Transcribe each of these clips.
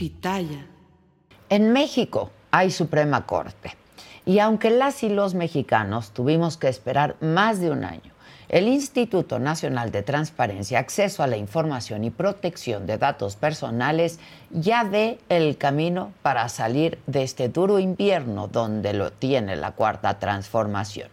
Pitaya. En México hay Suprema Corte. Y aunque las y los mexicanos tuvimos que esperar más de un año, el Instituto Nacional de Transparencia, Acceso a la Información y Protección de Datos Personales ya ve el camino para salir de este duro invierno donde lo tiene la cuarta transformación.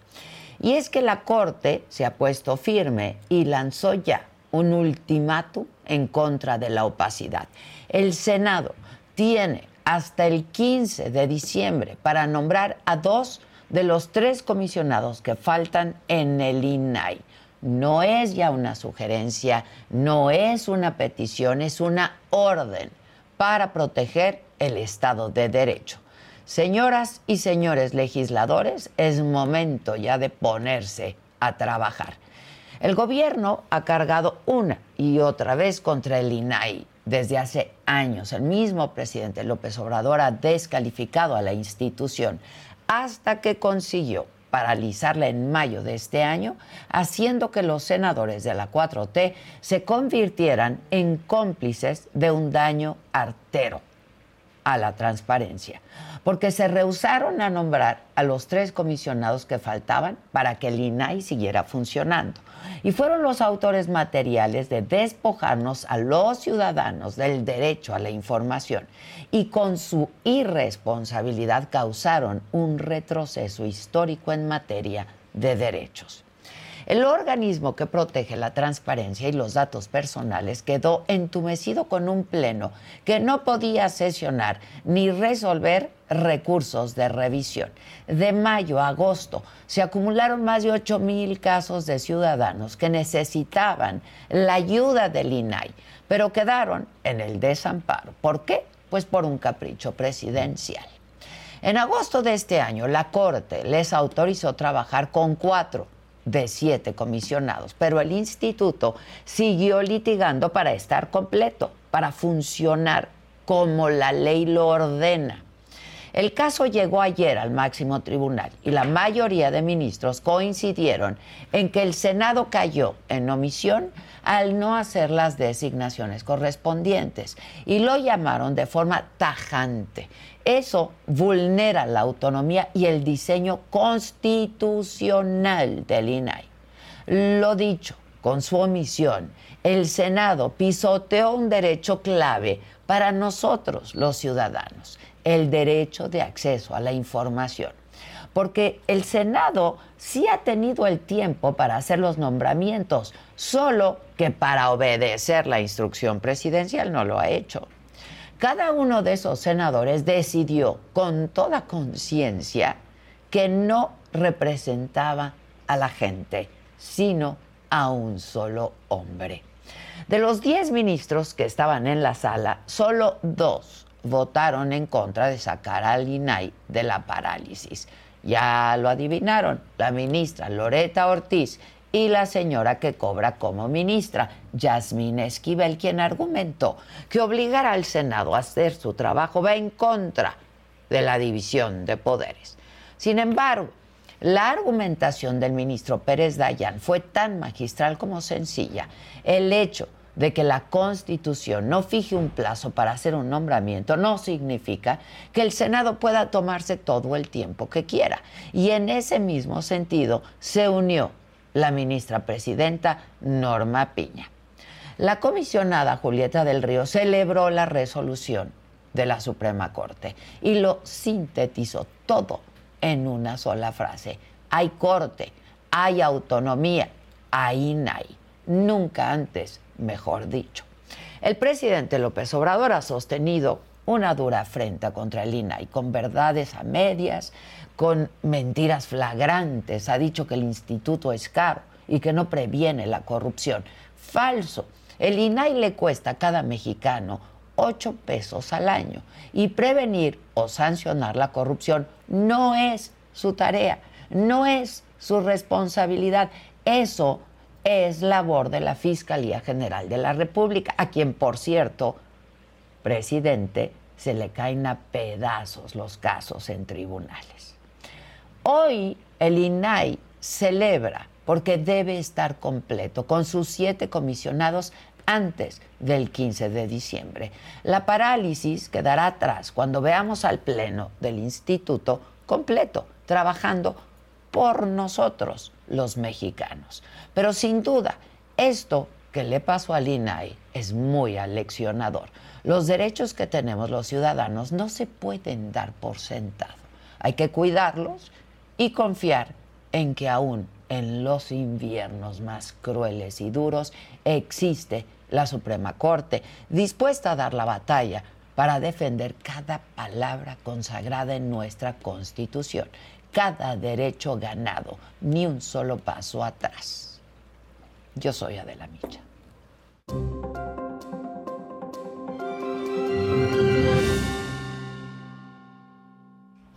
Y es que la Corte se ha puesto firme y lanzó ya un ultimátum en contra de la opacidad. El Senado tiene hasta el 15 de diciembre para nombrar a dos de los tres comisionados que faltan en el INAI. No es ya una sugerencia, no es una petición, es una orden para proteger el Estado de Derecho. Señoras y señores legisladores, es momento ya de ponerse a trabajar. El gobierno ha cargado una y otra vez contra el INAI desde hace años. El mismo presidente López Obrador ha descalificado a la institución hasta que consiguió paralizarla en mayo de este año, haciendo que los senadores de la 4T se convirtieran en cómplices de un daño artero a la transparencia, porque se rehusaron a nombrar a los tres comisionados que faltaban para que el INAI siguiera funcionando y fueron los autores materiales de despojarnos a los ciudadanos del derecho a la información y con su irresponsabilidad causaron un retroceso histórico en materia de derechos. El organismo que protege la transparencia y los datos personales quedó entumecido con un pleno que no podía sesionar ni resolver recursos de revisión. De mayo a agosto se acumularon más de 8 mil casos de ciudadanos que necesitaban la ayuda del INAI, pero quedaron en el desamparo. ¿Por qué? Pues por un capricho presidencial. En agosto de este año, la Corte les autorizó trabajar con cuatro de siete comisionados, pero el instituto siguió litigando para estar completo, para funcionar como la ley lo ordena. El caso llegó ayer al máximo tribunal y la mayoría de ministros coincidieron en que el Senado cayó en omisión al no hacer las designaciones correspondientes y lo llamaron de forma tajante. Eso vulnera la autonomía y el diseño constitucional del INAI. Lo dicho, con su omisión, el Senado pisoteó un derecho clave para nosotros, los ciudadanos, el derecho de acceso a la información. Porque el Senado sí ha tenido el tiempo para hacer los nombramientos, solo que para obedecer la instrucción presidencial no lo ha hecho. Cada uno de esos senadores decidió con toda conciencia que no representaba a la gente, sino a un solo hombre. De los 10 ministros que estaban en la sala, solo dos votaron en contra de sacar al INAI de la parálisis. Ya lo adivinaron, la ministra Loreta Ortiz y la señora que cobra como ministra, Yasmín Esquivel, quien argumentó que obligar al Senado a hacer su trabajo va en contra de la división de poderes. Sin embargo, la argumentación del ministro Pérez Dayan fue tan magistral como sencilla. El hecho de que la Constitución no fije un plazo para hacer un nombramiento no significa que el Senado pueda tomarse todo el tiempo que quiera. Y en ese mismo sentido se unió la ministra presidenta Norma Piña. La comisionada Julieta del Río celebró la resolución de la Suprema Corte y lo sintetizó todo en una sola frase. Hay corte, hay autonomía, hay INAI. Nunca antes, mejor dicho. El presidente López Obrador ha sostenido una dura afrenta contra el INAI, con verdades a medias, con mentiras flagrantes. Ha dicho que el instituto es caro y que no previene la corrupción. Falso. El INAI le cuesta a cada mexicano 8 pesos al año y prevenir o sancionar la corrupción no es su tarea, no es su responsabilidad. Eso es labor de la Fiscalía General de la República, a quien, por cierto, presidente, se le caen a pedazos los casos en tribunales. Hoy el INAI celebra porque debe estar completo con sus siete comisionados antes del 15 de diciembre. La parálisis quedará atrás cuando veamos al Pleno del Instituto completo, trabajando por nosotros, los mexicanos. Pero sin duda, esto que le pasó al INAI es muy aleccionador. Los derechos que tenemos los ciudadanos no se pueden dar por sentado. Hay que cuidarlos y confiar en que aún en los inviernos más crueles y duros existe la Suprema Corte, dispuesta a dar la batalla para defender cada palabra consagrada en nuestra Constitución, cada derecho ganado, ni un solo paso atrás. Yo soy Adela Micha. 嗯。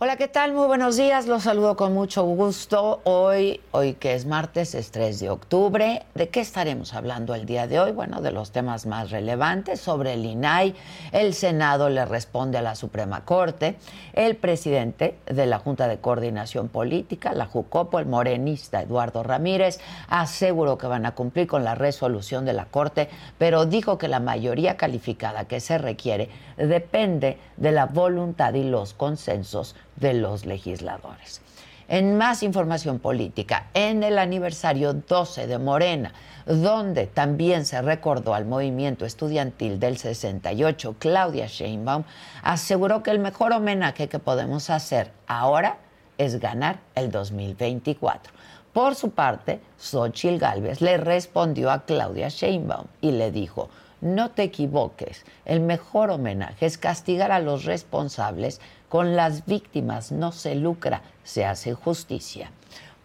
Hola, ¿qué tal? Muy buenos días. Los saludo con mucho gusto. Hoy, hoy que es martes, es 3 de octubre. ¿De qué estaremos hablando el día de hoy? Bueno, de los temas más relevantes sobre el INAI. El Senado le responde a la Suprema Corte. El presidente de la Junta de Coordinación Política, la JUCOPO, el morenista Eduardo Ramírez, aseguró que van a cumplir con la resolución de la Corte, pero dijo que la mayoría calificada que se requiere depende de la voluntad y los consensos de los legisladores. En más información política, en el aniversario 12 de Morena, donde también se recordó al movimiento estudiantil del 68, Claudia Sheinbaum aseguró que el mejor homenaje que podemos hacer ahora es ganar el 2024. Por su parte, Xochitl Gálvez le respondió a Claudia Sheinbaum y le dijo, no te equivoques, el mejor homenaje es castigar a los responsables, con las víctimas no se lucra, se hace justicia.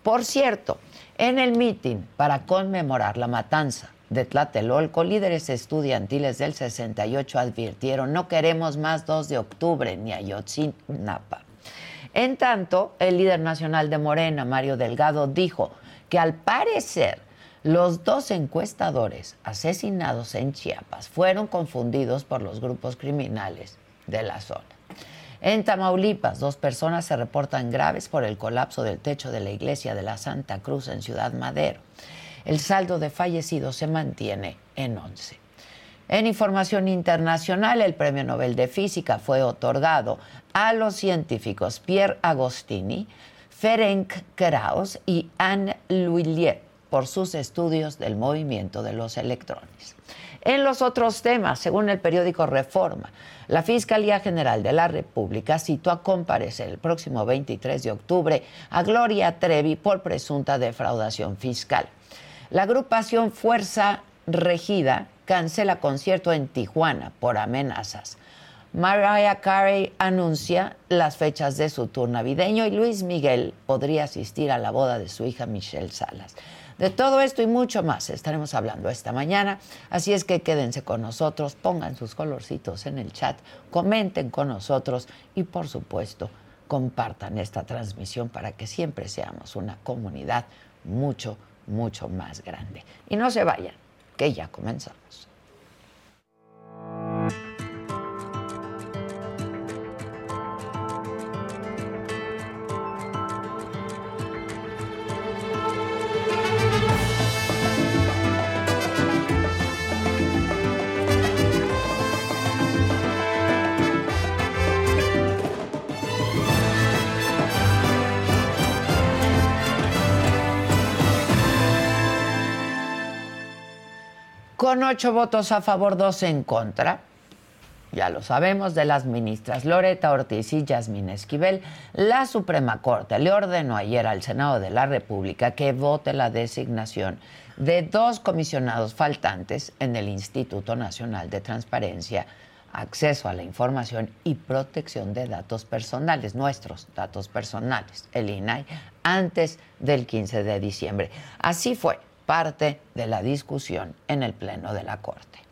Por cierto, en el mitin para conmemorar la matanza de Tlatelolco, líderes estudiantiles del 68 advirtieron no queremos más 2 de octubre ni Ayotzinapa. En tanto, el líder nacional de Morena, Mario Delgado, dijo que al parecer los dos encuestadores asesinados en Chiapas fueron confundidos por los grupos criminales de la zona. En Tamaulipas, dos personas se reportan graves por el colapso del techo de la iglesia de la Santa Cruz en Ciudad Madero. El saldo de fallecidos se mantiene en 11. En información internacional, el Premio Nobel de Física fue otorgado a los científicos Pierre Agostini, Ferenc Krauss y Anne L'Huillier por sus estudios del movimiento de los electrones. En los otros temas, según el periódico Reforma, la Fiscalía General de la República citó a comparecer el próximo 23 de octubre a Gloria Trevi por presunta defraudación fiscal. La agrupación Fuerza Regida cancela concierto en Tijuana por amenazas. Mariah Carey anuncia las fechas de su tour navideño y Luis Miguel podría asistir a la boda de su hija Michelle Salas. De todo esto y mucho más estaremos hablando esta mañana, así es que quédense con nosotros, pongan sus colorcitos en el chat, comenten con nosotros y por supuesto compartan esta transmisión para que siempre seamos una comunidad mucho, mucho más grande. Y no se vayan, que ya comenzamos. con ocho votos a favor, dos en contra, ya lo sabemos, de las ministras Loreta Ortiz y Yasmín Esquivel, la Suprema Corte le ordenó ayer al Senado de la República que vote la designación de dos comisionados faltantes en el Instituto Nacional de Transparencia, Acceso a la Información y Protección de Datos Personales, nuestros datos personales, el INAI, antes del 15 de diciembre. Así fue parte de la discusión en el Pleno de la Corte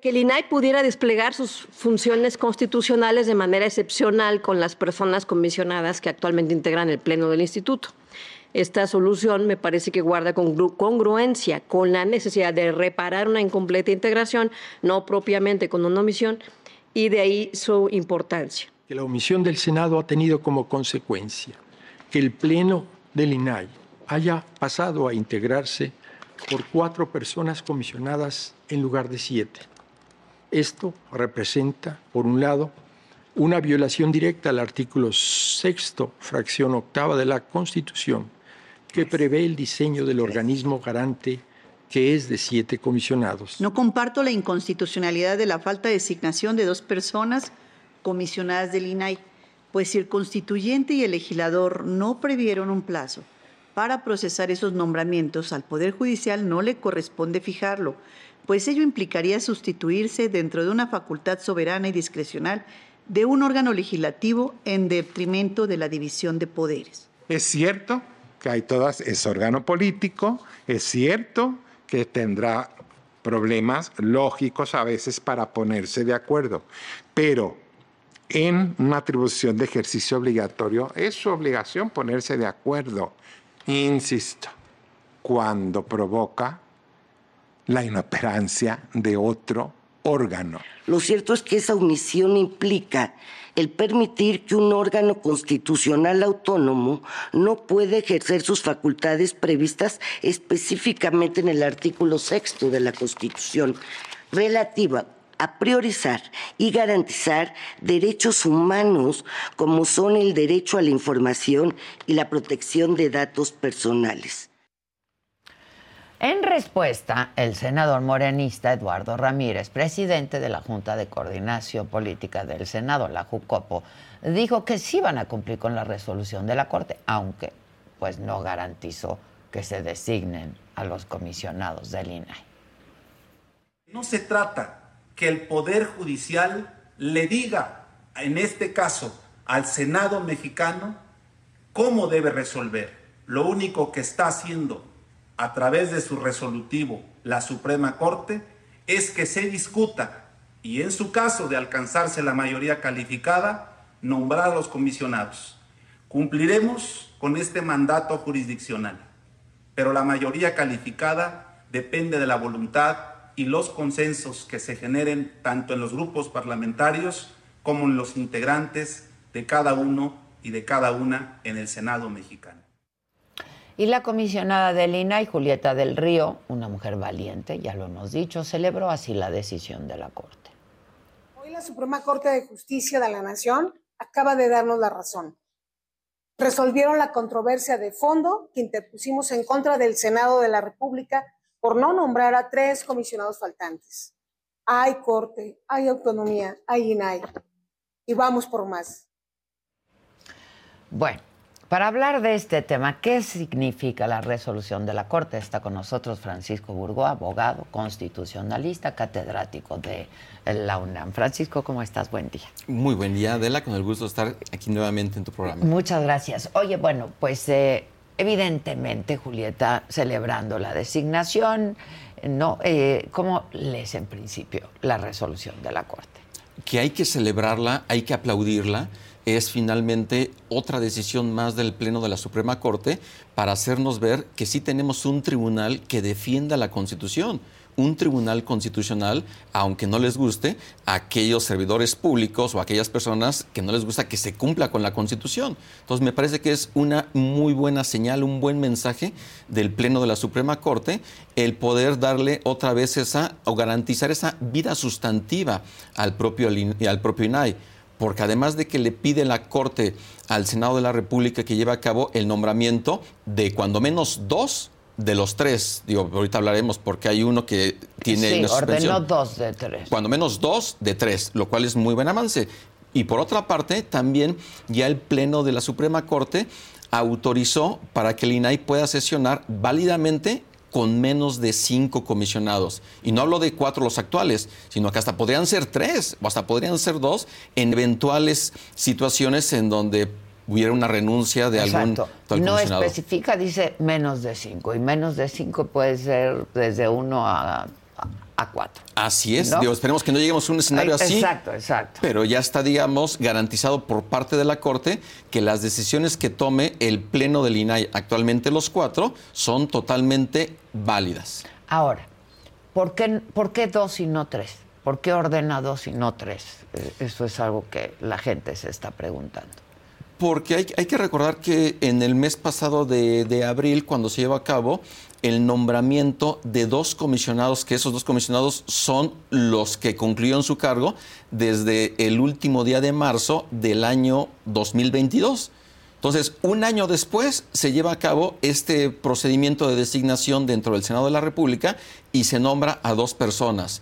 que el INAI pudiera desplegar sus funciones constitucionales de manera excepcional con las personas comisionadas que actualmente integran el Pleno del Instituto. Esta solución me parece que guarda congruencia con la necesidad de reparar una incompleta integración, no propiamente con una omisión, y de ahí su importancia. Que la omisión del Senado ha tenido como consecuencia que el Pleno del INAI haya pasado a integrarse por cuatro personas comisionadas en lugar de siete. Esto representa, por un lado, una violación directa al artículo sexto, fracción octava de la Constitución, que prevé el diseño del organismo garante que es de siete comisionados. No comparto la inconstitucionalidad de la falta de designación de dos personas comisionadas del INAI, pues si el constituyente y el legislador no previeron un plazo para procesar esos nombramientos, al Poder Judicial no le corresponde fijarlo, pues ello implicaría sustituirse dentro de una facultad soberana y discrecional de un órgano legislativo en detrimento de la división de poderes. Es cierto que hay todas, es órgano político, es cierto que tendrá problemas lógicos a veces para ponerse de acuerdo, pero en una atribución de ejercicio obligatorio es su obligación ponerse de acuerdo, insisto, cuando provoca la inoperancia de otro órgano. Lo cierto es que esa omisión implica el permitir que un órgano constitucional autónomo no puede ejercer sus facultades previstas específicamente en el artículo sexto de la Constitución, relativa a priorizar y garantizar derechos humanos como son el derecho a la información y la protección de datos personales. En respuesta, el senador morenista Eduardo Ramírez, presidente de la Junta de Coordinación Política del Senado, la JUCOPO, dijo que sí van a cumplir con la resolución de la Corte, aunque pues no garantizó que se designen a los comisionados del INAI. No se trata que el Poder Judicial le diga, en este caso, al Senado mexicano cómo debe resolver. Lo único que está haciendo a través de su resolutivo la Suprema Corte es que se discuta y en su caso de alcanzarse la mayoría calificada, nombrar a los comisionados. Cumpliremos con este mandato jurisdiccional, pero la mayoría calificada depende de la voluntad y los consensos que se generen tanto en los grupos parlamentarios como en los integrantes de cada uno y de cada una en el Senado mexicano. Y la comisionada del INAI, Julieta del Río, una mujer valiente, ya lo hemos dicho, celebró así la decisión de la Corte. Hoy la Suprema Corte de Justicia de la Nación acaba de darnos la razón. Resolvieron la controversia de fondo que interpusimos en contra del Senado de la República por no nombrar a tres comisionados faltantes. Hay corte, hay autonomía, hay INAI. Y vamos por más. Bueno, para hablar de este tema, ¿qué significa la resolución de la Corte? Está con nosotros Francisco Burgó, abogado, constitucionalista, catedrático de la UNAM. Francisco, ¿cómo estás? Buen día. Muy buen día, Adela, con el gusto de estar aquí nuevamente en tu programa. Muchas gracias. Oye, bueno, pues eh, evidentemente, Julieta, celebrando la designación, ¿no? Eh, ¿Cómo lees en principio la resolución de la Corte? Que hay que celebrarla, hay que aplaudirla es finalmente otra decisión más del Pleno de la Suprema Corte para hacernos ver que sí tenemos un tribunal que defienda la Constitución un tribunal constitucional, aunque no les guste, a aquellos servidores públicos o a aquellas personas que no les gusta que se cumpla con la Constitución. Entonces, me parece que es una muy buena señal, un buen mensaje del Pleno de la Suprema Corte, el poder darle otra vez esa o garantizar esa vida sustantiva al propio, al propio INAI porque además de que le pide la Corte al Senado de la República que lleve a cabo el nombramiento de cuando menos dos de los tres, digo, ahorita hablaremos porque hay uno que tiene sí, ordenó dos de tres. Cuando menos dos de tres, lo cual es muy buen avance. Y por otra parte, también ya el Pleno de la Suprema Corte autorizó para que el INAI pueda sesionar válidamente con menos de cinco comisionados. Y no hablo de cuatro los actuales, sino que hasta podrían ser tres o hasta podrían ser dos en eventuales situaciones en donde hubiera una renuncia de algún Exacto. tal No especifica, dice menos de cinco. Y menos de cinco puede ser desde uno a, a- cuatro. Así es, ¿No? digo, esperemos que no lleguemos a un escenario Ay, así. Exacto, exacto. Pero ya está, digamos, garantizado por parte de la Corte que las decisiones que tome el Pleno del INAI, actualmente los cuatro, son totalmente válidas. Ahora, ¿por qué, ¿por qué dos y no tres? ¿Por qué ordena dos y no tres? Eh, Eso es algo que la gente se está preguntando. Porque hay, que recordar que en el mes pasado de, de abril, cuando se lleva a cabo el nombramiento de dos comisionados, que esos dos comisionados son los que concluyeron su cargo desde el último día de marzo del año 2022. Entonces, un año después se lleva a cabo este procedimiento de designación dentro del Senado de la República y se nombra a dos personas.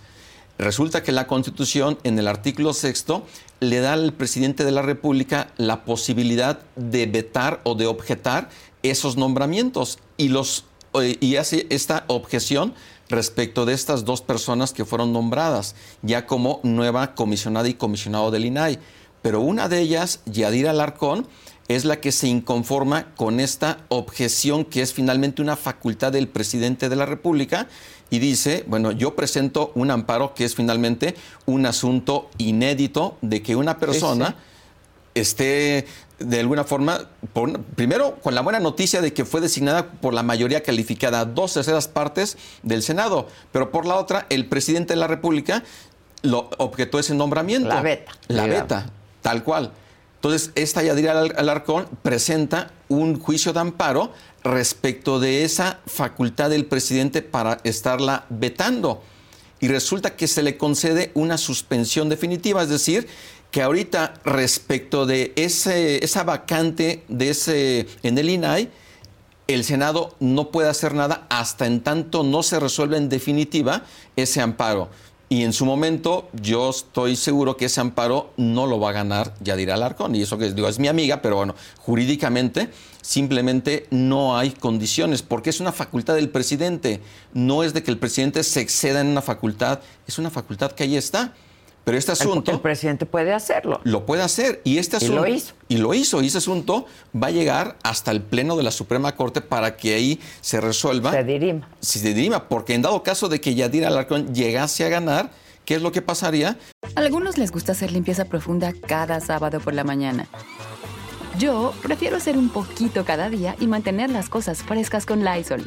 Resulta que la Constitución, en el artículo sexto, le da al presidente de la República la posibilidad de vetar o de objetar esos nombramientos y, los, eh, y hace esta objeción respecto de estas dos personas que fueron nombradas ya como nueva comisionada y comisionado del INAI. Pero una de ellas, Yadira Alarcón, es la que se inconforma con esta objeción que es finalmente una facultad del presidente de la República y dice, bueno, yo presento un amparo que es finalmente un asunto inédito de que una persona esté de alguna forma, por- primero con la buena noticia de que fue designada por la mayoría calificada, dos terceras partes del Senado, pero por la otra, el presidente de la República lo objetó ese nombramiento. La veta, La digamos. veta, tal cual. Entonces, esta Yadira Al- Alarcón presenta un juicio de amparo respecto de esa facultad del presidente para estarla vetando. Y resulta que se le concede una suspensión definitiva, es decir, que ahorita respecto de ese, esa vacante de ese, en el INAI, el Senado no puede hacer nada hasta en tanto no se resuelva en definitiva ese amparo. Y en su momento yo estoy seguro que ese amparo no lo va a ganar Yadira Alarcón. Y eso que digo, es mi amiga, pero bueno, jurídicamente simplemente no hay condiciones, porque es una facultad del presidente. No es de que el presidente se exceda en una facultad, es una facultad que ahí está. Pero este El- asunto... El, presidente puede hacerlo. Lo puede hacer. Y este Y asunto. lo hizo. Y lo hizo. Y ese asunto va a llegar hasta el Pleno de la Suprema Corte para que ahí se resuelva. Se dirima. Si se dirima. Porque en dado caso de que Yadira Alarcón llegase a ganar, ¿qué es lo que pasaría? A algunos les gusta hacer limpieza profunda cada sábado por la mañana. Yo prefiero hacer un poquito cada día y mantener las cosas frescas con Lysol.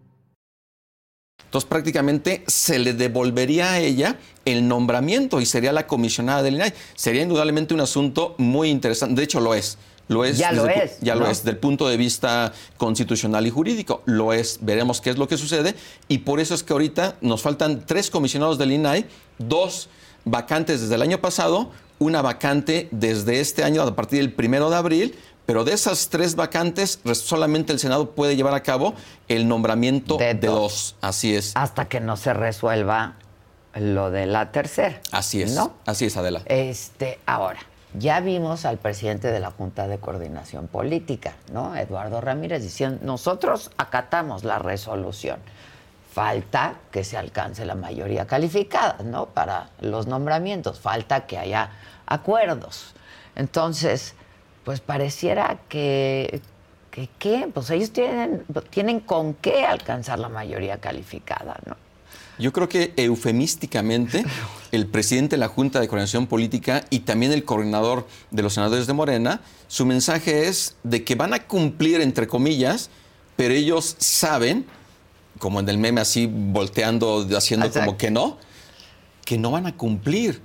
Entonces prácticamente se le devolvería a ella el nombramiento y sería la comisionada del INAI. Sería indudablemente un asunto muy interesante. De hecho, lo es. Lo es Ya lo desde es, Ya ¿no? lo es, del punto de vista constitucional y jurídico. Lo es. Veremos qué es lo que sucede. Y por eso es que ahorita nos faltan tres comisionados del INAI, dos vacantes desde el año pasado, una vacante desde este año a partir del primero de abril. Pero de esas tres vacantes, solamente el Senado puede llevar a cabo el nombramiento De de, dos. dos. Así es. Hasta que no se resuelva lo de la tercera. Así es. ¿No? Así es, Adela. Este, ahora, ya vimos al presidente de la Junta de Coordinación Política, ¿no? Eduardo Ramírez, diciendo, nosotros acatamos la resolución. Falta que se alcance la mayoría calificada, ¿no? Para los nombramientos. Falta que haya acuerdos. Entonces, pues pareciera que, que ¿qué? Pues ellos tienen, tienen con qué alcanzar la mayoría calificada, ¿no? Yo creo que eufemísticamente el presidente de la Junta de Coordinación Política y también el coordinador de los senadores de Morena, su mensaje es de que van a cumplir, entre comillas, pero ellos saben, como en el meme así volteando, haciendo como que no, que no van a cumplir.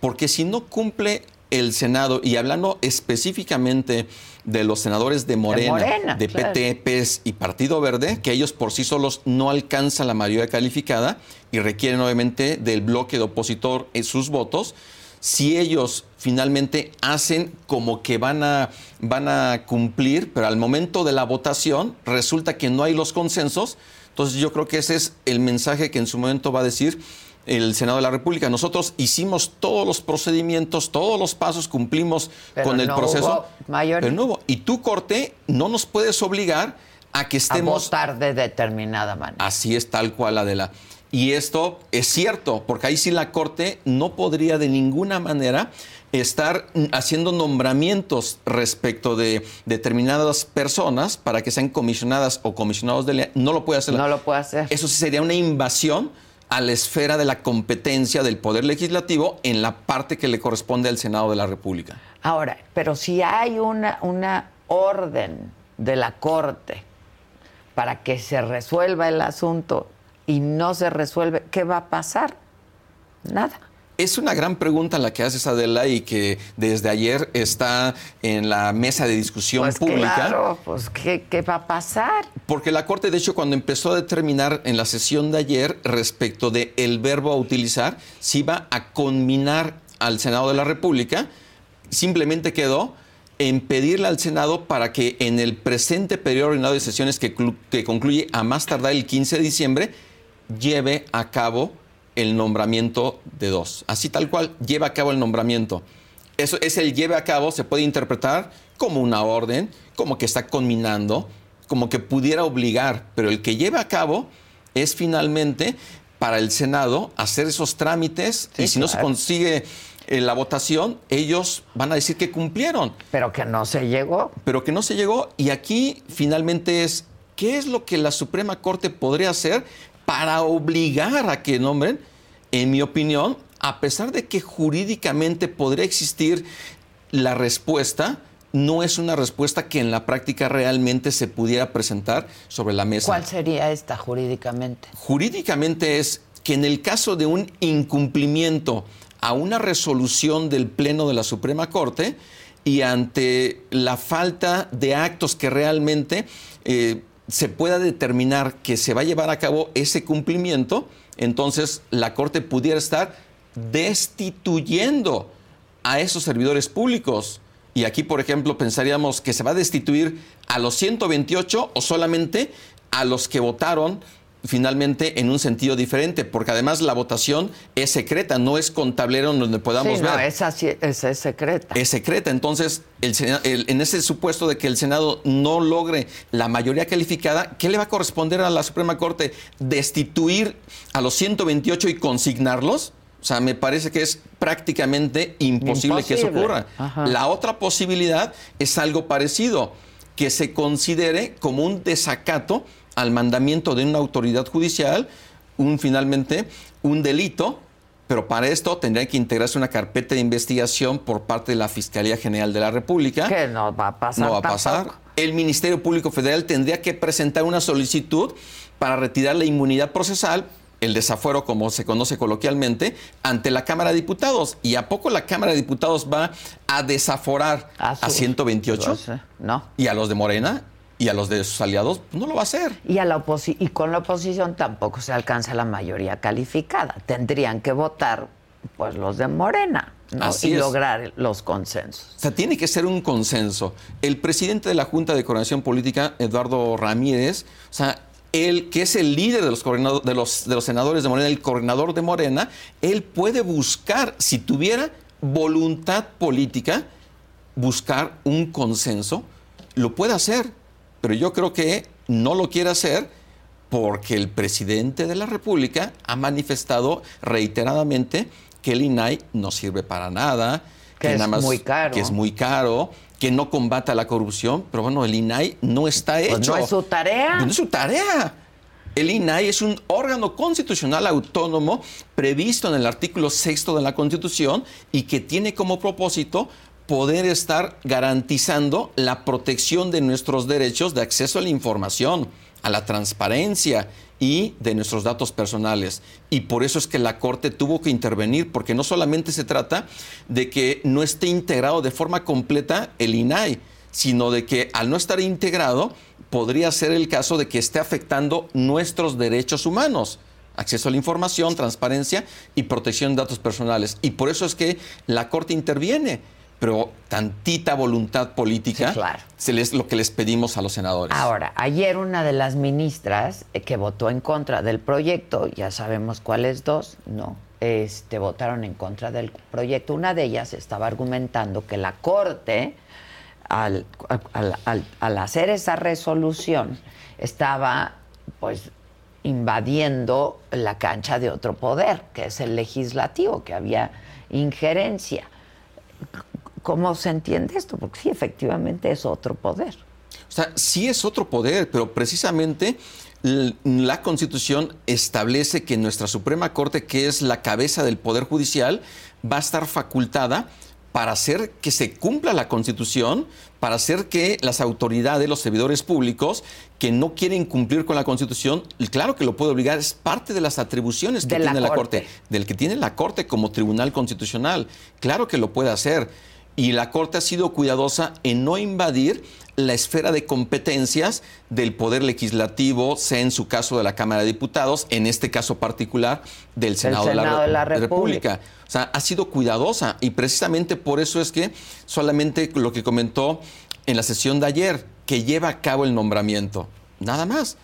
Porque si no cumple el Senado, y hablando específicamente de los senadores de Morena, de, PT, PES y Partido Verde, que ellos por sí solos no alcanzan la mayoría calificada y requieren obviamente del bloque de opositor en sus votos, si ellos finalmente hacen como que van a, van a cumplir, pero al momento de la votación resulta que no hay los consensos, entonces yo creo que ese es el mensaje que en su momento va a decir el Senado de la República. Nosotros hicimos todos los procedimientos, todos los pasos, cumplimos con el proceso. Pero no hubo. Y tú, Corte, no nos puedes obligar a que estemos. A votar de determinada manera. Así es, tal cual, Adela. Y esto es cierto, porque ahí sí la Corte no podría de ninguna manera estar haciendo nombramientos respecto de determinadas personas para que sean comisionadas o comisionados de ley. No lo puede hacer. No lo puede hacer. Eso sí sería una invasión a la esfera de la competencia del Poder Legislativo en la parte que le corresponde al Senado de la República. Ahora, pero si hay una, una orden de la Corte para que se resuelva el asunto y no se resuelve, ¿qué va a pasar? Nada. Es una gran pregunta la que haces, Adela, y que desde ayer está en la mesa de discusión pues pública. Claro, pues ¿qué, ¿qué, va a pasar? Porque la Corte, de hecho, cuando empezó a determinar en la sesión de ayer respecto del el verbo a utilizar, si iba a conminar al Senado de la República, simplemente quedó en pedirle al Senado para que en el presente periodo ordinario de sesiones que, que concluye a más tardar el 15 de diciembre, lleve a cabo el nombramiento de dos. Así tal cual, lleva a cabo el nombramiento. Eso es el lleve a cabo, se puede interpretar como una orden, como que está conminando, como que pudiera obligar, pero el que lleva a cabo es finalmente para el Senado hacer esos trámites y si no se consigue eh, la votación, ellos van a decir que cumplieron. Pero que no se llegó. Pero que no se llegó. Y aquí finalmente es, ¿qué es lo que la Suprema Corte podría hacer para obligar a que nombren, en mi opinión, a pesar de que jurídicamente podría existir la respuesta, no es una respuesta que en la práctica realmente se pudiera presentar sobre la mesa. ¿Cuál sería esta jurídicamente? Jurídicamente es que en el caso de un incumplimiento a una resolución del Pleno de la Suprema Corte y ante la falta de actos que realmente eh, se pueda determinar que se va a llevar a cabo ese cumplimiento, entonces la Corte pudiera estar destituyendo a esos servidores públicos. Y aquí, por ejemplo, pensaríamos que se va a destituir a los 128 o solamente a los que votaron finalmente en un sentido diferente, porque además la votación es secreta, no es con tablero donde podamos ver. No, esa, esa, es secreta. Es secreta. Entonces, el, en ese supuesto de que el Senado no logre la mayoría calificada, ¿qué le va a corresponder a la Suprema Corte? ¿Destituir a los 128 y consignarlos? O sea, me parece que es prácticamente imposible, que eso ocurra. La otra posibilidad es algo parecido, que se considere como un desacato al mandamiento de una autoridad judicial, un finalmente un delito, pero para esto tendría que integrarse una carpeta de investigación por parte de la Fiscalía General de la República. Que no va a pasar. No va a pasar. El Ministerio Público Federal tendría que presentar una solicitud para retirar la inmunidad procesal el desafuero, como se conoce coloquialmente, ante la Cámara de Diputados. ¿Y a poco la Cámara de Diputados va a desaforar a, a 128? No. ¿Y a los de Morena? Y a los de sus aliados no lo va a hacer. Y, a la y con la oposición tampoco se alcanza la mayoría calificada. Tendrían que votar pues los de Morena y lograr los consensos. O sea, tiene que ser un consenso. El presidente de la Junta de Coordinación Política, Eduardo Ramírez, o sea, él, que es el líder de los, de los, de los senadores de Morena, el coordinador de Morena, él puede buscar, si tuviera voluntad política, buscar un consenso, lo puede hacer pero yo creo que no lo quiere hacer porque el presidente de la República ha manifestado reiteradamente que el INAI no sirve para nada, Que, es muy caro. Que es muy caro, que no combata la corrupción, pero bueno, el INAI no está Pues hecho. no es su tarea. No es su tarea. El INAI es un órgano constitucional autónomo previsto en el artículo sexto de la Constitución y que tiene como propósito poder estar garantizando la protección de nuestros derechos de acceso a la información, a la transparencia y de nuestros datos personales. Y por eso es que la Corte tuvo que intervenir, porque no solamente se trata de que no esté integrado de forma completa el INAI, sino de que al no estar integrado podría ser el caso de que esté afectando nuestros derechos humanos acceso a la información, transparencia y protección de datos personales. Y por eso es que la Corte interviene, pero tantita voluntad política Sí, claro. se les, lo que les pedimos a los senadores. Ahora, ayer una de las ministras eh, que votó en contra del proyecto, ya sabemos cuáles dos, no, este, votaron en contra del proyecto. Una de ellas estaba argumentando que la Corte, al, al- al- al hacer esa resolución, estaba pues invadiendo la cancha de otro poder, que es el legislativo, que había injerencia. ¿Cómo se entiende esto? Porque sí, efectivamente es otro poder. O sea, sí es otro poder, pero precisamente la Constitución establece que nuestra Suprema Corte, que es la cabeza del Poder Judicial, va a estar facultada para hacer que se cumpla la Constitución, para hacer que las autoridades, los servidores públicos que no quieren cumplir con la Constitución, claro que lo puede obligar, es parte de las atribuciones que De tiene la Corte. Corte, del que tiene la Corte como Tribunal Constitucional. Claro que lo puede hacer. Y la Corte ha sido cuidadosa en no invadir la esfera de competencias del Poder Legislativo, sea en su caso de la Cámara de Diputados, en este caso particular del Senado, Senado de la Re- República. O sea, ha sido cuidadosa y precisamente por eso es que solamente lo que comentó en la sesión de ayer, que lleva a cabo el nombramiento, nada más.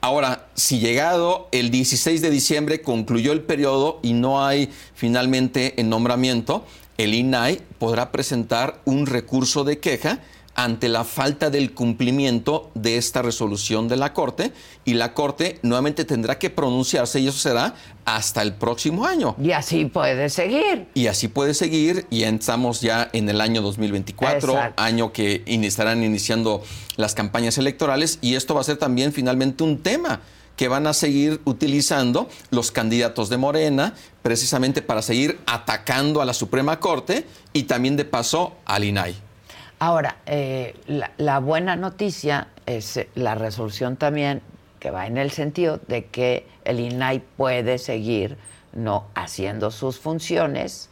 Ahora, si llegado el 16 de diciembre concluyó el periodo y no hay finalmente el nombramiento, el INAI podrá presentar un recurso de queja ante la falta del cumplimiento de esta resolución de la Corte y la Corte nuevamente tendrá que pronunciarse y eso será hasta el próximo año. Y así puede seguir. Y así puede seguir y estamos ya en el año 2024, Exacto. año que in- estarán iniciando las campañas electorales y esto va a ser también finalmente un tema que van a seguir utilizando los candidatos de Morena precisamente para seguir atacando a la Suprema Corte y también de paso al INAI. Ahora, eh, la, la buena noticia es eh, la resolución también que va en el sentido de que el INAI puede seguir no haciendo sus funciones,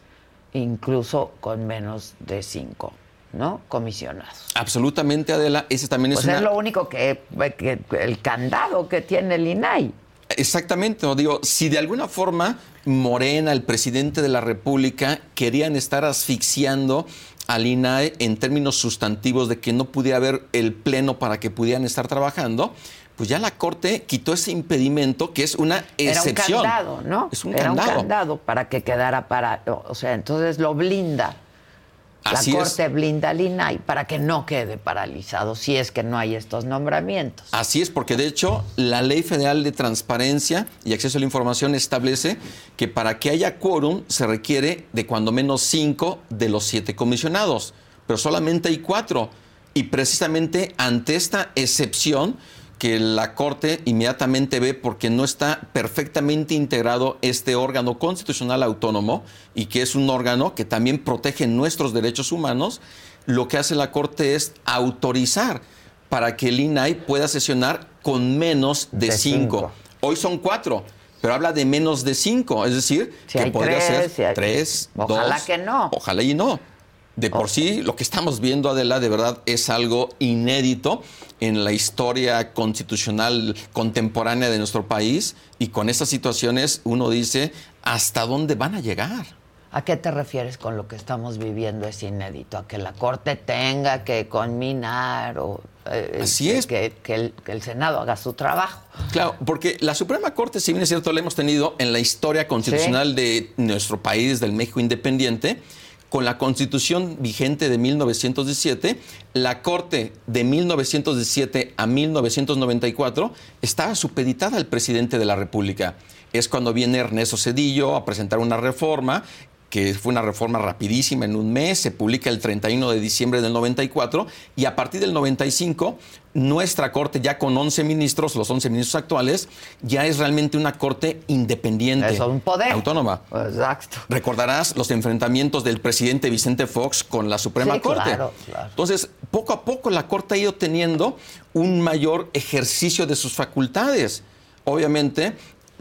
incluso con menos de cinco, ¿no? Comisionados. Absolutamente, Adela, ese también es Pues una... es lo único que, que- el candado que tiene el INAI. Exactamente, no digo, si de alguna forma Morena, el presidente de la República, querían estar asfixiando al INAE en términos sustantivos de que no pudiera haber el pleno para que pudieran estar trabajando, pues ya la Corte quitó ese impedimento que es una excepción. Era un candado, ¿no? Es un Era candado. un candado para que quedara para, o sea, entonces lo blinda. Así la es. Corte blinda al INAI para que no quede paralizado si es que no hay estos nombramientos. Así es, porque de hecho la Ley Federal de Transparencia y Acceso a la Información establece que para que haya quórum se requiere de cuando menos cinco de los siete comisionados, pero solamente hay cuatro. Y precisamente ante esta excepción que la Corte inmediatamente ve porque no está perfectamente integrado este órgano constitucional autónomo y que es un órgano que también protege nuestros derechos humanos, lo que hace la Corte es autorizar para que el INAI pueda sesionar con menos de, De cinco. cinco. Hoy son cuatro, pero habla de menos de cinco, es decir, Si que podría tres, ser si hay- tres, Ojalá dos, que no. Ojalá y no. De por sí, lo que estamos viendo, Adela, de verdad es algo inédito en la historia constitucional contemporánea de nuestro país y con estas situaciones uno dice, ¿hasta dónde van a llegar? ¿A qué te refieres con lo que estamos viviendo es inédito? ¿A que la Corte tenga que conminar o eh, Así es. Que, que el, que el Senado haga su trabajo? Claro, porque la Suprema Corte, si bien es cierto, la hemos tenido en la historia constitucional de nuestro país, del México independiente, con la constitución vigente de 1917, la Corte de 1917 a 1994 estaba supeditada al presidente de la República. Es cuando viene Ernesto Cedillo a presentar una reforma que fue una reforma rapidísima en un mes, se publica el 31 de diciembre del 94 y a partir del 95 nuestra corte ya con 11 ministros, los 11 ministros actuales, ya es realmente una corte independiente. Es un poder. Autónoma. Exacto. Recordarás los enfrentamientos del presidente Vicente Fox con la Suprema Sí, Corte. claro, claro. Entonces, poco a poco la Corte ha ido teniendo un mayor ejercicio de sus facultades. Obviamente,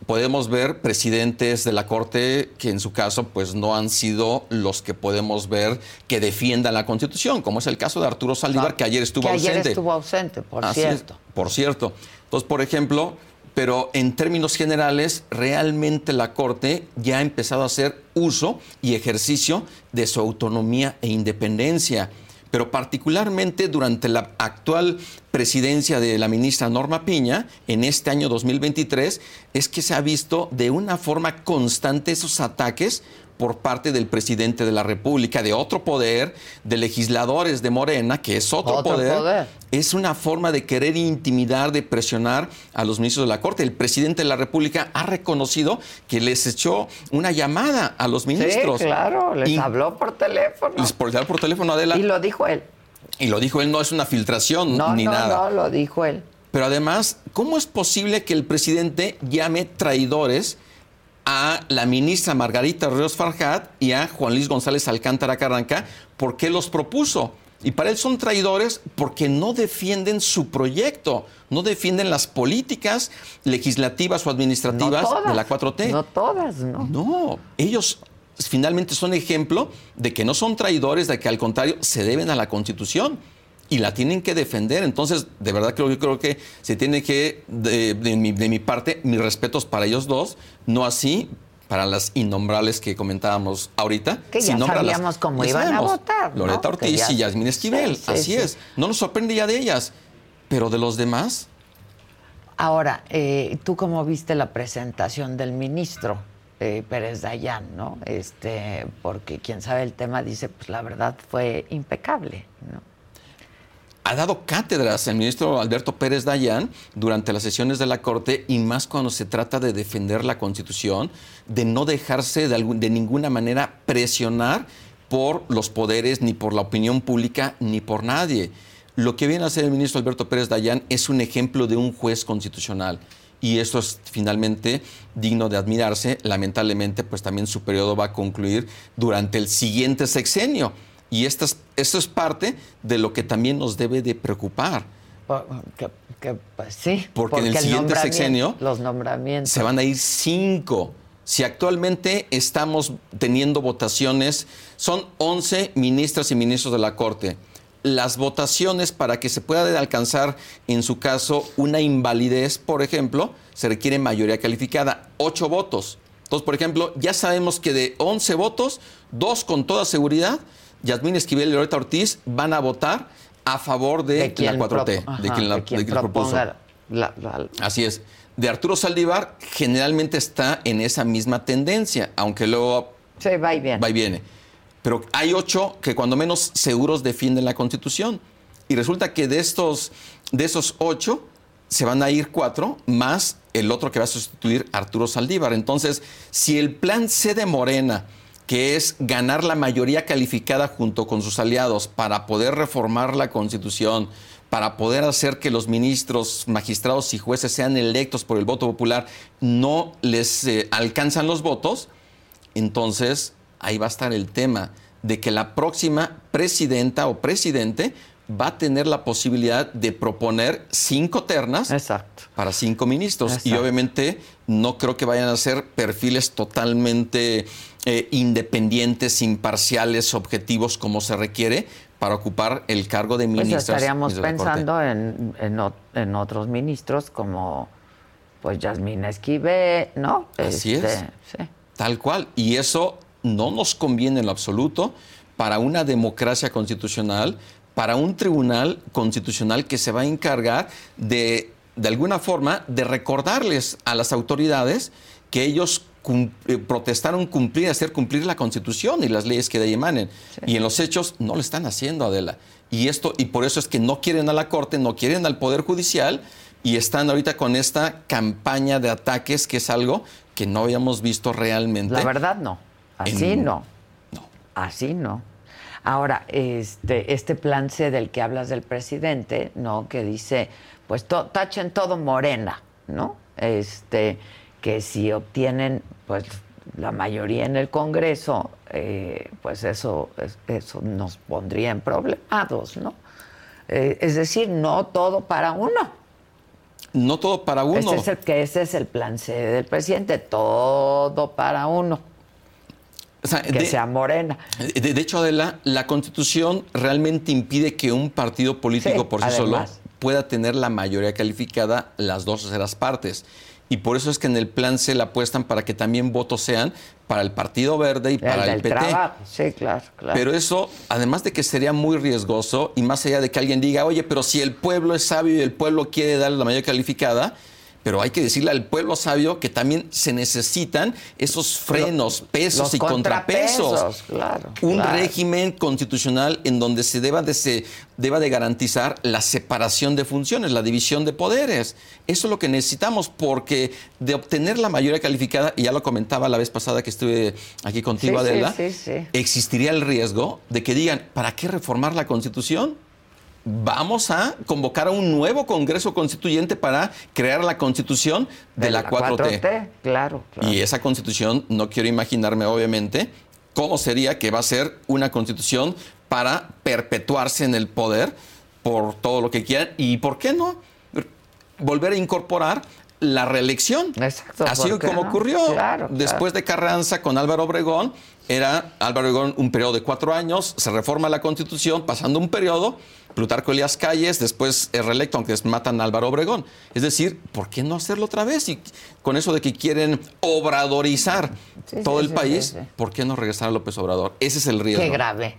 podemos ver presidentes de la Corte que en su caso pues no han sido los que podemos ver que defiendan la Constitución, como es el caso de Arturo Saldívar, que ayer estuvo que ayer ausente. estuvo ausente, por Así es, cierto. por cierto. Entonces, por ejemplo, pero en términos generales, realmente la Corte ya ha empezado a hacer uso y ejercicio de su autonomía e independencia. Pero particularmente durante la actual presidencia de la ministra Norma Piña, en este año 2023, es que se ha visto de una forma constante esos ataques por parte del presidente de la República, de otro poder, de legisladores de Morena, que es otro, Otro poder. es una forma de querer intimidar, de presionar a los ministros de la Corte. El presidente de la República ha reconocido que les echó una llamada a los ministros. Sí, claro, les Y- habló por teléfono. Les por, por teléfono, Adela. Y lo dijo él. Y lo dijo él, no es una filtración No, ni no, nada. no, lo dijo él. Pero además, ¿cómo es posible que el presidente llame traidores a la ministra Margarita Ríos Farjat y a Juan Luis González Alcántara Carranca? ¿Por qué los propuso? Y para él son traidores porque no defienden su proyecto, no defienden las políticas legislativas o administrativas No todas, de la 4T. No todas, ¿no? No, ellos finalmente son ejemplo de que no son traidores, de que al contrario se deben a la Constitución y la tienen que defender. Entonces, de verdad creo, yo creo que se tiene que, de, de mi, de mi parte, mis respetos para ellos dos, no así para las innombrables que comentábamos ahorita. Que ya sabíamos cómo iban a votar, ¿no? Loreta Ortiz ya- y Yasmín Esquivel, Sí, sí, así sí. es. No nos sorprende ya de ellas, pero de los demás... Ahora, eh, ¿tú cómo viste la presentación del ministro eh, Pérez Dayán, no? Este, porque quien sabe el tema dice, pues la verdad fue impecable, ¿no? Ha dado cátedras el ministro Alberto Pérez Dayán durante las sesiones de la Corte y más cuando se trata de defender la Constitución, de no dejarse de, algún- de ninguna manera presionar por los poderes, ni por la opinión pública, ni por nadie. Lo que viene a hacer el ministro Alberto Pérez Dayán es un ejemplo de un juez constitucional. Y esto es finalmente digno de admirarse. Lamentablemente, pues también su periodo va a concluir durante el siguiente sexenio. Y esta es- esto es parte de lo que también nos debe de preocupar. Por- Que, que, pues sí. Porque en el siguiente sexenio Los nombramientos. Se van a ir cinco. Si actualmente estamos teniendo votaciones, son 11 ministras y ministros de la Corte. Las votaciones para que se pueda alcanzar, en su caso, una invalidez, por ejemplo, se requiere mayoría calificada, ocho votos. Entonces, por ejemplo, ya sabemos que de 11 votos, dos con toda seguridad, Yasmín Esquivel y Loreta Ortiz van a votar a favor de, la 4T, propo- de quien la, de quien de quien la propuso. proponga la- la- Así es. De Arturo Saldívar generalmente está en esa misma tendencia, aunque luego Sí, va y viene. va y viene. Pero hay ocho que cuando menos seguros defienden la Constitución. Y resulta que de estos, de esos ocho se van a ir cuatro, más el otro que va a sustituir a Arturo Saldívar. Entonces, si el plan C de Morena, que es ganar la mayoría calificada junto con sus aliados para poder reformar la Constitución, para poder hacer que los ministros, magistrados y jueces sean electos por el voto popular, no les eh, alcanzan los votos, entonces ahí va a estar el tema de que la próxima presidenta o presidente va a tener la posibilidad de proponer cinco ternas para cinco ministros. Y Exacto. obviamente no creo que vayan a ser perfiles totalmente eh, independientes, imparciales, objetivos como se requiere para ocupar el cargo de Pues ministras. estaríamos pensando en, en, otros ministros como pues Yasmín Esquivel, ¿no? Así es. Este, sí. Tal cual. Y eso no nos conviene en lo absoluto para una democracia constitucional, para un tribunal constitucional que se va a encargar de, de alguna forma, de recordarles a las autoridades que ellos cum- eh, protestaron cumplir, hacer cumplir la constitución y las leyes que de ahí emanen. Y en los hechos no lo están haciendo, Adela. Y esto, y por eso es que no quieren a la Corte, no quieren al Poder Judicial y están ahorita con esta campaña de ataques que es algo que no habíamos visto realmente. La verdad no. Así en- no. así no. Ahora, este, este plan C del que hablas del presidente, ¿no? Que dice, pues tachen todo morena, ¿no? Este, que si obtienen, pues, la mayoría en el Congreso, eh, pues eso, eso nos pondría en problemas, ¿no? Eh, es decir, no todo para uno. No todo para uno. Ese es el, que ese es el plan C del presidente, todo para uno. que sea morena. De, hecho, Adela, la constitución realmente impide que un partido político por sí solo pueda tener la mayoría calificada las dos terceras partes y por eso es que en el plan se la apuestan para que también votos sean para el Partido Verde y para el, PT. Sí, claro, claro. Pero eso, además de que sería muy riesgoso y más allá de que alguien diga, oye, pero si el pueblo es sabio y el pueblo quiere darle la mayoría calificada, pero hay que decirle al pueblo sabio que también se necesitan esos frenos, pesos y contrapesos. Un régimen constitucional en donde se deba de, se deba de garantizar la separación de funciones, la división de poderes. Eso es lo que necesitamos porque de obtener la mayoría calificada, y ya lo comentaba la vez pasada que estuve aquí contigo, Adela, existiría el riesgo de que digan, ¿para qué reformar la constitución? Vamos a convocar a un nuevo Congreso Constituyente para crear la constitución de, la, 4T. Claro, Y esa constitución, no quiero imaginarme obviamente, cómo sería que va a ser una constitución para perpetuarse en el poder por todo lo que quieran y, ¿por qué no? Volver a incorporar la reelección. Exacto. Así como ocurrió después de Carranza con Álvaro Obregón. Era Álvaro Obregón un periodo de cuatro años, se reforma la constitución, pasando un periodo, Plutarco Elías Calles, después es reelecto, aunque matan a Álvaro Obregón. Es decir, ¿por qué no hacerlo otra vez? Y con eso de que quieren obradorizar todo el país, ¿por qué no regresar a López Obrador? Ese es el riesgo. Qué grave,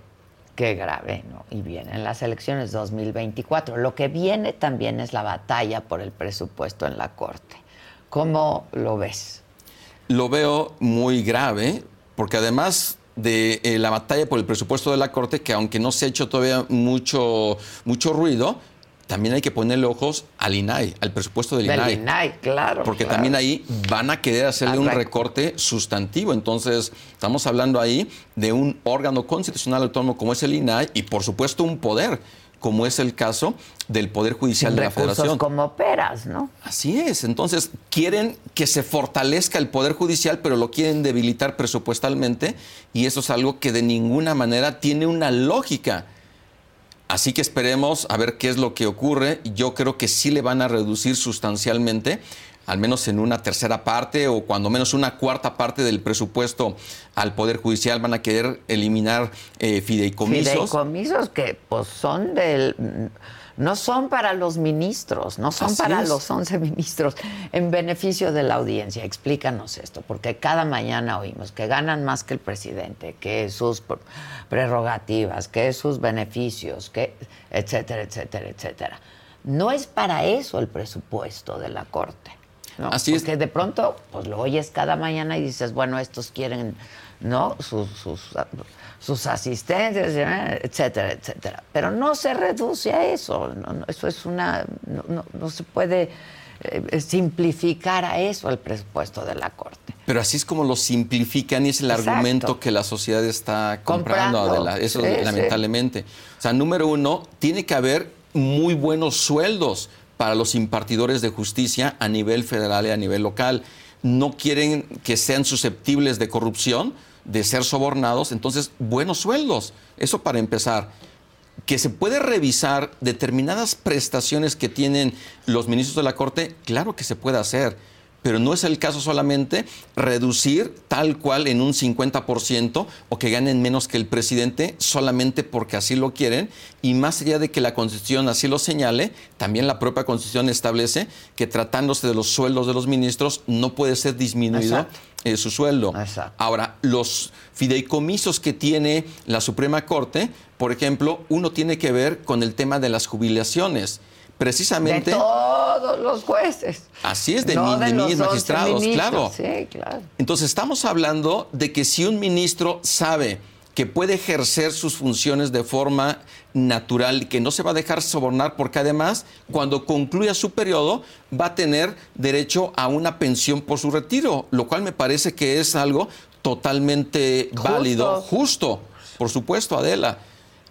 qué grave, ¿no? Y vienen las elecciones 2024. Lo que viene también es la batalla por el presupuesto en la Corte. ¿Cómo lo ves? Lo veo muy grave, porque además de eh, la batalla por el presupuesto de la Corte, que aunque no se ha hecho todavía mucho, mucho ruido, también hay que ponerle ojos al INAI, al presupuesto del, del INAI. claro. Porque también ahí van a querer hacerle un recorte sustantivo. Entonces, estamos hablando ahí de un órgano constitucional autónomo como es el INAI y, por supuesto, un poder como es el caso del Poder Judicial de la Federación. como operas, ¿no? Así es. Entonces, quieren que se fortalezca el Poder Judicial, pero lo quieren debilitar presupuestalmente, y eso es algo que de ninguna manera tiene una lógica. Así que esperemos a ver qué es lo que ocurre. Yo creo que sí le van a reducir sustancialmente al menos en una tercera parte o cuando menos una cuarta parte del presupuesto al Poder Judicial van a querer eliminar eh, fideicomisos. Fideicomisos que pues son del no son para los ministros, no son para los 11 ministros, en beneficio de la audiencia. Explícanos esto, porque cada mañana oímos que ganan más que el presidente, que sus prerrogativas, que sus beneficios, que etcétera, etcétera, etcétera. No es para eso el presupuesto de la Corte. Así Porque es. de pronto, pues lo oyes cada mañana y dices, bueno, estos quieren, ¿no? Sus, sus, sus asistentes, etcétera, etcétera. Pero no se reduce a eso. eso es una. No, se puede eh, simplificar a eso el presupuesto de la Corte. Pero así es como lo simplifican y es el argumento que la sociedad está comprando, Eso lamentablemente. O sea, número uno, tiene que haber muy buenos sueldos para los impartidores de justicia a nivel federal y a nivel local. No quieren que sean susceptibles de corrupción, de ser sobornados, entonces buenos sueldos. Eso para empezar. Que se puede revisar determinadas prestaciones que tienen los ministros de la Corte, claro que se puede hacer pero no es el caso solamente reducir tal cual en un 50% o que ganen menos que el presidente solamente porque así lo quieren y más allá de que la Constitución así lo señale, también la propia Constitución establece que tratándose de los sueldos de los ministros no puede ser disminuido eh, su sueldo. Ahora, los fideicomisos que tiene la Suprema Corte, por ejemplo, uno tiene que ver con el tema de las jubilaciones precisamente... De todos los jueces. Así es, de, mis magistrados, claro. Sí, claro. Entonces estamos hablando de que si un ministro sabe que puede ejercer sus funciones de forma natural y que no se va a dejar sobornar porque además cuando concluya su periodo va a tener derecho a una pensión por su retiro, lo cual me parece que es algo totalmente válido, justo. Por supuesto, Adela.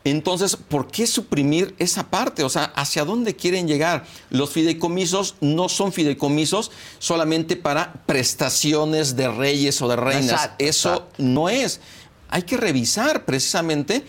Entonces, ¿por qué suprimir esa parte? O sea, ¿hacia dónde quieren llegar? Los fideicomisos no son fideicomisos solamente para prestaciones de reyes o de reinas. Eso no es. Hay que revisar precisamente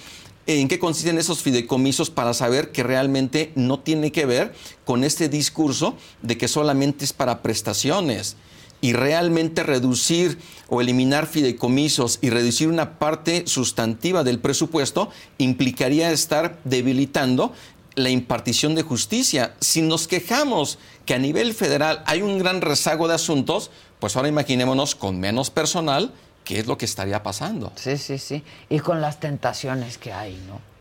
en qué consisten esos fideicomisos para saber que realmente no tiene que ver con este discurso de que solamente es para prestaciones y realmente reducir o eliminar fideicomisos y reducir una parte sustantiva del presupuesto implicaría estar debilitando la impartición de justicia. Si nos quejamos que a nivel federal hay un gran rezago de asuntos, pues ahora imaginémonos con menos personal, ¿qué es lo que estaría pasando? Sí, sí, sí. Y con las tentaciones que hay, ¿no?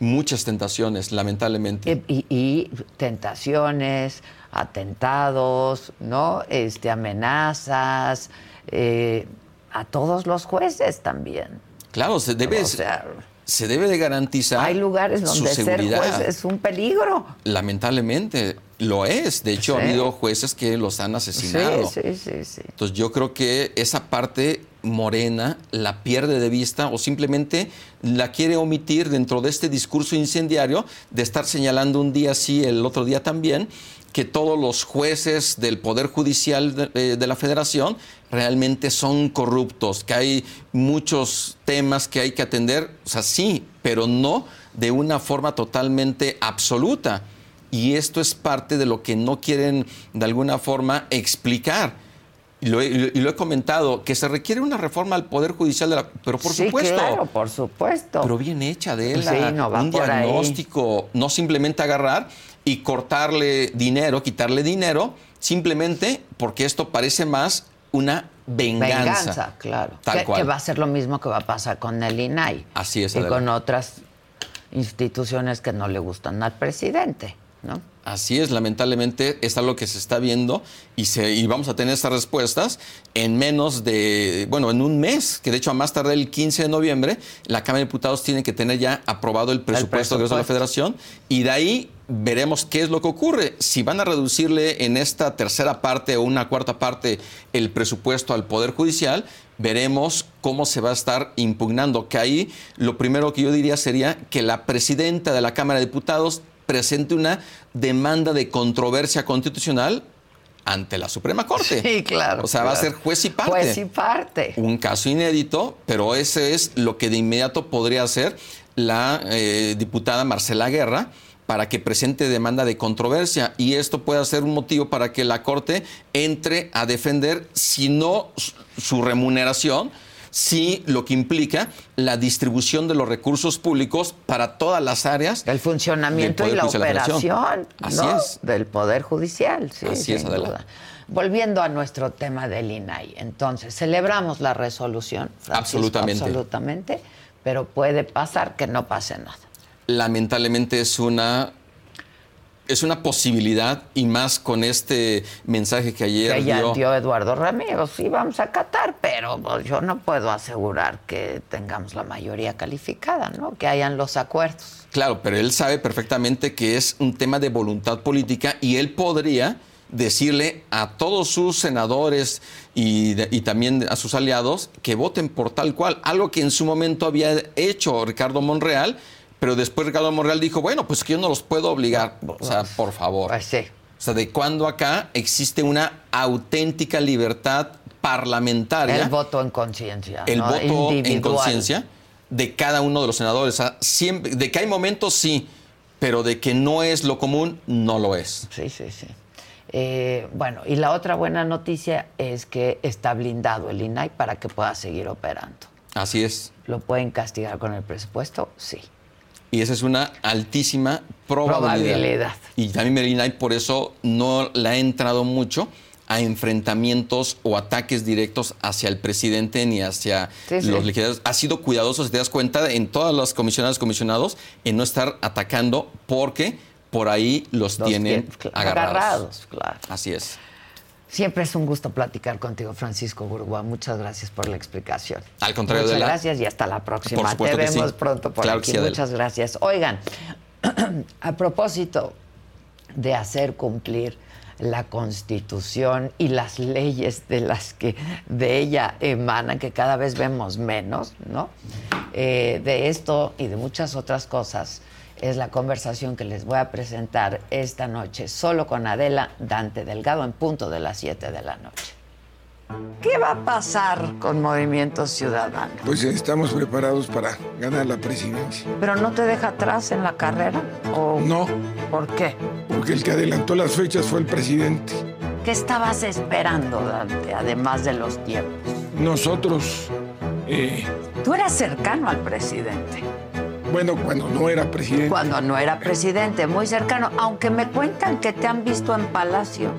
Muchas tentaciones, lamentablemente. Y, y tentaciones, atentados, ¿no? Este, amenazas, eh, a todos los jueces también. Claro, se debe, se debe de garantizar. Hay lugares donde ser juez es un peligro. Lamentablemente lo es. De hecho, ha habido jueces que los han asesinado. Sí, sí, sí, Entonces, yo creo que esa parte morena la pierde de vista o simplemente la quiere omitir dentro de este discurso incendiario de estar señalando un día sí, el otro día también que todos los jueces del Poder Judicial eh, de, la Federación realmente son corruptos, que hay muchos temas que hay que atender, o sea, sí, pero no de una forma totalmente absoluta. Y esto es parte de lo que no quieren de alguna forma explicar. Y lo, he, comentado, que se requiere una reforma al Poder Judicial, de la, pero por sí, supuesto. Claro, por supuesto. Pero bien hecha de él. Sí, no un diagnóstico, no simplemente agarrar y cortarle dinero, quitarle dinero, simplemente porque esto parece más una venganza. Venganza, claro. Tal que, cual. que va a ser lo mismo que va a pasar con el INAI. Así es. Y con otras instituciones que no le gustan al presidente, ¿no? Así es, lamentablemente es algo que se está viendo y, se, y vamos a tener estas respuestas en menos de, bueno, en un mes, que de hecho a más tarde el 15 de noviembre, la Cámara de Diputados tiene que tener ya aprobado el presupuesto, de la Federación y de ahí veremos qué es lo que ocurre. Si van a reducirle en esta tercera parte o una cuarta parte el presupuesto al Poder Judicial, veremos cómo se va a estar impugnando. Que ahí lo primero que yo diría sería que la presidenta de la Cámara de Diputados presente una demanda de controversia constitucional ante la Suprema Corte. Sí, claro. O sea, va a ser juez y parte. Juez y parte. Un caso inédito, pero ese es lo que de inmediato podría hacer la eh, diputada Marcela Guerra para que presente demanda de controversia y esto puede ser un motivo para que la Corte entre a defender, si no su remuneración, sí lo que implica la distribución de los recursos públicos para todas las áreas. El funcionamiento y la operación Así es. del Poder Judicial. Sí, Así es, Volviendo a nuestro tema del INAI, entonces, celebramos la resolución. absolutamente. Absolutamente, pero puede pasar que no pase nada. Lamentablemente es una es una posibilidad y más con este mensaje que ayer que ya dio, Eduardo Ramírez. Sí, vamos a catar, pero pues, yo no puedo asegurar que tengamos la mayoría calificada, ¿no? Que hayan los acuerdos. Claro, pero él sabe perfectamente que es un tema de voluntad política y él podría decirle a todos sus senadores y, y, también a sus aliados que voten por tal cual, algo que en su momento había hecho Ricardo Monreal pero después Ricardo Monreal dijo, bueno, pues que yo no los puedo obligar. O sea, por favor. Pues sí. O sea, ¿de cuándo acá existe una auténtica libertad parlamentaria? El voto en conciencia. El voto en conciencia de cada uno de los senadores. O sea, siempre, de que hay momentos, sí, pero de que no es lo común, no lo es. Sí, sí, sí. Eh, bueno, y la otra buena noticia es que está blindado el INAI para que pueda seguir operando. Así es. ¿Lo pueden castigar con el presupuesto? Sí. Y esa es una altísima probabilidad. Y también Merinay por eso no le ha entrado mucho a enfrentamientos o ataques directos hacia el presidente ni hacia los legisladores. Ha sido cuidadoso, si te das cuenta, en todas las comisionadas comisionados, en no estar atacando porque por ahí los, tienen agarrados. agarrados. Claro. Así es. Siempre es un gusto platicar contigo, Francisco Burgua. Muchas gracias por la explicación. Al contrario, Muchas gracias y hasta la próxima. Te vemos pronto por aquí. Muchas gracias. Oigan, a propósito de hacer cumplir la Constitución y las leyes de las que de ella emanan, que cada vez vemos menos, ¿no? Eh, de esto y de muchas otras cosas es la conversación que les voy a presentar esta noche, solo con Adela Dante Delgado, en punto de las 7 de la noche. ¿Qué va a pasar con Movimiento Ciudadano? Pues estamos preparados para ganar la presidencia. ¿Pero no te deja atrás en la carrera? ¿O No, por qué? porque el que adelantó las fechas fue el presidente. ¿Qué estabas esperando, Dante, además de los tiempos? Nosotros, eh, Tú eras cercano al presidente. Bueno, cuando no era presidente, Cuando no era presidente, muy cercano, aunque me cuentan que te han visto en Palacio.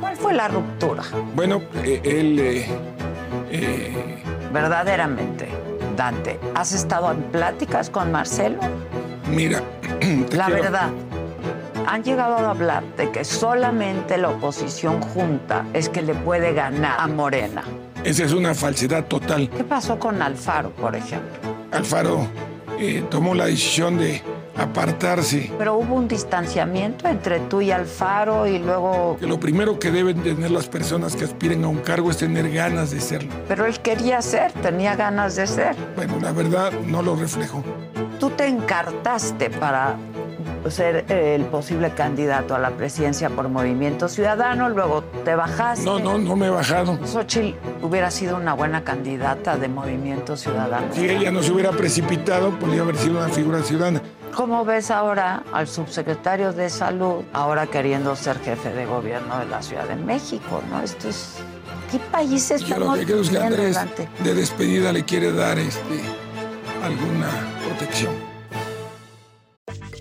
¿Cuál fue la ruptura? bueno, eh, él, eh, eh, Verdaderamente, Dante, ¿has estado en pláticas con Marcelo? mira, te La quiero- verdad, han llegado a hablar de que solamente la oposición junta es que le puede ganar a Morena. esa es una falsedad total. ¿Qué pasó con Alfaro, por ejemplo? Alfaro eh, tomó la decisión de apartarse. Pero hubo un distanciamiento entre tú y Alfaro y luego... Que lo primero que deben tener las personas que aspiren a un cargo es tener ganas de serlo. Pero él quería ser, tenía ganas de ser. Bueno, la verdad no lo reflejó. Tú te encartaste para ser eh, el posible candidato a la presidencia por Movimiento Ciudadano, luego te bajaste. No, no, no me he bajado. Xochitl hubiera sido una buena candidata de Movimiento Ciudadano. Si ella no se hubiera precipitado, podría haber sido una figura ciudadana. ¿Cómo ves ahora al subsecretario de Salud, ahora queriendo ser jefe de gobierno de la Ciudad de México? ¿no? Esto es... ¿Qué país Yo lo estamos que que Andrés de despedida le quiere dar este, alguna protección.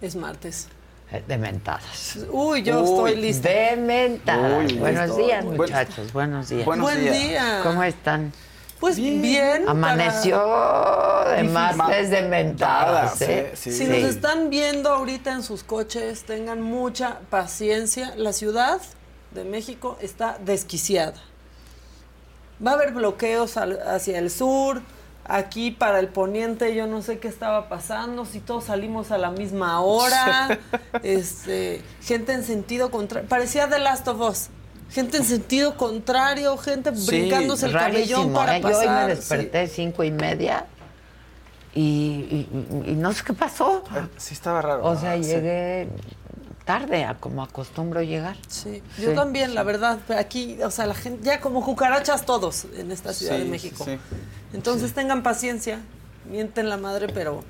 Es martes. Eh, De mentadas. Uy, yo estoy lista. De mentadas. Uy, buenos listo. días, Buen- muchachos. Buenos días. Buenos Buen días. día. ¿Cómo están? Pues bien. Amaneció de martes de mentadas, ¿eh? Si nos están viendo ahorita en sus coches, tengan mucha paciencia. La ciudad de México está desquiciada. Va a haber bloqueos al- hacia el sur, aquí para el poniente, yo no sé qué estaba pasando, si todos salimos a la misma hora, este, gente en sentido contrario, parecía The Last of Us. Gente en sentido contrario, gente brincándose el cabellón rarísimo, para ¿eh? Yo hoy me pasar. desperté cinco y media y, y- y no sé qué pasó. Sí, estaba raro. O sea, Ah, sí. Tarde, a como acostumbro llegar. Sí, yo también, la verdad, aquí, o sea, la gente, ya como cucarachas todos en esta Ciudad Sí, de México. sí. Entonces tengan paciencia, mienten la madre, pero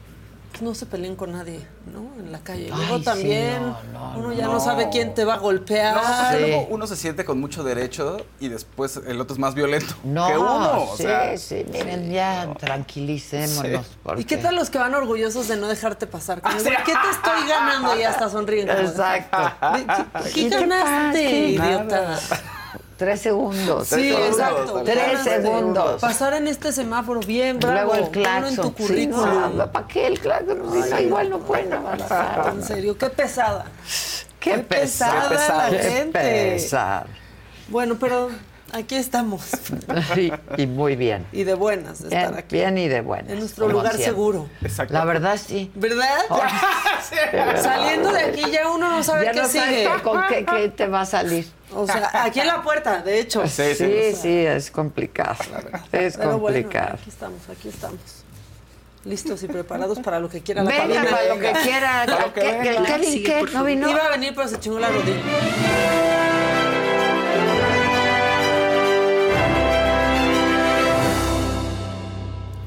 no se peleen con nadie, ¿no? En la calle. Luego Ay, sí, también no, no, uno ya no. no. sabe quién te va a golpear. Luego uno se siente con mucho derecho y después el otro es más violento No, que uno. o sí, sea, sí, miren, ya tranquilicémonos. Sí. porque- ¿Y qué tal los que van orgullosos de no dejarte pasar? Como, Ah, "Güey, ¿Qué te estoy ganando? Y hasta sonríen. como, Exacto. "¿De ¿Qué, qué ¿Y qué ganaste, idiota? Tres segundos. Sí, exacto. Tres segundos. Pasar en este semáforo, bien, bravo. Luego el Ponlo en claxon. tu currículum. Sí, no, ¿Para qué el claxon? Si no, igual no pueden avanzar. En serio, qué pesada. Qué pesada, pesado. la Qué gente. pesado. Bueno, pero aquí estamos. Sí, y muy bien. Y de buenas de estar Bien, aquí. bien y de buenas. En nuestro lugar siempre. seguro. La verdad, sí. ¿Verdad? verdad. Saliendo de aquí ya uno no sabe Ya qué no sigue. con qué, qué te va a salir. O sea, aquí en la puerta, de hecho. Sí, sí, es complicado. Es Pero bueno, complicado. aquí estamos, aquí estamos. listos y preparados para lo que quiera la Venga, familia. para lo que quiera. Para lo que ¿Qué- qué- ¿No vino? Iba a venir, pero se chingó la rodilla.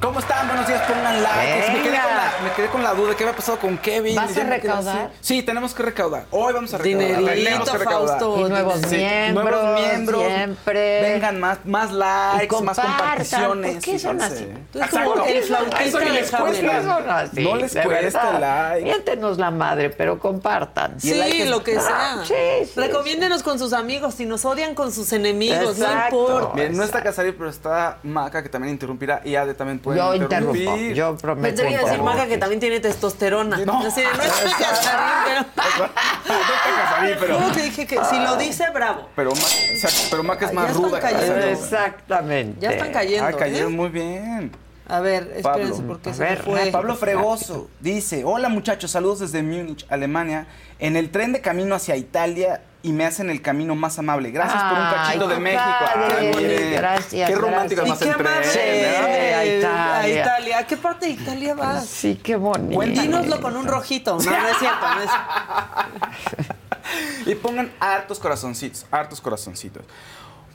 ¿Cómo están? Buenos días, pongan like. La, me quedé con la duda, ¿qué había pasado con Kevin? ¿Vas a recaudar? Sí, tenemos que recaudar. Hoy vamos a recaudar. Dinerito, tenemos que recaudar. Fausto. Y nuevos Sí, miembros, nuevos miembros. siempre. Vengan más, más likes, más comparticiones. ¿por qué son así? Eres como Exacto. el flautista de les ¿Por cuesta. qué son así? No les cuesta verdad. like. Miéntenos la madre, pero compartan. Sí, like lo que sea. Ah, sí, sí, Recomiéndenos con sus amigos. Si nos odian con sus enemigos, Exacto. no importa. Bien, no está Casarín, pero está Maca, que también interrumpirá, y Ade también puede Yo interrumpir. interrumpo, yo prometo Pensé que iba a decir. Maca que también tiene testosterona. No. Así de, no es Casarín, pero... No está Casarín, pero... Juro que dije que si lo dice, bravo. Pero sea, pero Maca es más ya están ruda que cayendo. Casarín. Exactamente. Ya están cayendo. Ah, cayeron ¿eh? muy bien. A ver, Pablo. espérense porque A se me ver, fue. Pablo Fregoso dice, hola muchachos, saludos desde Múnich, Alemania. En el tren de camino hacia Italia y me hacen el camino más amable. Gracias por un Ay, cachito de México. Ay, Gracias, Qué romántico además el tren. de a Italia. A Italia. ¿A qué parte de Italia vas? Sí, qué bonito. Dínoslo con un rojito. No, no es cierto. No es... Y pongan hartos corazoncitos, hartos corazoncitos.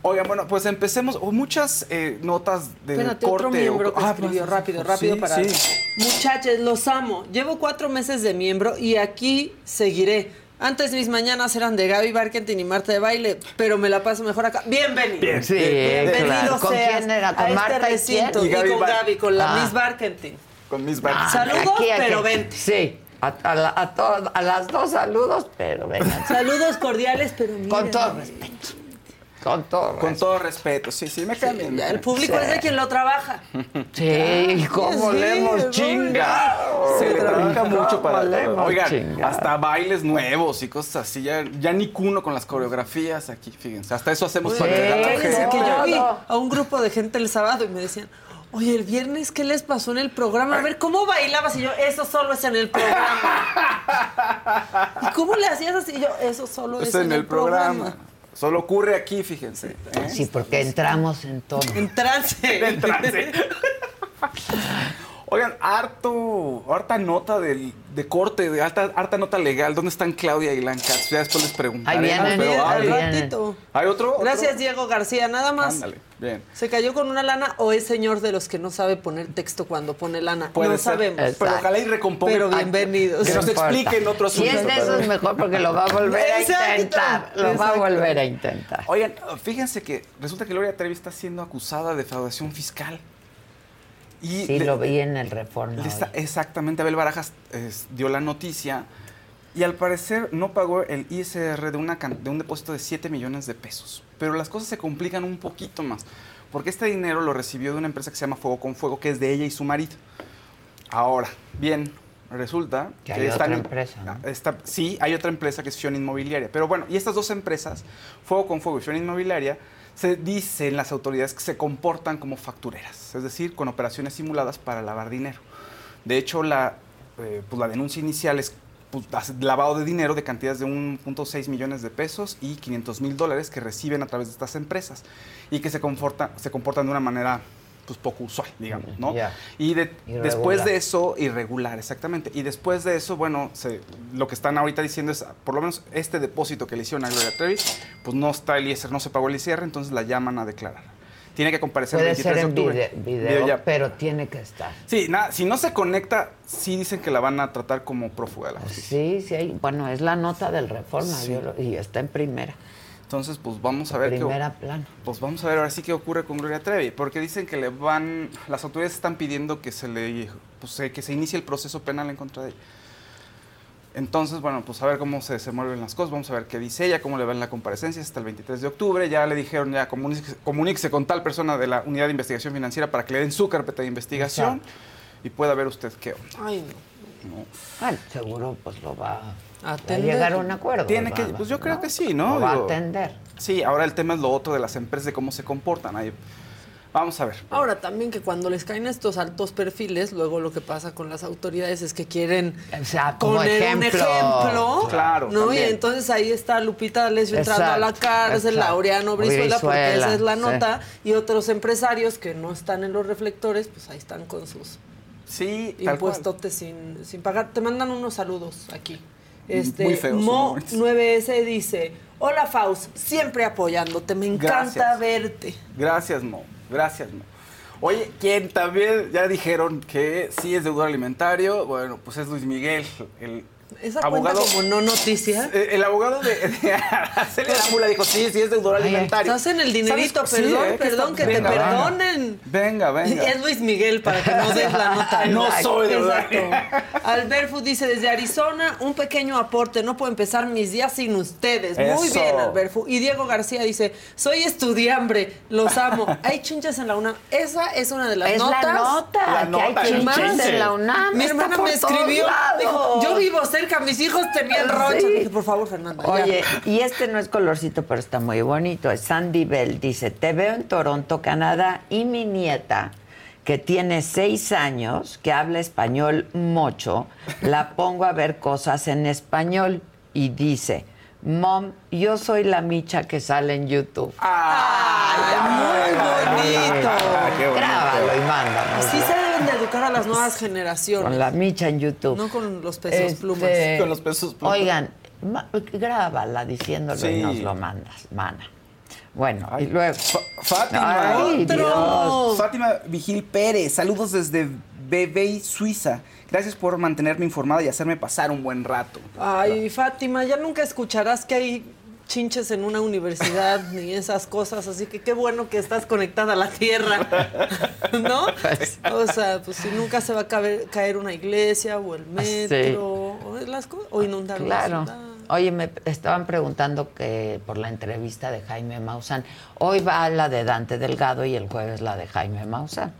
Oigan, bueno, pues empecemos. Oh, muchas eh, notas de Espérate, corte. otro miembro que Ah, escribió pues, rápido, sí, rápido para... sí. Muchachos, los amo. Llevo cuatro meses de miembro y aquí seguiré. Antes mis mañanas eran de Gaby Barkentin y Marta de baile, pero me la paso mejor acá. Bienvenido. Bien. Sí, Bienvenido claro. ¿Con seas quién era? ¿Con este Marta y recinto. quién? Y Gaby con Bar- Gaby, con la Ah. Miss Barkentin. Con mis Ah, barcos. Saludos, aquí, aquí. pero vente. Sí, a, a la- a to- a las dos saludos, pero vengan. Saludos cordiales, pero miren. Con todo respeto. Con todo Con respeto. todo respeto. Sí, sí, me cambian. Ya, el público es de quien lo trabaja. Sí, cómo Sí, le hemos chingado. Se le trabaja mucho para ¿Cómo le todo. hemos Oigan, chingado? hasta bailes nuevos y cosas así. Ya, ya ni cuno con las coreografías aquí, fíjense. Hasta eso hacemos Sí, para gente. que yo vi a un grupo de gente el sábado y me decían, oye, el viernes, ¿qué les pasó en el programa? A ver, ¿cómo bailabas? Y yo, eso solo es en el programa. ¿Y cómo le hacías así? Y yo, eso solo es, Es en el programa. Solo ocurre aquí, fíjense. ¿eh? Sí, porque entramos en todo. En trance. En trance. Oigan, harto, harta nota del- de corte, de alta, harta nota legal. ¿Dónde están Claudia y Lanca? Ya después les preguntaré. Ahí vienen, pero ahí hay, vienen. ratito. ¿Hay otro? ¿Otro? Gracias, Diego García. Nada más. Ándale, bien. ¿Se cayó con una lana o es señor de los que no sabe poner texto cuando pone lana? Puede no ser. sabemos. Exacto. Pero ojalá y recompongan. Pero Ah, bienvenidos. Que nos expliquen otro Si asunto. es de eso es mejor porque lo va a volver a intentar. Lo va a volver a intentar. Oigan, fíjense que resulta que Gloria Trevi está siendo acusada de defraudación fiscal. Y Sí, le- lo vi en el Reforma. exactamente, Abel Barajas dio la noticia y al parecer no pagó el ISR de, una, de un depósito de 7 millones de pesos. Pero las cosas se complican un poquito más, porque este dinero lo recibió de una empresa que se llama Fuego con Fuego, que es de ella y su marido. Ahora, bien, resulta Que hay están- otra empresa, ¿no? está- sí, hay otra empresa que es Fion Inmobiliaria. Pero bueno, y estas dos empresas, Fuego con Fuego y Fion Inmobiliaria, se dicen las autoridades que se comportan como factureras, es decir, con operaciones simuladas para lavar dinero. De hecho, la, eh, pues denuncia inicial es pues, lavado de dinero de cantidades de 1.6 millones de pesos y 500 mil dólares que reciben a través de estas empresas y que se, se comportan de una manera pues, poco usual, digamos, ¿no? Y de- después de eso, irregular, exactamente. Y después de eso, bueno, se- lo que están ahorita diciendo es, por lo menos este depósito que le hicieron a Gloria Trevi, pues no está el ISR, no se pagó el ISR, entonces la llaman a declarar. Tiene que comparecer el 23 ser en de octubre. vide- video, ya. pero tiene que estar. Sí, nada, si no se conecta, sí dicen que la van a tratar como prófuga de la justicia. Sí, sí, hay- bueno, es la nota del Reforma Sí. yo lo- y está en primera. Entonces, pues vamos a ver qué primera plana. pues vamos a ver ahora sí qué ocurre con Gloria Trevi, porque dicen que le van, las autoridades están pidiendo que se le, pues, eh, que se inicie el proceso penal en contra de ella. Entonces, bueno, pues a ver cómo se desenvuelven las cosas, vamos a ver qué dice ella, cómo le va en la comparecencia hasta el 23 de octubre. Ya le dijeron, ya comuníquese, comuníquese con tal persona de la Unidad de Investigación Financiera para que le den su carpeta de investigación y pueda ver usted qué onda. Ay, ¿no? Bueno, seguro pues lo va a Atender. llegar a un acuerdo. Tiene que, pues yo creo ¿no? que sí, ¿no? Lo va a Digo, atender. Sí, ahora el tema es lo otro de las empresas, de cómo se comportan. Ahí, vamos a ver. Ahora también que cuando les caen estos altos perfiles, luego lo que pasa con las autoridades es que quieren O sea, como poner un ejemplo. Claro, ¿no? Y entonces ahí está Lupita D'Alessio entrando a la cárcel, exacto. Laureano Brizuela, porque esa es la sí. nota, y otros empresarios que no están en los reflectores, pues ahí están con sus Sí, tal cual. impuestote sin, sin pagar. Te mandan unos saludos aquí. Este, Muy feos, Mo muy bonitos. 9S dice, hola Faust, siempre apoyándote, me encanta Gracias. verte. Gracias, Mo. Gracias, Mo. Oye, quien también ya dijeron que sí es deudor alimentario, bueno, pues es Luis Miguel, el Esa abogado. cuenta como no noticia. Eh, El abogado de, de Araceli Arámbula dijo, sí, sí es deudor Ay, alimentario. Estás en el dinerito, ¿Sabes? Sí, perdón, eh, que perdón, está- que te venga, perdonen. Venga, venga. Es Luis Miguel para que no des la nota. No soy de verdad. Exacto. Alberto dice desde Arizona, un pequeño aporte, no puedo empezar mis días sin ustedes. Muy bien, Alberto. Y Diego García dice, soy estudiambre, los amo. Hay chinches en la UNAM. Esa es una de las Es la notas. nota, La que hay nota, chinches en la UNAM, Mi hermana me escribió, dijo, yo vivo cerca, mis hijos tenían rocha. Sí. Dije, por favor, Fernanda. ya". Oye, y este no es colorcito, pero está muy bonito. Es Sandy Bell. Dice, te veo en Toronto, Canadá, y mi nieta, que tiene seis años, que habla español mucho, la pongo a ver cosas en español y dice, Mom, yo soy la micha que sale en YouTube. Ay, muy bonito. Ah, qué bonito. Grábalo y mándalo. Deben de educar a las nuevas generaciones. Con la micha en YouTube. No con los pesos Este, plumas. Con los pesos plumas. Oigan, ma- grábala diciéndolo y nos lo mandas, mana. Bueno, y luego. Fátima. Ay, Dios. Fátima Vigil Pérez, saludos desde Bebey, Suiza. Gracias por mantenerme informada y hacerme pasar un buen rato. Ay, Fátima, ya nunca escucharás que hay chinches en una universidad ni esas cosas, así que qué bueno que estás conectada a la tierra, ¿no? O sea, pues si nunca se va a caber- caer una iglesia o el metro o, las o inundar la Claro. ciudad. Oye, me estaban preguntando que por la entrevista de Jaime Maussan. Hoy va la de Dante Delgado y el jueves la de Jaime Maussan.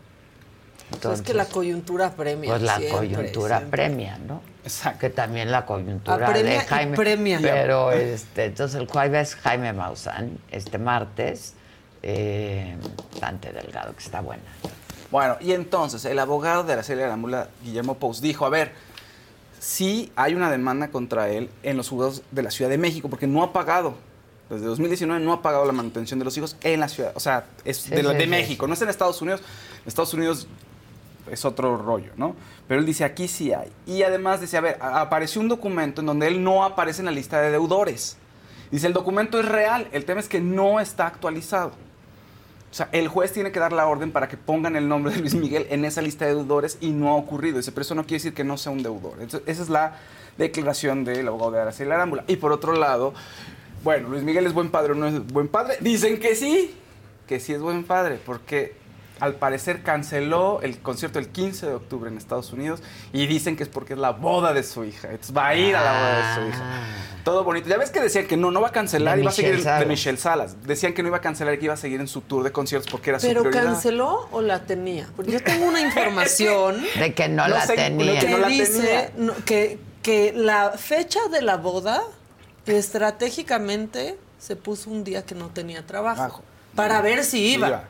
Pues es que la coyuntura premia. Pues la siempre, coyuntura siempre. premia, ¿no? Exacto. Que también la coyuntura Apremia de y Jaime. premia. Pero este, entonces el jueves Jaime Maussan, este martes, eh, Dante Delgado, que está buena. Bueno, y entonces el abogado de Araceli Arámbula, Guillermo Pous, dijo, a ver, sí hay una demanda contra él en los juzgados de la Ciudad de México, porque no ha pagado. Desde 2019 no ha pagado la manutención de los hijos en la ciudad. O sea, es Sí, de, la- sí, de sí, México, no es en Estados Unidos. En Estados Unidos es otro rollo, ¿no? Pero él dice, aquí sí hay. Y además dice, a ver, apareció un documento en donde él no aparece en la lista de deudores. Dice, el documento es real, el tema es que no está actualizado. O sea, el juez tiene que dar la orden para que pongan el nombre de Luis Miguel en esa lista de deudores y no ha ocurrido. Dice, pero eso no quiere decir que no sea un deudor. Esa es la declaración del abogado de Araceli Arámbula. Y por otro lado, bueno, Luis Miguel es buen padre o no es buen padre. Dicen que sí, que sí es buen padre, porque al parecer canceló el concierto el 15 de octubre en Estados Unidos y dicen que es porque es la boda de su hija. Entonces va a ir a la boda de su hija. Todo bonito. Ya ves que decían que no, no va a cancelar, De iba a seguir Michelle de Salas. Michelle Salas. Decían que no iba a cancelar y que iba a seguir en su tour de conciertos porque era ¿Pero su prioridad. canceló o la tenía? Porque yo tengo una información De que no, No la sé, tenía. que que no la dice tenía. no, que, que la fecha de la boda estratégicamente se puso un día que no tenía trabajo Bajo. para ver si iba. Iba.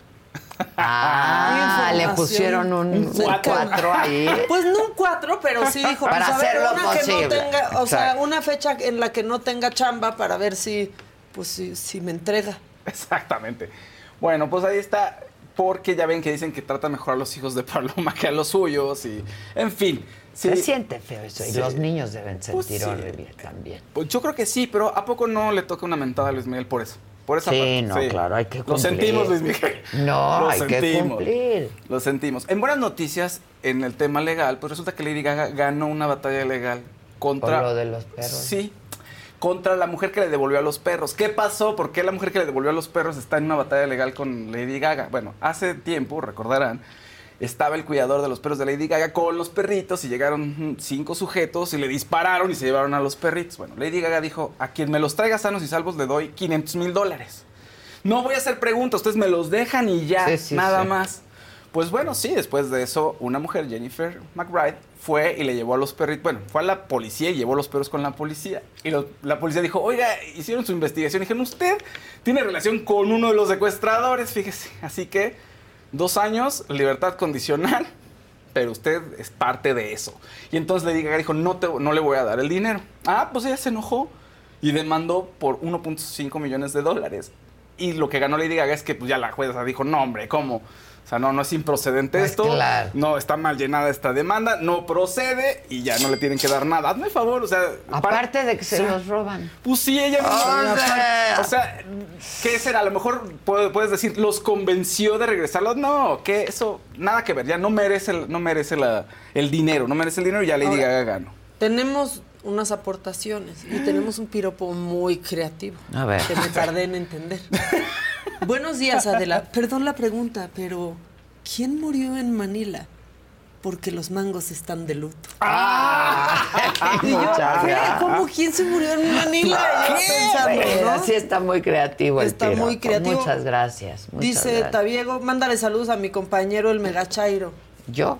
Ah, le Información. pusieron un, un cuatro ahí. Pues no un cuatro, pero sí dijo, Para pues, a ver, hacerlo una que no posible. tenga, o sea, una fecha en la que no tenga chamba para ver si, pues si, si me entrega. Exactamente. Bueno, pues ahí está. Porque ya ven que dicen que trata mejor a los hijos de Paloma que a los suyos. Y, en fin. sí. Se siente feo eso. Y los niños deben Pues sentir sí. horrible también. Pues yo creo que sí, pero ¿a poco no le toca una mentada a Luis Miguel por eso? Por esa Sí, parte. no, claro, hay que Lo cumplir. sentimos, Luis Miguel. No, Lo hay que cumplir. Lo sentimos. En buenas noticias, en el tema legal, pues resulta que Lady Gaga ganó una batalla legal contra... Por lo de los perros. Sí, contra la mujer que le devolvió a los perros. ¿Qué pasó? ¿Por qué la mujer que le devolvió a los perros está en una batalla legal con Lady Gaga? Bueno, hace tiempo, recordarán, estaba el cuidador de los perros de Lady Gaga con los perritos y llegaron cinco sujetos y le dispararon y se llevaron a los perritos. Bueno, Lady Gaga dijo, a quien me los traiga sanos y salvos le doy 500 mil dólares. No voy a hacer preguntas, ustedes me los dejan y ya, Sí, sí, nada sí. más. Pues bueno, sí, después de eso, una mujer, Jennifer McBride, fue y le llevó a los perritos, bueno, fue a la policía y llevó los perros con la policía. Y lo- la policía dijo, oiga, hicieron su investigación. Y dijeron, usted tiene relación con uno de los secuestradores, fíjese. Así que dos años, libertad condicional, pero usted es parte de eso. Y entonces Lady Gaga dijo, no, te, no le voy a dar el dinero. Ah, pues ella se enojó y demandó por 1.5 millones de dólares. Y lo que ganó Lady Gaga es que pues ya la jueza dijo, no hombre, ¿cómo? O sea, no, no es improcedente Pues esto. claro. No, está mal llenada esta demanda, no procede y ya no le tienen que dar nada. Hazme favor, o sea. Aparte de que se o sea, los roban. Pues sí, ella misma. O sea. O sea, ¿qué será? A lo mejor puede- puedes decir, ¿los convenció de regresarlos? No, que eso, nada que ver. Ya no merece, el- no merece la- el dinero, no merece el dinero y ya Lady Ahora- Gaga ganó. Tenemos unas aportaciones y tenemos un piropo muy creativo. A ver. Que me tardé en entender. Buenos días, Adela. Perdón la pregunta, pero ¿quién murió en Manila? Porque los mangos están de luto. Y yo. ¿Cómo quién se murió en Manila? Yo pensando, Bueno, ¿no? sí está muy creativo el Está piropo. muy creativo. Muchas gracias. muchas Dice gracias. Tabiego, mándale saludos a mi compañero el Megachairo. Yo,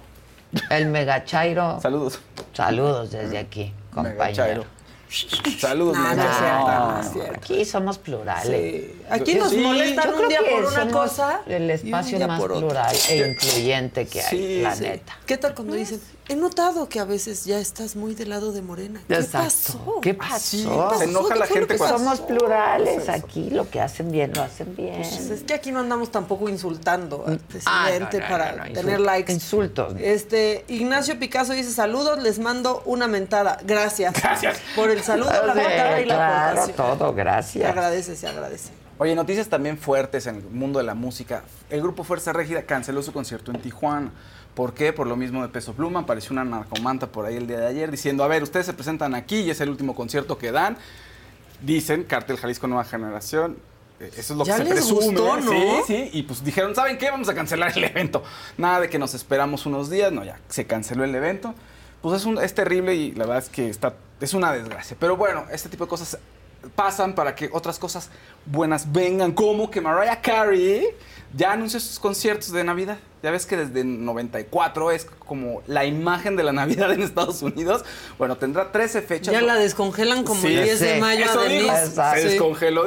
el Megachairo. Saludos. Saludos desde aquí, compañero. Saludos, No, no No, aquí somos plurales. Sí. Aquí nos Sí, molestan un día por una cosa El espacio más plural e incluyente que hay, Sí, la neta. ¿Qué tal cuando dicen, he notado que a veces ya estás muy del lado de Morena? ¿Qué Exacto. pasó? ¿Qué pasó? Sí, se enoja la ¿Qué gente cuando... Somos plurales aquí, lo que hacen bien lo hacen bien. Pues es que aquí no andamos tampoco insultando al presidente Ah, no, no, para no, no, tener insult- likes. Insultos. Este, Ignacio Picasso dice, saludos, les mando una mentada. Gracias. Gracias. Por el saludo, la mentada y la claro, aportación. todo, Se gracias. agradece, se agradece. Oye, noticias también fuertes en el mundo de la música. El grupo Fuerza Régida canceló su concierto en Tijuana. ¿Por qué? Por lo mismo de Peso Pluma. Apareció una narcomanta por ahí el día de ayer diciendo, a ver, ustedes se presentan aquí y es el último concierto que dan. Dicen, Cartel Jalisco Nueva Generación. eh, Eso es lo Ya que se presume. gustó, ¿no? Sí, sí. Y pues dijeron, ¿saben qué? Vamos a cancelar el evento. Nada de que nos esperamos unos días. No, ya se canceló el evento. Pues es, un- es terrible y la verdad es que está, es una desgracia. Pero bueno, este tipo de cosas pasan para que otras cosas buenas vengan, como que Mariah Carey ya anunció sus conciertos de Navidad. Ya ves que desde 94 es como la imagen de la Navidad en Estados Unidos. Bueno, tendrá 13 fechas. Ya la descongelan como Sí, el 10 de mayo Eso a digo, se descongeló,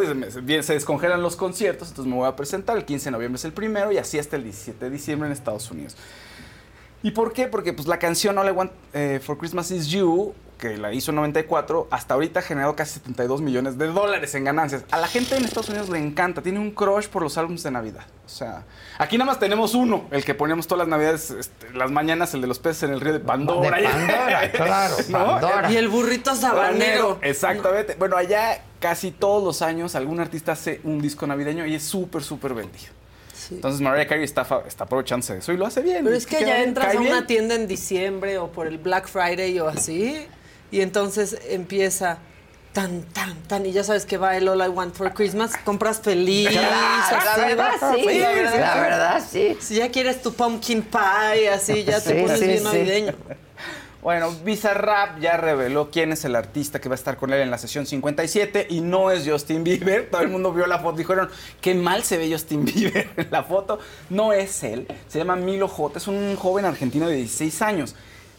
se descongelan los conciertos, entonces me voy a presentar. El 15 de noviembre es el primero y así hasta el 17 de diciembre en Estados Unidos. ¿Y por qué? Porque pues, la canción All I Want eh, for Christmas Is You, que la hizo en 94, hasta ahorita ha generado casi 72 millones de dólares en ganancias. A la gente en Estados Unidos le encanta, tiene un crush por los álbumes de Navidad. O sea, aquí nada más tenemos uno, el que poníamos todas las Navidades, este, las mañanas, el de los peces en el río de Pandora. De Pandora, claro, ¿No? Pandora. Y el burrito sabanero. Exactamente. Bueno, allá casi todos los años algún artista hace un disco navideño y es súper, súper vendido. Sí. Entonces Mariah Carey está, está aprovechándose de eso y lo hace bien. Pero es que ya entras a una bien. tienda en diciembre o por el Black Friday o así, y entonces empieza tan, tan, tan, y ya sabes que va el All I Want for Christmas, compras feliz. Claro, la verdad sí, Sí, la verdad sí. Si ya quieres tu pumpkin pie, así, ya te Sí, pones sí, bien sí. navideño. Bueno, Bizarrap ya reveló quién es el artista que va a estar con él en la sesión 57 y no es Justin Bieber. Todo el mundo vio la foto y dijeron, qué mal se ve Justin Bieber en la foto. No es él, se llama Milo J, es un joven argentino de 16 años.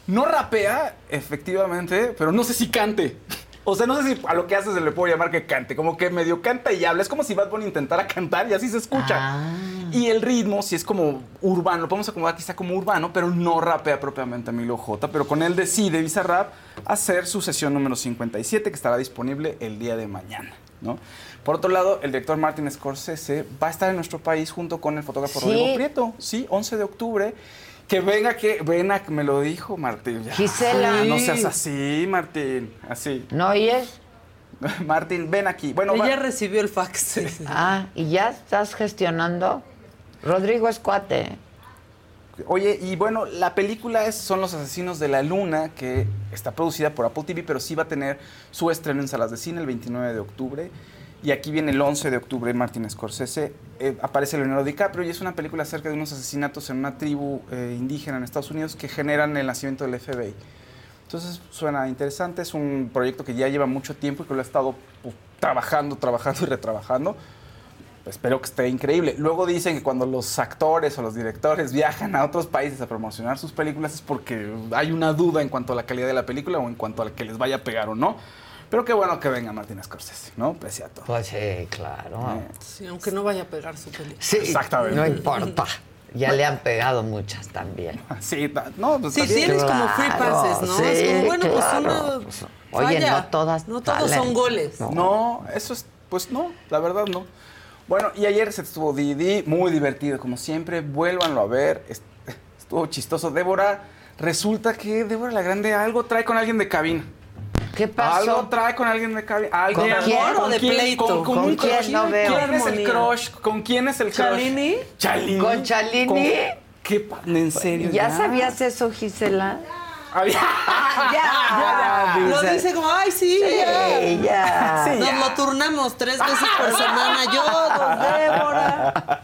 No rapea, efectivamente, pero no sé si cante. O sea, no sé si a lo que hace se le puede llamar que cante, como que medio canta y habla. Es como si Bad Bunny intentara cantar y así se escucha. Ah. Y el ritmo, si es como urbano, lo podemos acomodar quizá como urbano, pero no rapea propiamente a Milo J. Pero con él decide Bizarrap hacer su sesión número 57, que estará disponible el día de mañana. ¿no? Por otro lado, el director Martin Scorsese va a estar en nuestro país junto con el fotógrafo Sí. Rodrigo Prieto. Sí, 11 de octubre. Que venga, que ven a, me lo dijo Martín. ya. Gisela. No seas así, Martín. Así. ¿No oyes? Martín, ven aquí. Bueno, va- Ella recibió el fax. Ah, ¿y ya estás gestionando? Rodrigo es cuate. Oye, y bueno, la película es Son los Asesinos de la Luna, que está producida por Apple TV, pero sí va a tener su estreno en salas de cine el 29 de octubre. Y aquí viene el 11 de octubre Martin Scorsese. Eh, aparece Leonardo DiCaprio y es una película acerca de unos asesinatos en una tribu eh, indígena en Estados Unidos que generan el nacimiento del FBI. Entonces suena interesante, es un proyecto que ya lleva mucho tiempo y que lo ha estado pues, trabajando, trabajando y retrabajando. Espero que esté increíble. Luego dicen que cuando los actores o los directores viajan a otros países a promocionar sus películas es porque hay una duda en cuanto a la calidad de la película o en cuanto a que les vaya a pegar o no. Pero qué bueno que venga Martín Scorsese, ¿no? Pese a todo. Pues sí, claro. Sí, aunque no vaya a pegar su película. Sí, Exactamente. no importa. Ya le han pegado muchas también. Sí, no, pues Sí, tienes como free passes, ¿no? es como, bueno, pues claro. uno Pues, Oye, falla. no todas No todos salen. son goles. No. No, eso es, pues no, la verdad no. Bueno, y ayer se estuvo Didi, muy divertido, como siempre. Vuélvanlo a ver. est- Estuvo chistoso. Débora, resulta que Débora la Grande algo trae con alguien de cabina. ¿Qué pasó? Algo trae con alguien de cabina. Algo ¿Con de quién? amor o de pleito? Con, ¿Con un quién? crush. No veo. ¿Quién es el crush? ¿Con quién es el crush? ¿Chalini? Chalini. ¿Con Chalini? ¿Con- ¿Qué? pa- ¿En serio? ¿Ya sabías eso, Gisela? Ah, ya. ya, Lo dice. como, ay, sí, Sí, ya. ya. Sí, Nos lo turnamos tres veces por semana. Yo, don Débora.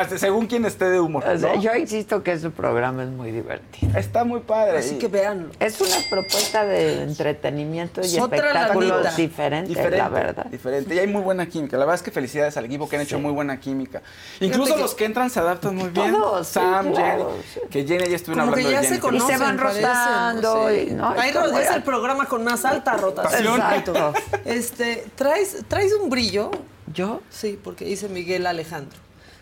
Este, Según quien esté de humor. O sea, ¿no? yo insisto que su programa es muy divertido. Está muy padre. Así que véanlo. Es una propuesta de entretenimiento y Otra espectáculos lanita. diferente, la verdad. Diferente. Y hay muy buena química. La verdad es que felicidades al equipo que han hecho muy buena química. Incluso Fíjate los que entran se adaptan muy bien. Todos, sí, Sam, claro, Jenny. Que Jenny ya estuvieron Como que hablando ya de se Jenny. conocen. Y se van parecen, rotando, sí. y, ¿no? Hay Es el programa con más alta rotación. Exacto. Este, ¿traes, ¿traes un brillo? ¿Yo? Sí, porque dice Miguel Alejandro.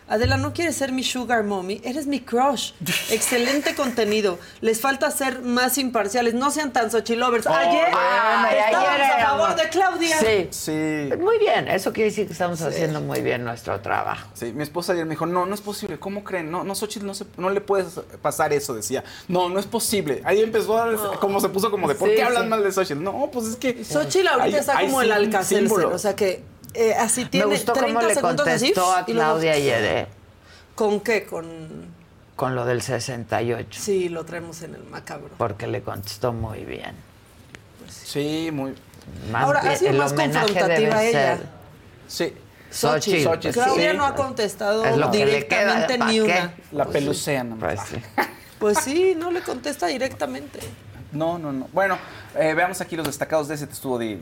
Adela, no quieres ser mi sugar mommy, eres mi crush. Excelente contenido. Les falta ser más imparciales, no sean tan sochilovers. Ayer Ay, estábamos ayer a favor de Claudia. Sí. Sí. Muy bien, eso quiere decir que estamos haciendo muy bien nuestro trabajo. Sí, mi esposa ayer me dijo, no, no es posible, ¿cómo creen? No, no, Xochitl, no, se- no le puedes pasar eso, decía. No, no es posible. Ahí empezó a, como se puso como de, ¿por Sí, qué hablan sí. mal de Xochitl? No, pues es que... Xochitl ahorita hay- está hay como el símbolos. o sea que eh, así tiene Me gustó 30 cómo le así, contestó a Claudia ayer, ¿eh? ¿Con qué? Con... Con lo del 68, Sí, lo traemos en el macabro. porque le contestó muy bien. Sí, muy... Más Ahora, bien, ha sido el más confrontativa ella. ser Sí. Xochitl. Xochitl, Claudia sí. no ha contestado Es lo que le directamente queda, ¿pa' ni qué? una. La pelucean. Pues sí. Pues sí, no le contesta directamente. No, no, no. Bueno, eh, veamos aquí los destacados de ese estuvo de...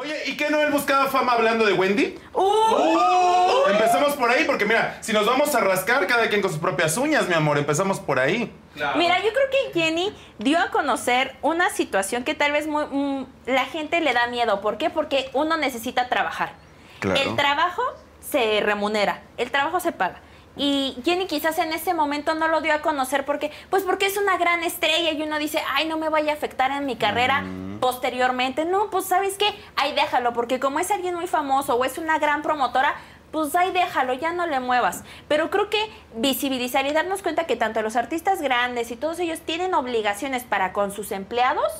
Oye, ¿y qué Noel buscaba fama hablando de Wendy? ¡Uh! Empezamos por ahí, porque mira, si nos vamos a rascar cada quien con sus propias uñas, mi amor, empezamos por ahí. Mira, yo creo que Jenny dio a conocer una situación que tal vez muy- mm, la gente le da miedo. ¿Por qué? Porque uno necesita trabajar. Claro. El trabajo se remunera, el trabajo se paga. Y Jenny quizás en ese momento no lo dio a conocer porque, pues porque es una gran estrella y uno dice, ay, no me vaya a afectar en mi carrera posteriormente. No, pues sabes qué, ahí déjalo, porque como es alguien muy famoso o es una gran promotora, pues ahí déjalo, ya no le muevas. Pero creo que visibilizar y darnos cuenta que tanto los artistas grandes y todos ellos tienen obligaciones para con sus empleados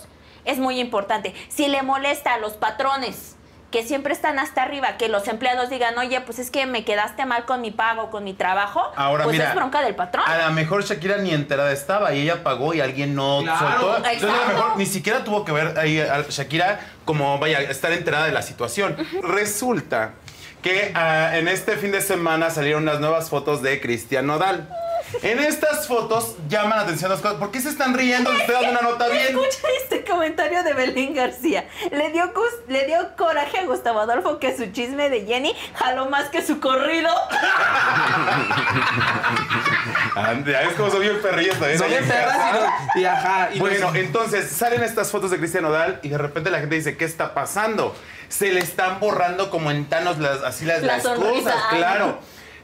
es muy importante. Si le molesta a los patrones que siempre están hasta arriba, que los empleados digan, oye, pues es que me quedaste mal con mi pago, con mi trabajo, Ahora, pues mira, es bronca del patrón. A lo mejor Shakira ni enterada estaba y ella pagó y alguien no Claro. soltó. Entonces, a lo mejor ni siquiera tuvo que ver ahí a Shakira como vaya estar enterada de la situación. Resulta que ah, en este fin de semana salieron unas nuevas fotos de Cristian Nodal. En estas fotos llaman la atención las cosas. ¿Por qué se están riendo? Estoy dando una nota bien. Escucha este comentario de Belén García. Le dio, le dio coraje a Gustavo Adolfo que su chisme de Jenny jaló más que su corrido. Ande, es como soy bien perrillos también. Ahí bien en perras y ajá, bueno, entonces salen estas fotos de Cristian Nodal y de repente la gente dice, ¿qué está pasando? Se le están borrando como en Thanos las, así las, La las cosas, ay. claro.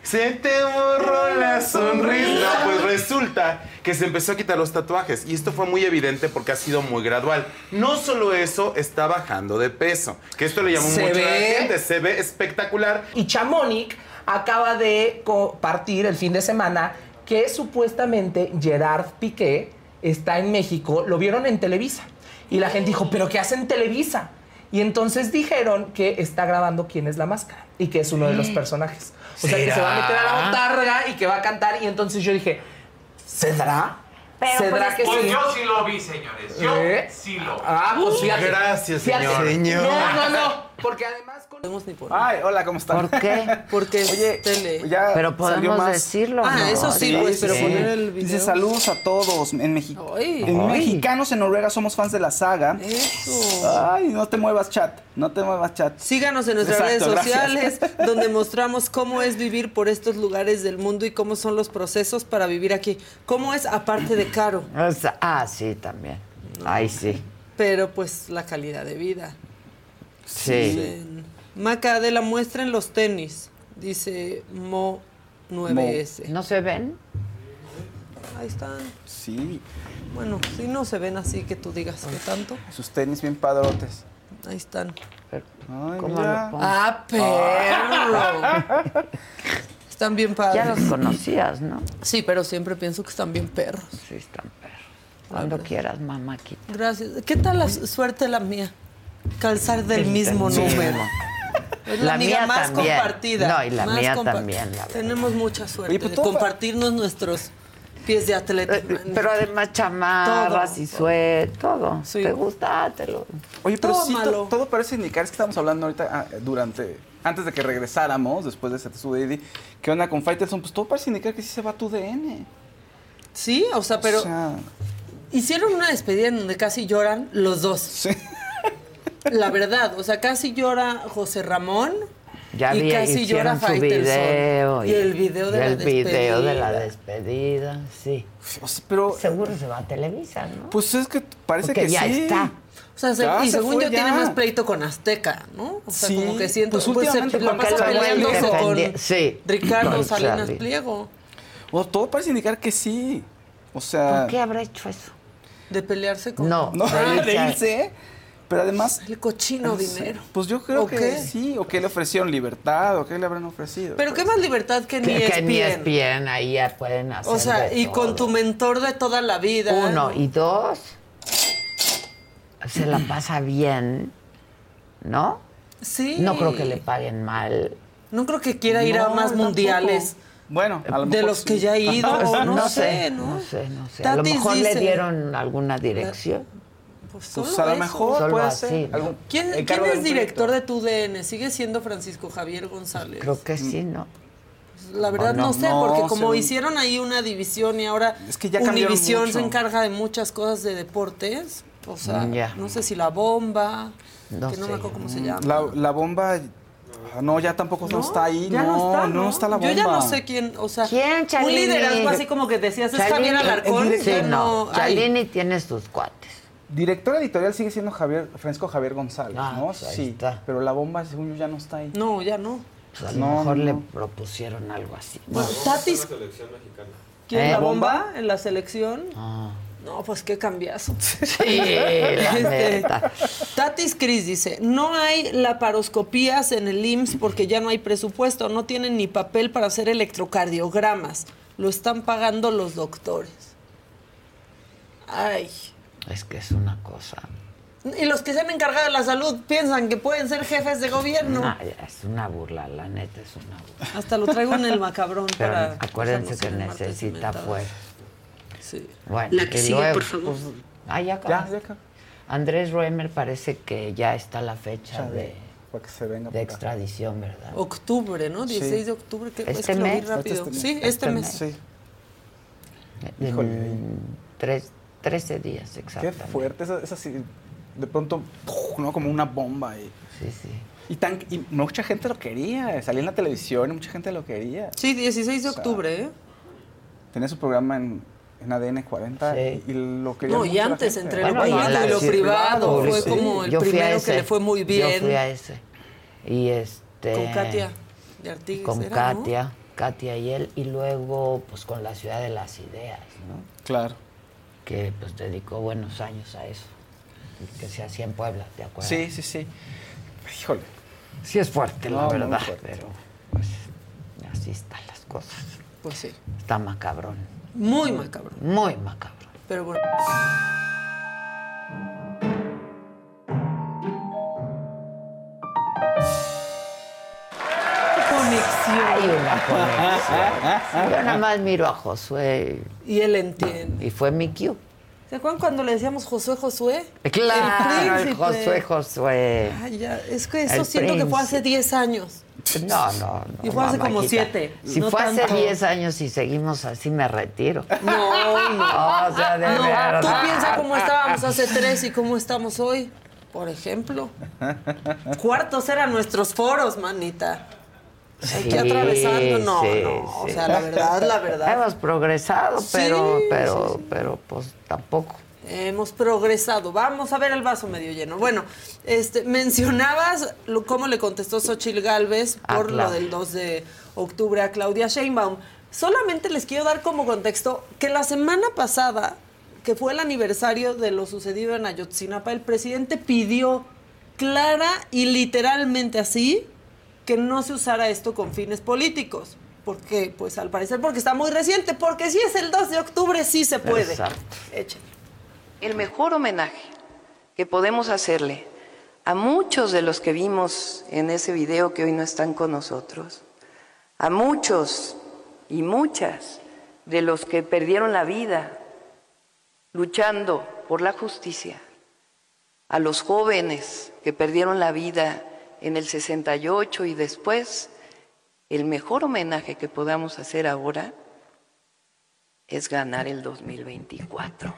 Se te borró la sonrisa. Pues resulta que se empezó a quitar los tatuajes y esto fue muy evidente porque ha sido muy gradual. No solo eso, está bajando de peso, que esto le llamó Se mucho a la gente, se ve espectacular. Y Chamonix acaba de compartir el fin de semana que supuestamente Gerard Piqué está en México. Lo vieron en Televisa. Y la gente dijo, ¿pero qué hace en Televisa? Y entonces dijeron que está grabando quién es la máscara y que es uno de los personajes. O sea, que se va a meter a la botarga y que va a cantar. Y entonces yo dije, ¿cedrá? Pero, ¿Cedrá pues, que Pues sí? yo sí lo vi, señores. Yo ¿Eh? sí lo vi. Ah, pues fíjate. Gracias, Fíjate. señor. Señor. No, no, no. Porque además con... Podemos ni por Ay, hola, ¿cómo están? ¿Por qué? Porque es Oye, tele. ya Pero podemos más. decirlo, Ah, ¿no? eso sí, pues, pero poner el video. Dice saludos a todos en México. Ay. En Ay. mexicanos en Noruega somos fans de la saga. Eso. Ay, no te muevas, chat. No te muevas, chat. Síganos en nuestras Exacto, redes gracias. sociales, donde mostramos cómo es vivir por estos lugares del mundo y cómo son los procesos para vivir aquí. Cómo es aparte de caro, ah, sí, también. Ahí sí. pero pues la calidad de vida. Sí. Maca Adela, muestren los tenis, dice Mo 9S. ¿No se ven? Ahí están. Sí, Bueno, si no se ven así que tú digas que tanto. sus tenis bien padrotes. Ahí están. ¿Cómo mira. lo pongo? ¡Ah, perro! Están bien padres. Ya los conocías, ¿no? Sí, pero siempre pienso que están bien perros. Sí, están perros. Cuando quieras, mamáquita. Gracias. ¿Qué tal la suerte la mía? Calzar del Este mismo número. Es la, La amiga mía más también. compartida. No, y la más mía compa- también, la. Tenemos mucha suerte Oye, pues de todo- compartirnos nuestros pies de atleta. Pero además chamarras Todo. y suéter, todo. ¿Te gusta? Te lo... Oye, pero sí, Tómalo. to- todo parece indicar, es que estamos hablando ahorita ah, durante, antes de que regresáramos, después de ese su Daddy, ¿qué onda con Faitelson? Pues todo parece indicar que sí se va a tu DN. Sí, o sea, pero O sea, hicieron una despedida en donde casi lloran los dos. La verdad, o sea, casi llora José Ramón Ya y vi, casi llora su video. Y el video de y la el video de la despedida. sí. pero... Seguro se va a Televisa, ¿no? Pues es que parece Porque que ya sí. está. O sea, Ya y se según yo tiene más pleito con Azteca, ¿no? O sea, Sí, como que siento pues pues, últimamente la con pasa peleándose con sí, Ricardo con Salinas Sali. Pliego. O todo parece indicar que sí. O sea... ¿Por qué habrá hecho eso? De pelearse con... No, No, de irse. Pero además... El cochino no sé. dinero. Pues yo creo ¿O que qué? sí. O que le ofrecieron libertad, o que le habrán ofrecido. Pero qué más libertad que ni Que, que ni ESPN. ESPN, ahí ya pueden hacer O sea, de y con tu mentor de toda la vida. Uno, y dos, se la pasa bien, ¿no? Sí. No creo que le paguen mal. No creo que quiera ir a más tampoco. mundiales. Bueno, a lo de mejor los que ya ha ido, no, no sé, sé, ¿no? no sé, no sé. A lo mejor le dieron alguna dirección. Pues, Pues a lo mejor Solo puede así, ser. ¿Quién, quién es director de tu DN? ¿Sigue siendo Francisco Javier González? Creo que sí, ¿no? La verdad no? no, sé, No, porque como según- hicieron ahí una división y ahora Es que ya cambiaron Univisión se encarga de muchas cosas de deportes, o sea, Mm, no sé si la bomba, No que no sé. me acuerdo cómo se llama. La, la bomba. ah, No, ya tampoco no, está ahí. no, no está, no está la bomba. Yo ya no sé quién, o sea, ¿Quién, un liderazgo así como que decías, es Chalini- Javier Alarcón, Sí, no. Chalini tiene sus cuates. Director editorial sigue siendo Javier, Francisco Javier González, Ah, ¿no? pues ahí sí. está. Pero la bomba, según yo, ya no está ahí. No, ya no. Pues a lo No, mejor no, le propusieron algo así. Bueno, Tatis, ¿quién ¿Eh? la bomba en la selección? Ah. No, pues qué cambiazo. Sí, la neta. Tatis Cris dice, no hay laparoscopías en el IMSS porque ya no hay presupuesto, no tienen ni papel para hacer electrocardiogramas, lo están pagando los doctores. Ay. Es que es una cosa. Y los que se han encargado de la salud piensan que pueden ser jefes de gobierno. Ah, es una burla, la neta es una burla. Hasta lo traigo en el macabrón Pero para... acuérdense que necesita fuerza. Sí. Bueno, La que y sigue, luego, por favor. pues, ah, ya Ya, acabas. ya acá. Andrés Roemer parece que ya está la fecha de, Para que se venga de para acá. extradición, ¿verdad? Octubre, ¿no? Sí. 16 de octubre. que ¿Este es que lo vi mes? rápido. Este mes. Sí, este, Este mes. mes. Sí. En Híjole. tres, 13 días Qué exactamente. fuerte. Esa, esa sí, de pronto, ¡puf! ¿no? Como una bomba. Y, Sí, sí. y, tan, y mucha gente lo quería. Salía en la televisión y mucha gente lo quería. Sí, 16 de O sea, octubre, ¿eh? Tenía su programa en, en ADN 40 Sí. y, y lo quería No, y antes, gente. entre Bueno, lo y público y lo privado, fue sí. como el Yo primero ese. que le fue muy bien. Yo fui a ese. Y este. Con Katia de Artigues. Con era, ¿no? Katia, Katia y él. Y luego, pues con la ciudad de las ideas, ¿no? Claro. Que pues dedicó buenos años a eso. Que se hacía en Puebla, ¿te acuerdas? Sí, sí, sí. Híjole. Sí es fuerte, la No, verdad. fuerte. Pero pues así están las cosas. Pues sí. Está macabrón. Muy macabro. Muy macabrón. Pero bueno. Conexión. Hay una conexión. Yo nada más miro a Josué Y él entiende. y fue mi cue. ¿Se acuerdan cuando le decíamos Josué Josué? Claro, el, príncipe. Josué Josué. Ay, ya, es que eso El siento que fue hace príncipe. 10 años. No, no, no. Y fue hace como mamajita. siete, Si no fue hace tanto. 10 años y seguimos así, me retiro. No, no. O sea, de No, verdad. tú piensa cómo estábamos hace tres y cómo estamos hoy, por ejemplo. Cuartos eran nuestros foros, manita. Aquí Sí, atravesando, no, sí, no. O sí. sea, la verdad, la verdad. Hemos progresado, pero, pero, pero, pues tampoco. Hemos progresado. Vamos a ver el vaso medio lleno. Bueno, este, mencionabas lo- cómo le contestó Xochil Gálvez Ah, por lo del 2 de octubre a Claudia Sheinbaum. Solamente les quiero dar como contexto que la semana pasada, que fue el aniversario de lo sucedido en Ayotzinapa, el presidente pidió clara y literalmente así que no se usara esto con fines políticos. Porque, pues al parecer, porque está muy reciente, porque si es el 2 de octubre, sí se puede. Exacto. El mejor homenaje que podemos hacerle a muchos de los que vimos en ese video que hoy no están con nosotros, a muchos y muchas de los que perdieron la vida luchando por la justicia, a los jóvenes que perdieron la vida en el 68 y después, el mejor homenaje que podamos hacer ahora es ganar el 2024.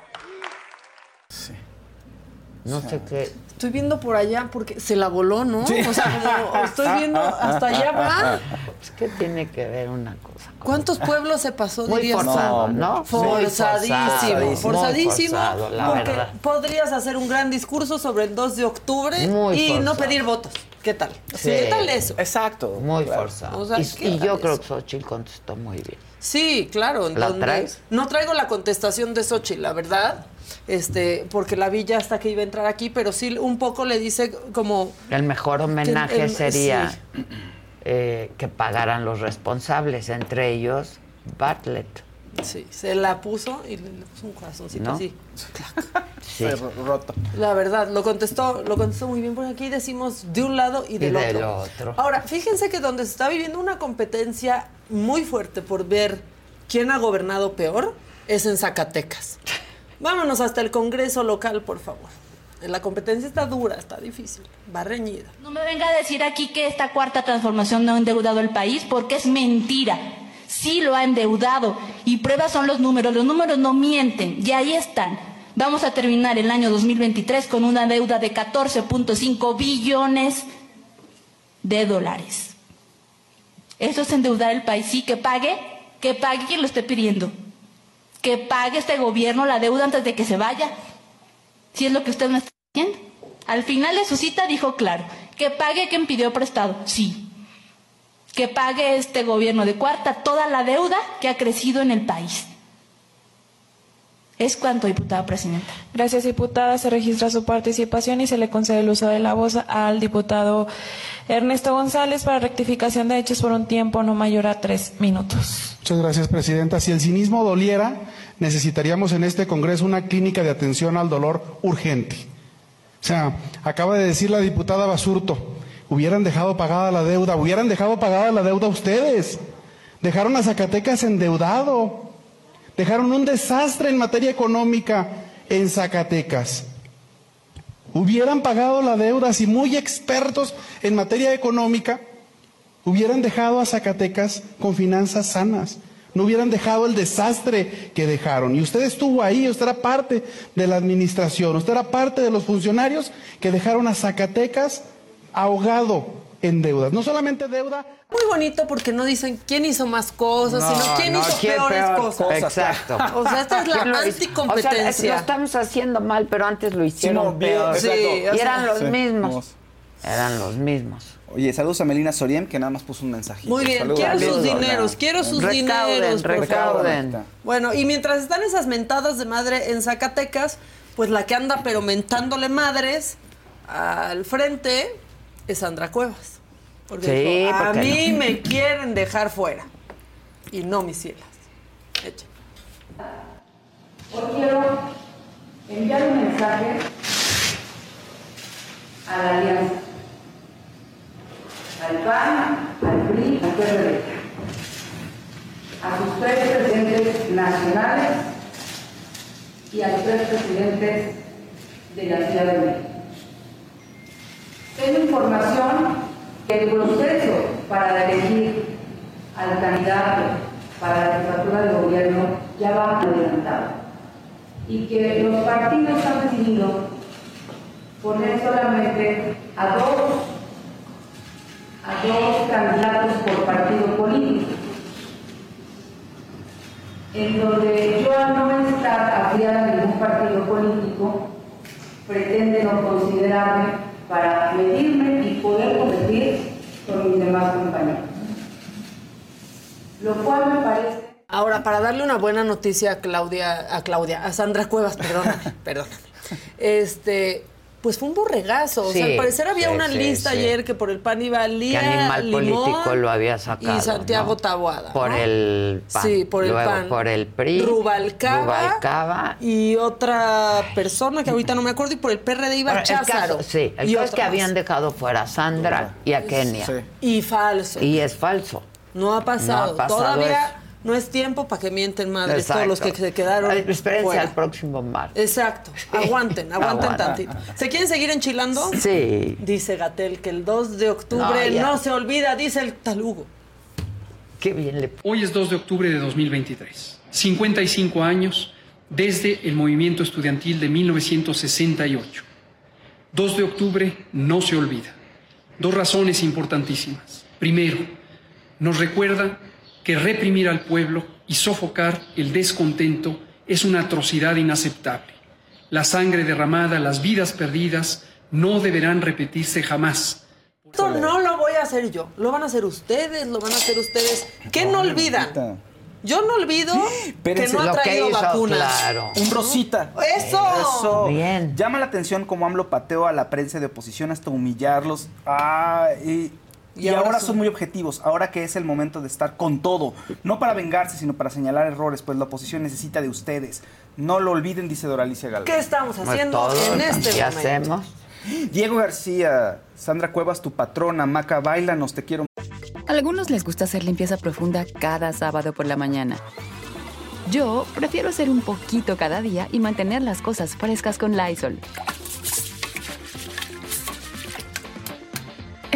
No sé qué. Estoy viendo por allá porque se la voló, ¿no? O sea, como estoy viendo hasta allá va. Es que tiene que ver una cosa. ¿Cuántos pueblos se pasó, Muy dirías forzado, Forzadísimo. Forzadísimo. muy forzado, la porque verdad. podrías hacer un gran discurso sobre el 2 de octubre Muy y no pedir votos. ¿Qué tal? Sí. ¿Qué tal eso? Exacto. Muy forzado. O sea, y ¿qué y tal yo creo que Xochitl contestó muy bien. Sí, claro. ¿La donde- traes? No traigo la contestación de Xochitl, la verdad. Este, porque la vi ya hasta que iba a entrar aquí, pero sí un poco le dice como El mejor homenaje el- sería sí. eh, que pagaran los responsables, entre ellos Bartlett. Sí, se la puso y le le puso un corazoncito ¿No? así. Sí. roto. La verdad, lo contestó, lo contestó muy bien, porque aquí decimos de un lado y del, Y del otro. otro. Ahora, fíjense que donde se está viviendo una competencia muy fuerte por ver quién ha gobernado peor es en Zacatecas. Vámonos hasta el Congreso local, por favor. La competencia está dura, está difícil, va reñida. No me venga a decir aquí que esta cuarta transformación no ha endeudado el país porque es mentira. Sí lo ha endeudado y pruebas son los números. Los números no mienten y ahí están. Vamos a terminar el año 2023 con una deuda de 14.5 billones de dólares. Eso es endeudar el país. Sí, que pague, que pague quien lo esté pidiendo. Que pague este gobierno la deuda antes de que se vaya. Si es lo que usted me está diciendo. Al final de su cita dijo claro, que pague quien pidió prestado, sí. Que pague este gobierno de cuarta toda la deuda que ha crecido en el país. Es cuanto, diputada presidenta. Gracias, diputada. Se registra su participación y se le concede el uso de la voz al diputado Ernesto González para rectificación de hechos por un tiempo no mayor a tres minutos. Muchas gracias, Presidenta. Si el cinismo doliera, necesitaríamos en este Congreso una clínica de atención al dolor urgente. O sea, acaba de decir la diputada Basurto, hubieran dejado pagada la deuda, hubieran dejado pagada la deuda ustedes. Dejaron a Zacatecas endeudado. Dejaron un desastre en materia económica en Zacatecas. Hubieran pagado la deuda si muy expertos en materia económica hubieran dejado a Zacatecas con finanzas sanas. No hubieran dejado el desastre que dejaron. Y usted estuvo ahí, usted era parte de la administración, usted era parte de los funcionarios que dejaron a Zacatecas ahogado en deudas. No solamente deuda, Muy bonito porque no dicen quién hizo más cosas, No, sino quién no, hizo ¿quién peores peor cosas. Exacto. O sea, esta es la anticompetencia. O sea, lo estamos haciendo mal, pero antes lo hicieron no, bien, peor. exacto. y eran los Sí. mismos. Eran los mismos. Oye, saludos a Melina Soriem, que nada más puso un mensajito. Muy bien, Saludos. quiero sus dineros, quiero sus Recauden, dineros, por recauden. favor. Bueno, y mientras están esas mentadas de madre en Zacatecas, pues la que anda pero mentándole madres al frente es Sandra Cuevas. Porque Sí, dijo, a mí no. me quieren dejar fuera. Y no mis cielas. Echa. Hoy quiero enviar un mensaje a la alianza, al PAN, al PRI, al PRD, a sus tres presidentes nacionales y a los tres presidentes de la Ciudad de México. Tengo información que el proceso para elegir al candidato para la jefatura de gobierno ya va adelantado y que los partidos han decidido poner solamente a dos, a dos candidatos por partido político, en donde yo al no estar afiliada a ningún partido político, pretende no considerarme para medirme y poder competir con mis demás compañeros. Lo cual me parece Ahora, para darle una buena noticia a Claudia, a Claudia, a Sandra Cuevas, perdóname, perdóname. Este, pues fue un borregazo. o sea, al parecer había sí, una sí, lista sí. ayer que por el PAN iba ¿Qué Lía, animal Limón político lo había sacado? y Santiago no? Taboada. Por ¿no? el PAN. Sí, por el Luego PAN. por el PRI. Rubalcaba, Rubalcaba. y otra persona que ahorita no me acuerdo y por el PRD iba el Cházaro. caso, sí, el y caso es que habían dejado fuera a Sandra y a Kenia. Y falso. Y es falso. No ha pasado. No ha pasado Todavía eso. No es tiempo para que mienten madres Exacto. todos los que se quedaron. Espérense fuera. al próximo martes. Exacto. Aguanten, aguanten tantito. ¿Se quieren seguir enchilando? Sí. Dice Gatel que el 2 de octubre No, no, se olvida, dice el talugo. Qué bien le Hoy es 2 de octubre de 2023. 55 años desde el movimiento estudiantil de 1968. 2 de octubre no se olvida. Dos razones importantísimas. Primero, nos recuerda que reprimir al pueblo y sofocar el descontento es una atrocidad inaceptable. La sangre derramada, las vidas perdidas, no deberán repetirse jamás. Esto no lo voy a hacer yo, lo van a hacer ustedes, lo van a hacer ustedes. ¿Qué no olvidan? Yo no olvido que no ha traído hizo, vacunas. Un rosita. ¡Eso! Eso. Bien. Llama la atención cómo AMLO pateó a la prensa de oposición hasta humillarlos. Ah, y, y Y ahora ahora son- muy objetivos. Ahora que es el momento de estar con todo. No para vengarse, sino para señalar errores, pues la oposición necesita de ustedes. No lo olviden, dice Doralicia Galván. ¿Qué estamos Pues haciendo en este ¿qué momento? hacemos? Diego García, Sandra Cuevas, tu patrona, Maca, bailanos, te quiero. A algunos les gusta hacer limpieza profunda cada sábado por la mañana. Yo prefiero hacer un poquito cada día y mantener las cosas frescas con Lysol.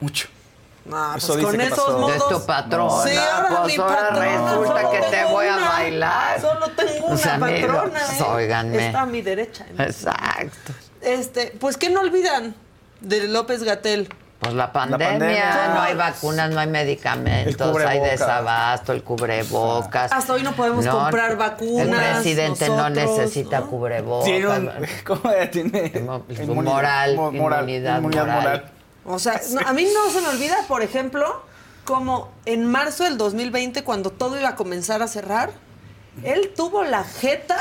Mucho. No, pues Eso con esos modos. Es tu patrona, Sí, ahora pues mi ahora patrona, resulta solo que te tengo voy a una. bailar. Solo tengo una O sea, patrona. pues, ¿eh? Está a mi derecha. Exacto. Este, pues ¿qué no olvidan de López Gatel? Pues la pandemia, pandemia. no hay vacunas, no hay medicamentos, El hay desabasto, el cubrebocas. Hasta hoy no podemos comprar vacunas, El presidente no necesita ¿no? cubrebocas. Tiene un. ¿Cómo era? Tiene. Inmu- moral, mo- inmunidad moral. O sea, no, a mí no se me olvida, por ejemplo, como en marzo del 2020, cuando todo iba a comenzar a cerrar, él tuvo la jeta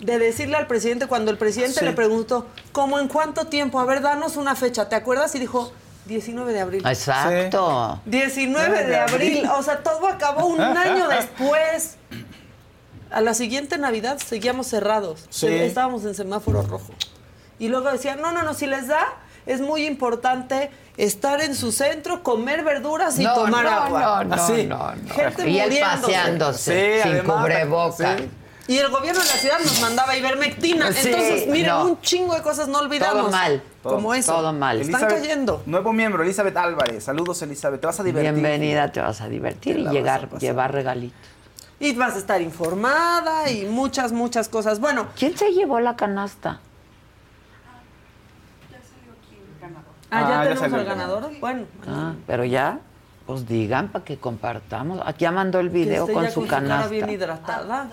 de decirle al presidente, cuando el presidente Sí. le preguntó, ¿cómo en cuánto tiempo? A ver, danos una fecha, ¿te acuerdas? Y dijo, 19 de abril. Exacto. 19 de abril, o sea, todo acabó un año después. A la siguiente Navidad seguíamos cerrados. Sí. Estábamos en semáforo rojo. Y luego decían, no, no, no, si les da, es muy importante estar en su centro, comer verduras y No, tomar no, agua. No, no, Así. no, no. Gente y él paseándose, Sí, sin además, cubreboca. sí. Y el gobierno de la ciudad nos mandaba ivermectina. Sí, Entonces, miren, no. un chingo de cosas no olvidamos. Todo mal. Como eso. Todo mal. Están Elizabeth- cayendo. Nuevo miembro, Elizabeth Álvarez. Saludos, Elizabeth. Te vas a divertir. Bienvenida, te vas a divertir y llegar, llevar regalitos. Y vas a estar informada y muchas, muchas cosas. Bueno, ¿Quién se llevó la canasta? Ah, ya Ah, ya tenemos al el ganador. Bueno, Ah, pero ya, pues digan para que compartamos. Aquí ya mandó el video con ya su con canasta. bien hidratada.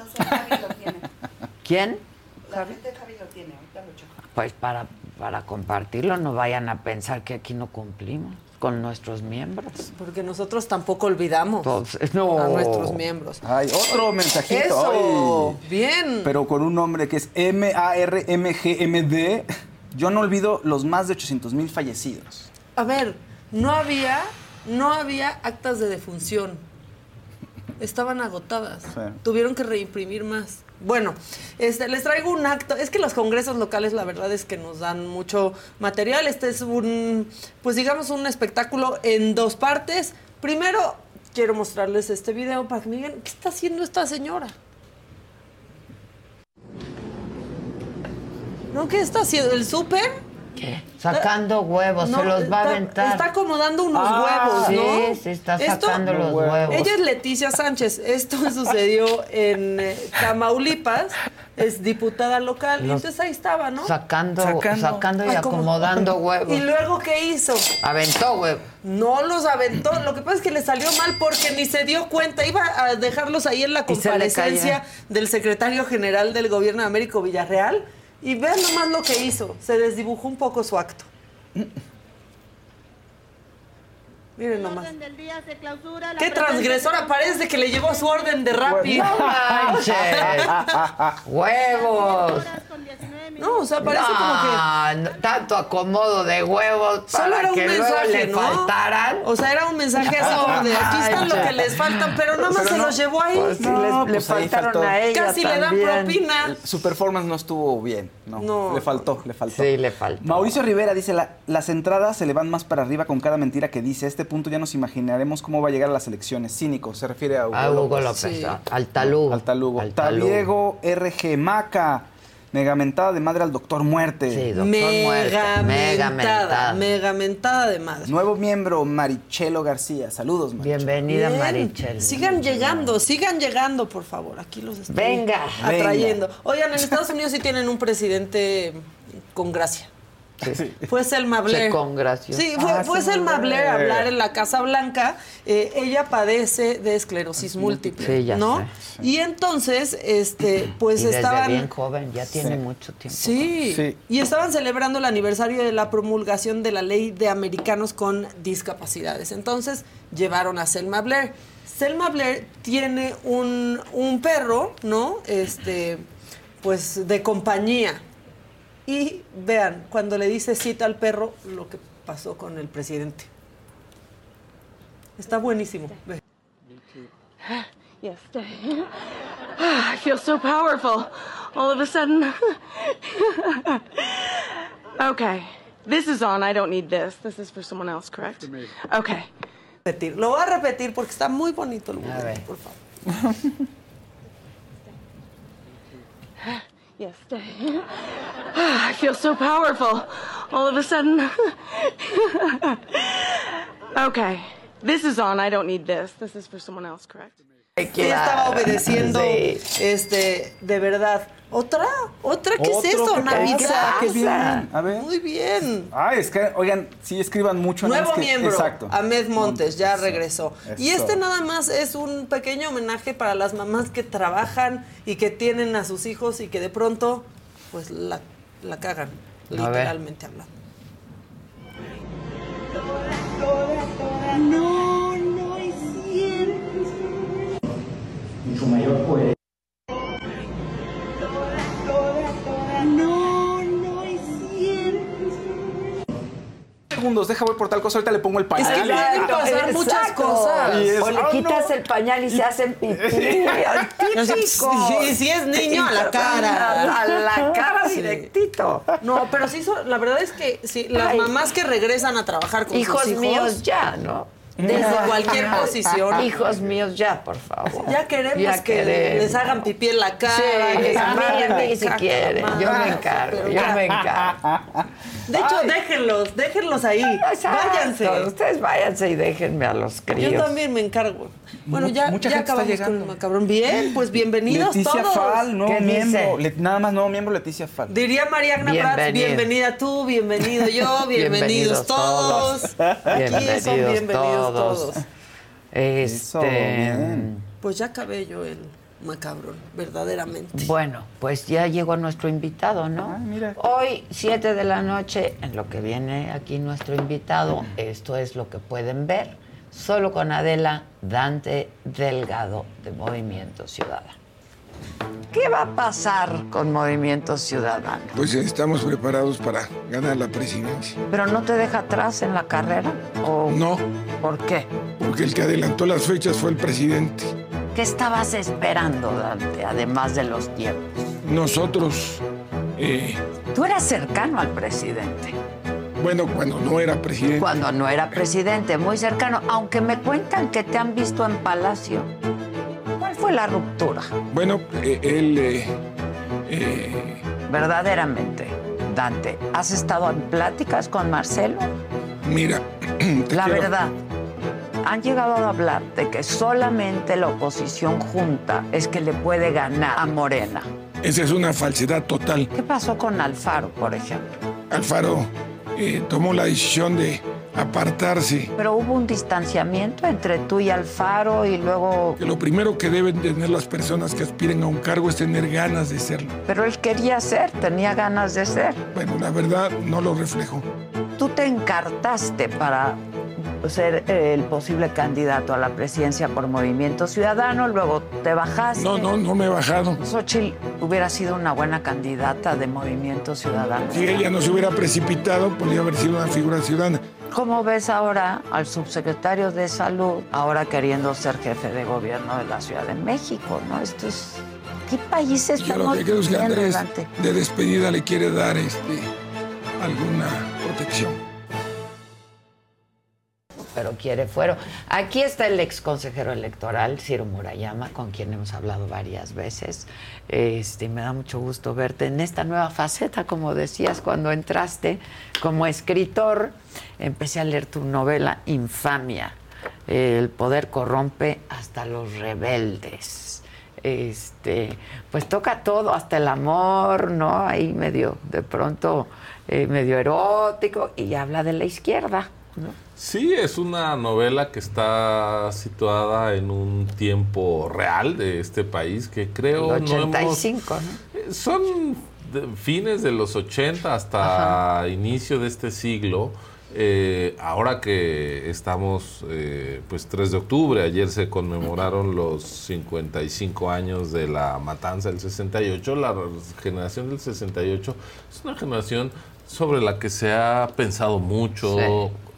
¿Quién? La gente de Javi lo tiene, ahorita lo checo. Pues para, para compartirlo, no vayan a pensar que aquí no cumplimos con nuestros miembros. Porque nosotros tampoco olvidamos Entonces, no. a nuestros miembros. Ay, otro mensajito. Eso, ay. bien. Pero con un nombre que es M-A-R-M-G-M-D. Yo no olvido los más de 800 mil fallecidos. A ver, no había, no había actas de defunción. Estaban agotadas. Sí. Tuvieron que reimprimir más. Bueno, este, les traigo un acto. Es que los congresos locales, la verdad es que nos dan mucho material. Este es un, pues digamos, un espectáculo en dos partes. Primero, quiero mostrarles este video para que me digan qué está haciendo esta señora. ¿No? ¿Qué está haciendo? ¿El súper? ¿Qué? Sacando huevos, No, se los va a está- aventar. Está acomodando unos Ah, huevos, sí, ¿no? sí, está Esto- sacando los huevos. Ella es Leticia Sánchez. Esto sucedió en eh, Tamaulipas. Es diputada local. Y entonces ahí estaba, ¿no? Sacando, sacando, y acomodando huevos. ¿Y luego qué hizo? Aventó huevos. No los aventó. Lo que pasa es que le salió mal porque ni se dio cuenta. Iba a dejarlos ahí en la se comparecencia del secretario general del gobierno de Américo Villarreal. Y vean nomás lo que hizo. Se desdibujó un poco su acto. Miren nomás. Qué transgresora parece que le llevó su orden de Rappi. No manches. Huevos. No, o sea, parece No, como que no, tanto acomodo de huevos para Solo era un que luego mensaje, le ¿no? faltaran. O sea, era un mensaje así de aquí están lo que les faltan, pero nada más Pero se no. los llevó ahí. Pues sí, les- le pues faltaron a ella Casi le dan propina. Su performance no estuvo bien, no. No. Le faltó, le faltó. Sí, le faltó. Mauricio Rivera dice, "La- las entradas se le van más para arriba con cada mentira que dice. A este punto ya nos imaginaremos cómo va a llegar a las elecciones. Cínico, se refiere a Hugo, A Hugo López, Sí. a- al talugo. Al talugo. Al talugo. Tabiego RG Maca. Megamentada de madre al doctor muerte. Sí, doctor muerte. Mega Mega mentada. mentada. Mega mentada de madre. Nuevo miembro, Marichelo García. Saludos, Marichelo. Bienvenida, Bien. Marichel. Sigan llegando, sigan llegando, por favor. Aquí los estoy Venga. atrayendo. Oigan, en Estados Unidos sí tienen un presidente con gracia. Fue Selma Blair. Se congració. Sí, fue, Ah, fue Selma Selma Blair a hablar en la Casa Blanca. Eh, ella padece de esclerosis múltiple, Sí, ya ¿no? sé. Y entonces, este, pues y desde estaban... bien joven, ya tiene Sí. mucho tiempo. Sí. Sí. Y estaban celebrando el aniversario de la promulgación de la ley de americanos con discapacidades. Entonces llevaron a Selma Blair. Selma Blair tiene un, un perro, ¿no? Este, pues de compañía. Y vean, cuando le dice cita al perro, lo que pasó con el presidente. Está buenísimo. Ve. Yes. I feel so powerful all of a sudden. okay. This is on. I don't need this. This is for someone else, correct? Okay. Lo voy a repetir porque está muy bonito el ver. por favor. Yes. I feel so powerful all of a sudden. okay. This is on. I don't need this. This is for someone else, correct? Ella estaba obedeciendo, Sí. este, de verdad. ¿Otra? ¿Otra? ¿Qué es? ¿qué Navidad. Qué bien. A ver. Muy bien. Ah, es que, oigan, sí escriban mucho. Nuevo que- miembro, Exacto. Ahmed Montes, ya regresó. Y Eso. este nada más es un pequeño homenaje para las mamás que trabajan y que tienen a sus hijos y que de pronto, pues la, la cagan, literalmente hablando. No Mucho mayor poder. No, no es cierto. Segundos, deja voy por tal cosa, ahorita le pongo el pañal. Es que pueden pasar muchas cosas. Es- O le ah, quitas no. el pañal y se hacen pipí. Típico. Sí, si es niño, a la cara. A la cara Sí. directito. No, pero sí, la verdad es que sí, las Ay. mamás que regresan a trabajar con Hijos sus hijos míos ya, ¿no? Desde cualquier posición. Hijos míos ya, por favor. Ya queremos Ya que queremos. les hagan pipí en la cara. Sí, que se si caca, quieren. mamá. Yo me encargo, yo me encargo. De hecho, déjenlos, déjenlos ahí. Exacto, Váyanse. Ustedes váyanse y déjenme a los críos. Yo también me encargo. Bueno, ya, mucha ya gente está acabamos con el llegando. macabrón. Bien, pues bienvenidos Leticia todos. Fal, nuevo miembro. Le- nada más nuevo miembro, Leticia Fal. Diría Mariana Prats, Bienvenida. bienvenida tú, bienvenido yo, bienvenidos, Bienvenidos todos. todos. Aquí son Bienvenidos bienvenidos todos. Este. Pues ya acabé yo el macabrón, verdaderamente. Bueno, pues ya llegó nuestro invitado, ¿no? Ah, mira. Hoy, 7 de la noche, en lo que viene aquí nuestro invitado, esto es lo que pueden ver, solo con Adela Dante Delgado de Movimiento Ciudadano. ¿Qué va a pasar con Movimiento Ciudadano? Pues estamos preparados para ganar la presidencia. ¿Pero no te deja atrás en la carrera? ¿O No, por qué? porque el que adelantó las fechas fue el presidente. ¿Qué estabas esperando, Dante, además de los tiempos? Nosotros, eh, Tú eras cercano al presidente. bueno, cuando no era presidente, Cuando no era presidente, muy cercano, aunque me cuentan que te han visto en Palacio. ¿Cuál fue la ruptura? bueno, eh, él, eh, eh, Verdaderamente. comandante. ¿Has estado en pláticas con Marcelo? Mira, la verdad, han llegado a hablar de que solamente la oposición junta es que le puede ganar a Morena. Esa es una falsedad total. ¿Qué pasó con Alfaro, por ejemplo? Alfaro eh, tomó la decisión de apartarse. Pero hubo un distanciamiento entre tú y Alfaro y luego... Que lo primero que deben tener las personas que aspiren a un cargo es tener ganas de serlo. Pero él quería ser, tenía ganas de ser. Bueno, la verdad no lo reflejo. Tú te encartaste para ser el posible candidato a la presidencia por Movimiento Ciudadano, luego te bajaste. No, no, no me he bajado. Xochitl hubiera sido una buena candidata de Movimiento Ciudadano. Si ella no se hubiera precipitado, podría haber sido una figura ciudadana. ¿Cómo ves ahora al subsecretario de Salud, ahora queriendo ser jefe de gobierno de la Ciudad de México? ¿no? Esto es... ¿Qué país Yo lo que creo es que Andrés de despedida le quiere dar este, alguna protección pero quiere fuero. Aquí está el ex consejero electoral, Ciro Murayama, con quien hemos hablado varias veces. Este, me da mucho gusto verte en esta nueva faceta, como decías cuando entraste como escritor. Empecé a leer tu novela Infamia. El poder corrompe hasta los rebeldes. Este, pues toca todo, hasta el amor, ¿no? Ahí medio, de pronto, eh, medio erótico, y habla de la izquierda, ¿no? Sí, es una novela que está situada en un tiempo real de este país que creo El 85, ¿no, eh, Son fines de los 80 hasta inicio de este siglo. Eh, ahora que estamos, eh, pues 3 de octubre, ayer se conmemoraron los 55 años de la matanza del 68, la generación del 68 es una generación sobre la que se ha pensado mucho,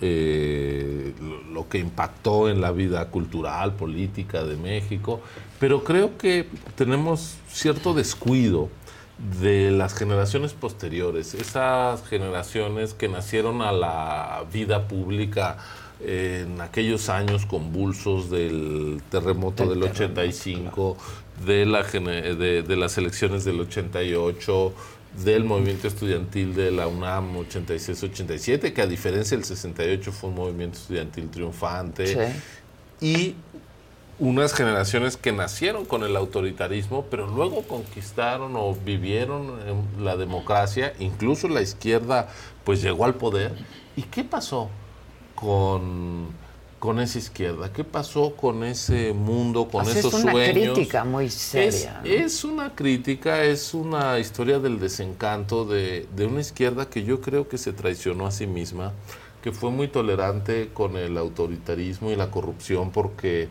eh, lo, que impactó en la vida cultural, política de México, pero creo que tenemos cierto descuido de las generaciones posteriores, esas generaciones que nacieron a la vida pública en aquellos años convulsos del terremoto del 85, de, la, de, de las elecciones del 88, del movimiento estudiantil de la UNAM 86-87, que a diferencia del 68 fue un movimiento estudiantil triunfante. Y unas generaciones que nacieron con el autoritarismo, pero luego conquistaron o vivieron la democracia, incluso la izquierda pues llegó al poder. ¿Y qué pasó con con esa izquierda? ¿Qué pasó con ese mundo, con esos sueños? Es una crítica muy seria. Es, una crítica, es una historia del desencanto de, de, una izquierda que yo creo que se traicionó a sí misma, que fue muy tolerante con el autoritarismo y la corrupción porque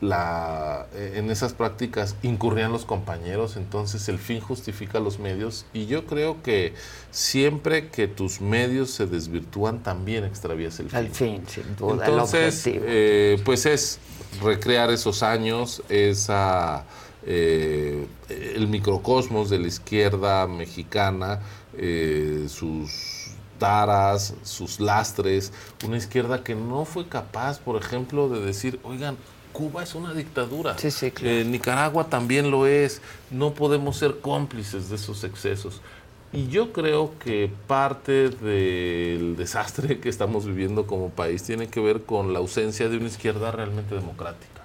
la, eh, en esas prácticas incurrían los compañeros, entonces el fin justifica los medios y yo creo que siempre que tus medios se desvirtúan también extravías el fin. El fin, sin duda. Entonces, eh, pues es recrear esos años, esa, eh, el microcosmos de la izquierda mexicana, sus taras, sus lastres, una izquierda que no fue capaz, por ejemplo, de decir, oigan, Cuba es una dictadura. Eh, Nicaragua también lo es. No podemos ser cómplices de esos excesos. Y yo creo que parte del desastre que estamos viviendo como país tiene que ver con la ausencia de una izquierda realmente democrática.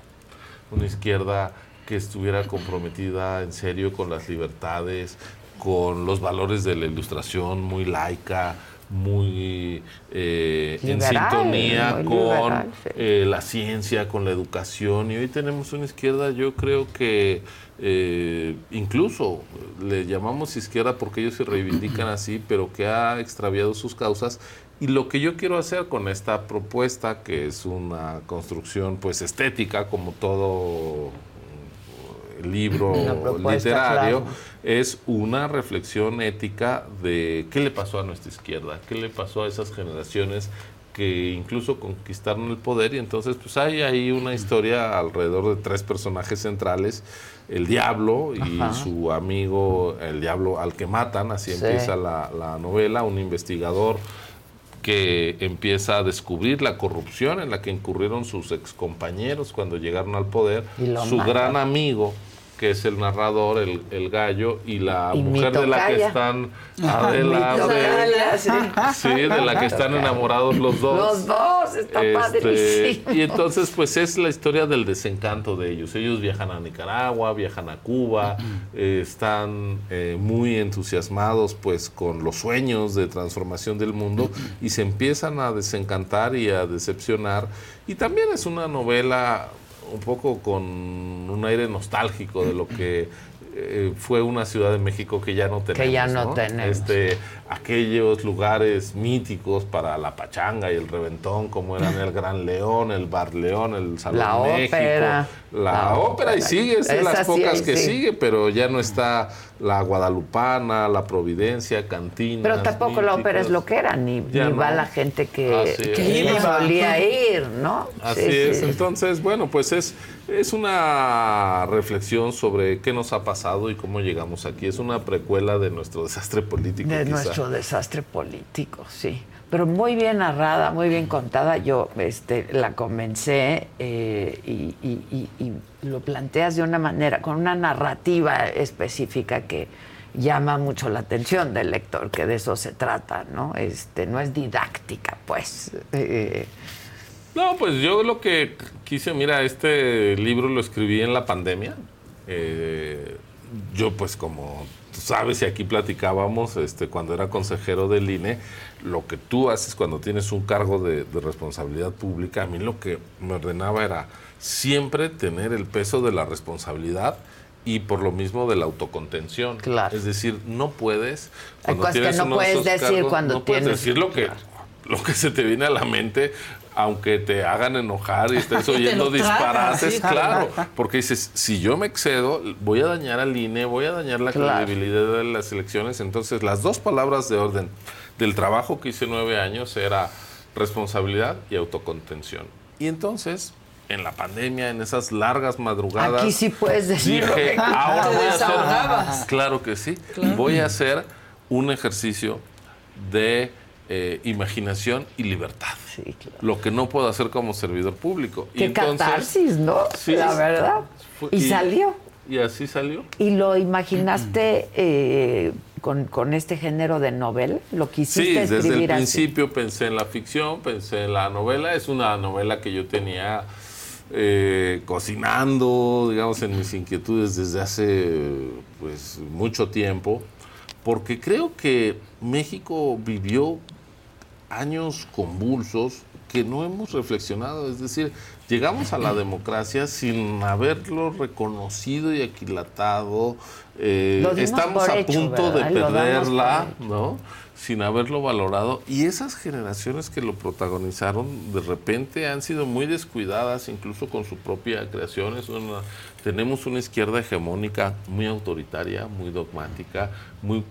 Una izquierda que estuviera comprometida en serio con las libertades, con los valores de la ilustración muy laica, muy eh, en sintonía con eh, la ciencia, con la educación. Y hoy tenemos una izquierda, yo creo que eh, incluso le llamamos izquierda porque ellos se reivindican así, pero que ha extraviado sus causas. Y lo que yo quiero hacer con esta propuesta, que es una construcción pues estética, como todo libro literario, es una reflexión ética de qué le pasó a nuestra izquierda, qué le pasó a esas generaciones que incluso conquistaron el poder. Y entonces pues hay ahí una historia alrededor de tres personajes centrales, el diablo y su amigo, el diablo al que matan, así empieza la, la novela, un investigador que empieza a descubrir la corrupción en la que incurrieron sus excompañeros cuando llegaron al poder, su gran amigo que es el narrador, el, el gallo, y la Y mujer de la que están Ah, Adela, tocaya, sí. sí, de la que están enamorados los dos. Los dos, está Este, padrísimo. Y entonces, pues es la historia del desencanto de ellos. Ellos viajan a Nicaragua, viajan a Cuba, eh, están eh, muy entusiasmados, pues, con los sueños de transformación del mundo y se empiezan a desencantar y a decepcionar. Y también es una novela un poco con un aire nostálgico de lo que eh, fue una Ciudad de México que ya no tenemos. ya no tenemos. Este, aquellos lugares míticos para la pachanga y el reventón, como eran el Gran León, el Bar León, el Salón La México. ópera. La, La ópera, y sigue, es de las pocas que sí. sigue, pero ya no está la Guadalupana, la Providencia, Cantina. Pero tampoco la ópera es lo que era, ni, Ya ni va no. la gente que, que iba. solía ir, ¿no? Así Sí, es. sí. Entonces, bueno, pues es, es una reflexión sobre qué nos ha pasado y cómo llegamos aquí. Es una precuela de nuestro desastre político. De quizá. Nuestro desastre político, sí. Pero muy bien narrada, muy bien contada. Yo este, la comencé eh, y, y- lo planteas de una manera, con una narrativa específica que llama mucho la atención del lector, que de eso se trata, ¿no? Este, no es didáctica, pues. Eh, No, pues yo lo que quise, mira, este libro lo escribí en la pandemia. Eh, yo pues como tú sabes y aquí platicábamos, este, cuando era consejero del INE, lo que tú haces cuando tienes un cargo de, de responsabilidad pública, a mí lo que me ordenaba era siempre tener el peso de la responsabilidad y por lo mismo de la autocontención. Es decir, no puedes... Hay cosas que no puedes decir cuando no puedes tienes- decir lo que, lo que se te viene a la mente, aunque te hagan enojar y estés oyendo disparates, sí. claro. Porque dices, si yo me excedo, voy a dañar al INE, voy a dañar la Claro. credibilidad de las elecciones. Entonces, las dos palabras de orden del trabajo que hice nueve años era responsabilidad y autocontención. Y entonces, en la pandemia, en esas largas madrugadas, Aquí sí puedes decir lo dije, que ahora voy a hacer, claro que sí, Claro. voy a hacer un ejercicio de eh, imaginación y libertad. Lo que no puedo hacer como servidor público. Y Qué entonces- catarsis, ¿no? Sí, la sí. verdad. Fue- y, salió. Y así salió. ¿Y lo imaginaste eh, con, con este género de novela? ¿Lo Sí, quisiste desde el escribir así? principio pensé en la ficción, pensé en la novela. Es una novela que yo tenía eh, cocinando, digamos, en mis inquietudes desde hace pues mucho tiempo, porque creo que México vivió años convulsos que no hemos reflexionado, es decir, llegamos a la democracia sin haberlo reconocido y aquilatado, eh, estamos a hecho, punto ¿verdad? de perderla, ¿no? Sin haberlo valorado. Y esas generaciones que lo protagonizaron de repente han sido muy descuidadas, incluso con su propia creación. Es una- tenemos una izquierda hegemónica muy autoritaria, muy dogmática, muy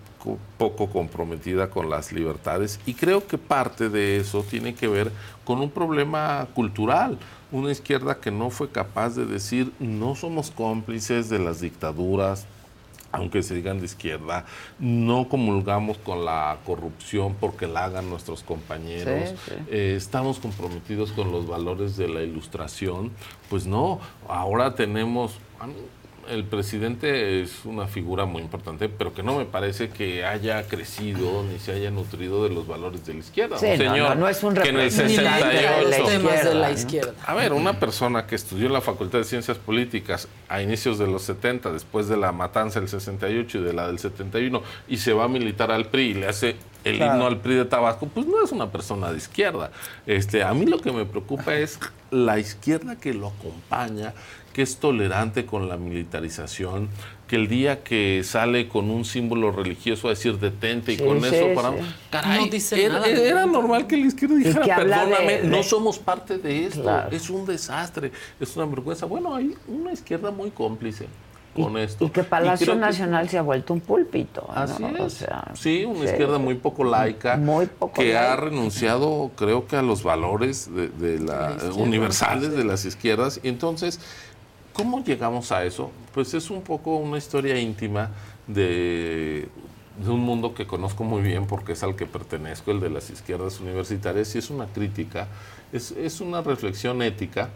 poco comprometida con las libertades. Y creo que parte de eso tiene que ver con un problema cultural. Una izquierda que no fue capaz de decir no somos cómplices de las dictaduras, aunque se digan de izquierda, no comulgamos con la corrupción porque la hagan nuestros compañeros, Sí, sí. eh, estamos comprometidos con los valores de la ilustración, pues no, ahora tenemos, a mí, el presidente es una figura muy importante, pero que no me parece que haya crecido ni se haya nutrido de los valores de la izquierda. Sí, un no, señor no, no es un que en el representante de la 68 temas de la izquierda. a ver, una persona que estudió en la Facultad de Ciencias Políticas a inicios de los 70, después de la matanza del 68 y de la del 71, y se va a militar al PRI y le hace el Claro. himno al PRI de Tabasco, pues no es una persona de izquierda. Este, a mí lo que me preocupa es la izquierda que lo acompaña, que es tolerante con la militarización, que el día que sale con un símbolo religioso a decir detente y Sí, con sí, eso sí. paramos. Caray, No dice era, nada. era normal que la izquierda Y dijera, perdóname, de- no somos parte de esto, Claro. es un desastre, es una vergüenza. Bueno, hay una izquierda muy cómplice con esto. Y que Palacio que- Nacional se ha vuelto un púlpito. ¿no? Así O es. sea, sí, una sí. izquierda muy poco laica, poco que ha laica. renunciado, creo que a los valores de, de la, La izquierda, universales sí. de las izquierdas. Y entonces, ¿cómo llegamos a eso? Pues es un poco una historia íntima de, de un mundo que conozco muy bien porque es al que pertenezco, el de las izquierdas universitarias, y es una crítica, es, es una reflexión ética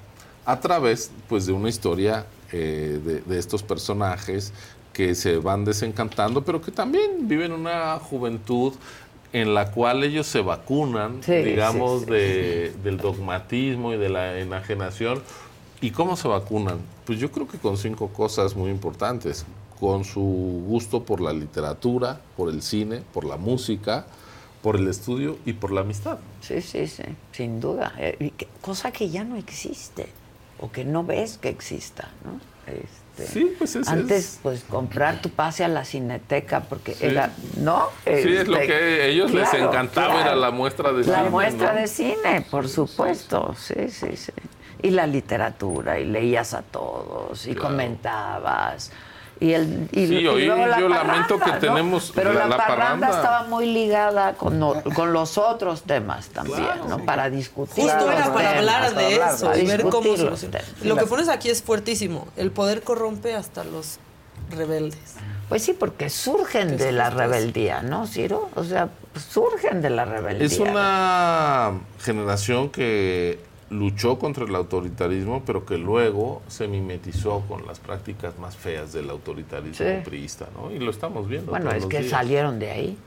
a través pues de una historia eh, de, de estos personajes que se van desencantando, pero que también viven una juventud en la cual ellos se vacunan, Sí, digamos, sí, sí. de- del dogmatismo y de la enajenación. ¿Y cómo se vacunan? Pues yo creo que con cinco cosas muy importantes. Con su gusto por la literatura, por el cine, por la música, por el estudio y por la amistad. Sí, sí, sí, sin duda. Eh, cosa que ya no existe o que no ves que exista, ¿no? Este, Sí, pues es- Antes, es- pues comprar tu pase a la cineteca porque Sí. era, ¿no? Sí, es lo Este, que a ellos les encantaba ir a claro. la muestra de La cine. muestra ¿no? de cine, por supuesto, sí, sí, sí. Y la literatura, y leías a todos, y Claro. comentabas. Y, el, y, Sí, y hoy luego la yo lamento que ¿no? tenemos Pero la- la, la parranda, parranda. estaba muy ligada con, no- con los otros temas también, ¿no? Para discutir. Justo era para temas, hablar de para eso y ver cómo. Lo que pones aquí es fuertísimo. El poder corrompe hasta los rebeldes. Pues sí, porque surgen de la rebeldía, ¿no, Ciro? O sea, surgen de la rebeldía. Es una generación que luchó contra el autoritarismo, pero que luego se mimetizó con las prácticas más feas del autoritarismo Sí. priista, ¿no? Y lo estamos viendo. Bueno, todos es los que días. salieron de ahí.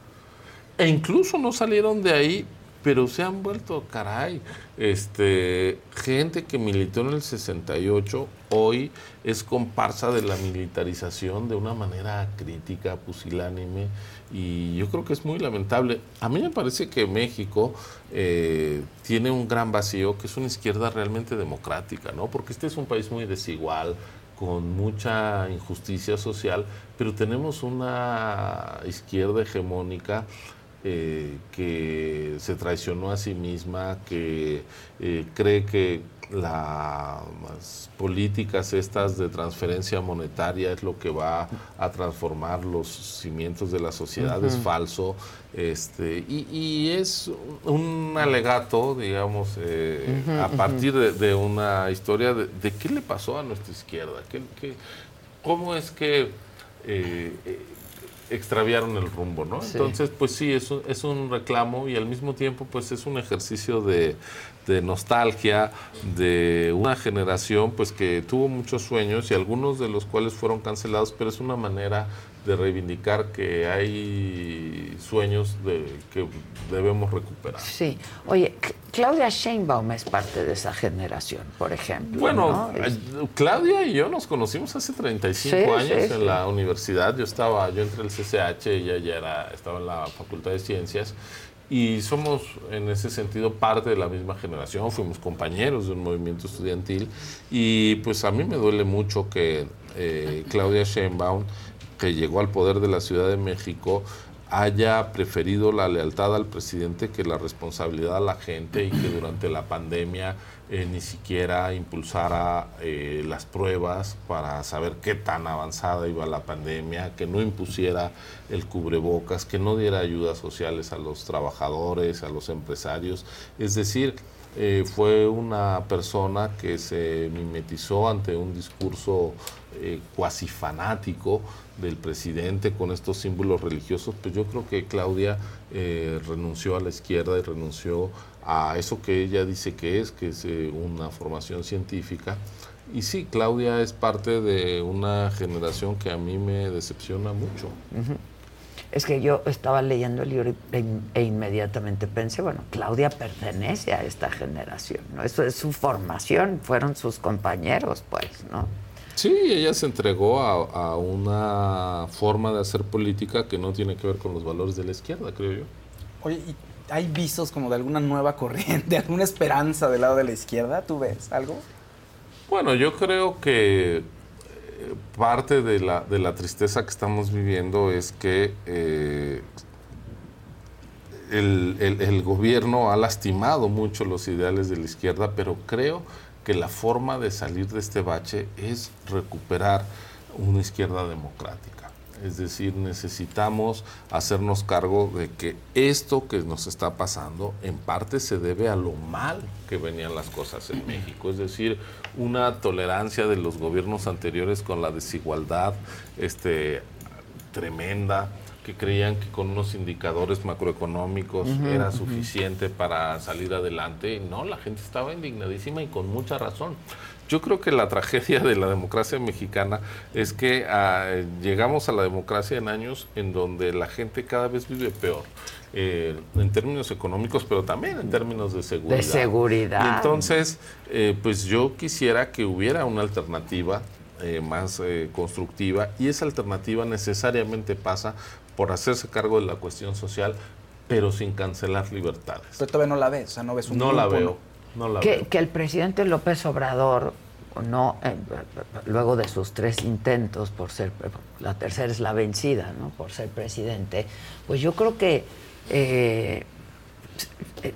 E incluso no salieron de ahí, pero se han vuelto, caray, este, gente que militó en el 68, hoy es comparsa de la militarización de una manera crítica, pusilánime, y yo creo que es muy lamentable. A mí me parece que México eh, tiene un gran vacío, que es una izquierda realmente democrática, ¿no? Porque este es un país muy desigual, con mucha injusticia social, pero tenemos una izquierda hegemónica eh, que se traicionó a sí misma, que eh, cree que las políticas estas de transferencia monetaria es lo que va a transformar los cimientos de la sociedad, es falso, este, y, y es un alegato, digamos, eh, a partir de, de una historia de, de qué le pasó a nuestra izquierda, ¿Qué, qué- cómo es que eh, eh, extraviaron el rumbo, ¿no? Sí. Entonces, pues sí, es un, es un reclamo y al mismo tiempo, pues es un ejercicio de, de nostalgia de una generación, pues que tuvo muchos sueños y algunos de los cuales fueron cancelados, pero es una manera de reivindicar que hay sueños de, que debemos recuperar. Sí. Oye, Claudia Sheinbaum es parte de esa generación, por ejemplo. Bueno, ¿no? Es- eh, Claudia y yo nos conocimos hace 35 Sí, años sí, en sí. la universidad. Yo estaba, yo entré al CCH, ella ya era, estaba en la Facultad de Ciencias y somos en ese sentido parte de la misma generación. Fuimos compañeros de un movimiento estudiantil y pues a mí me duele mucho que eh, Claudia Sheinbaum, que llegó al poder de la Ciudad de México, haya preferido la lealtad al presidente que la responsabilidad a la gente y que durante la pandemia eh, ni siquiera impulsara eh, las pruebas para saber qué tan avanzada iba la pandemia, que no impusiera el cubrebocas, que no diera ayudas sociales a los trabajadores, a los empresarios. Es decir, eh, fue una persona que se mimetizó ante un discurso cuasi fanático del presidente con estos símbolos religiosos, pues yo creo que Claudia eh, renunció a la izquierda y renunció a eso que ella dice que es, que es eh, una formación científica. Y sí, Claudia es parte de una generación que a mí me decepciona mucho. Es que yo estaba leyendo el libro e, e inmediatamente pensé, bueno, Claudia pertenece a esta generación, ¿no? Eso es su formación, fueron sus compañeros, pues, ¿no? Sí, ella se entregó a, a una forma de hacer política que no tiene que ver con los valores de la izquierda, creo yo. Oye, ¿y ¿hay visos como de alguna nueva corriente, alguna esperanza del lado de la izquierda? ¿Tú ves algo? Bueno, yo creo que eh, parte de la, de la tristeza que estamos viviendo es que eh, el, el- el gobierno ha lastimado mucho los ideales de la izquierda, pero creo que la forma de salir de este bache es recuperar una izquierda democrática. Es decir, necesitamos hacernos cargo de que esto que nos está pasando en parte se debe a lo mal que venían las cosas en México. Es decir, una tolerancia de los gobiernos anteriores con la desigualdad este, tremenda, que creían que con unos indicadores macroeconómicos era suficiente para salir adelante. No, la gente estaba indignadísima y con mucha razón. Yo creo que la tragedia de la democracia mexicana es que ah, llegamos a la democracia en años en donde la gente cada vez vive peor. eh, en términos económicos, pero también en términos de seguridad. De seguridad. Y entonces, eh, pues yo quisiera que hubiera una alternativa eh, más eh, constructiva y esa alternativa necesariamente pasa por hacerse cargo de la cuestión social, pero sin cancelar libertades. Pero todavía no la ves, o sea, no ves un No la veo, no la que, veo. que el presidente López Obrador, no, eh, luego de sus tres intentos por ser, la tercera es la vencida, ¿no? Por ser presidente, pues yo creo que eh, eh,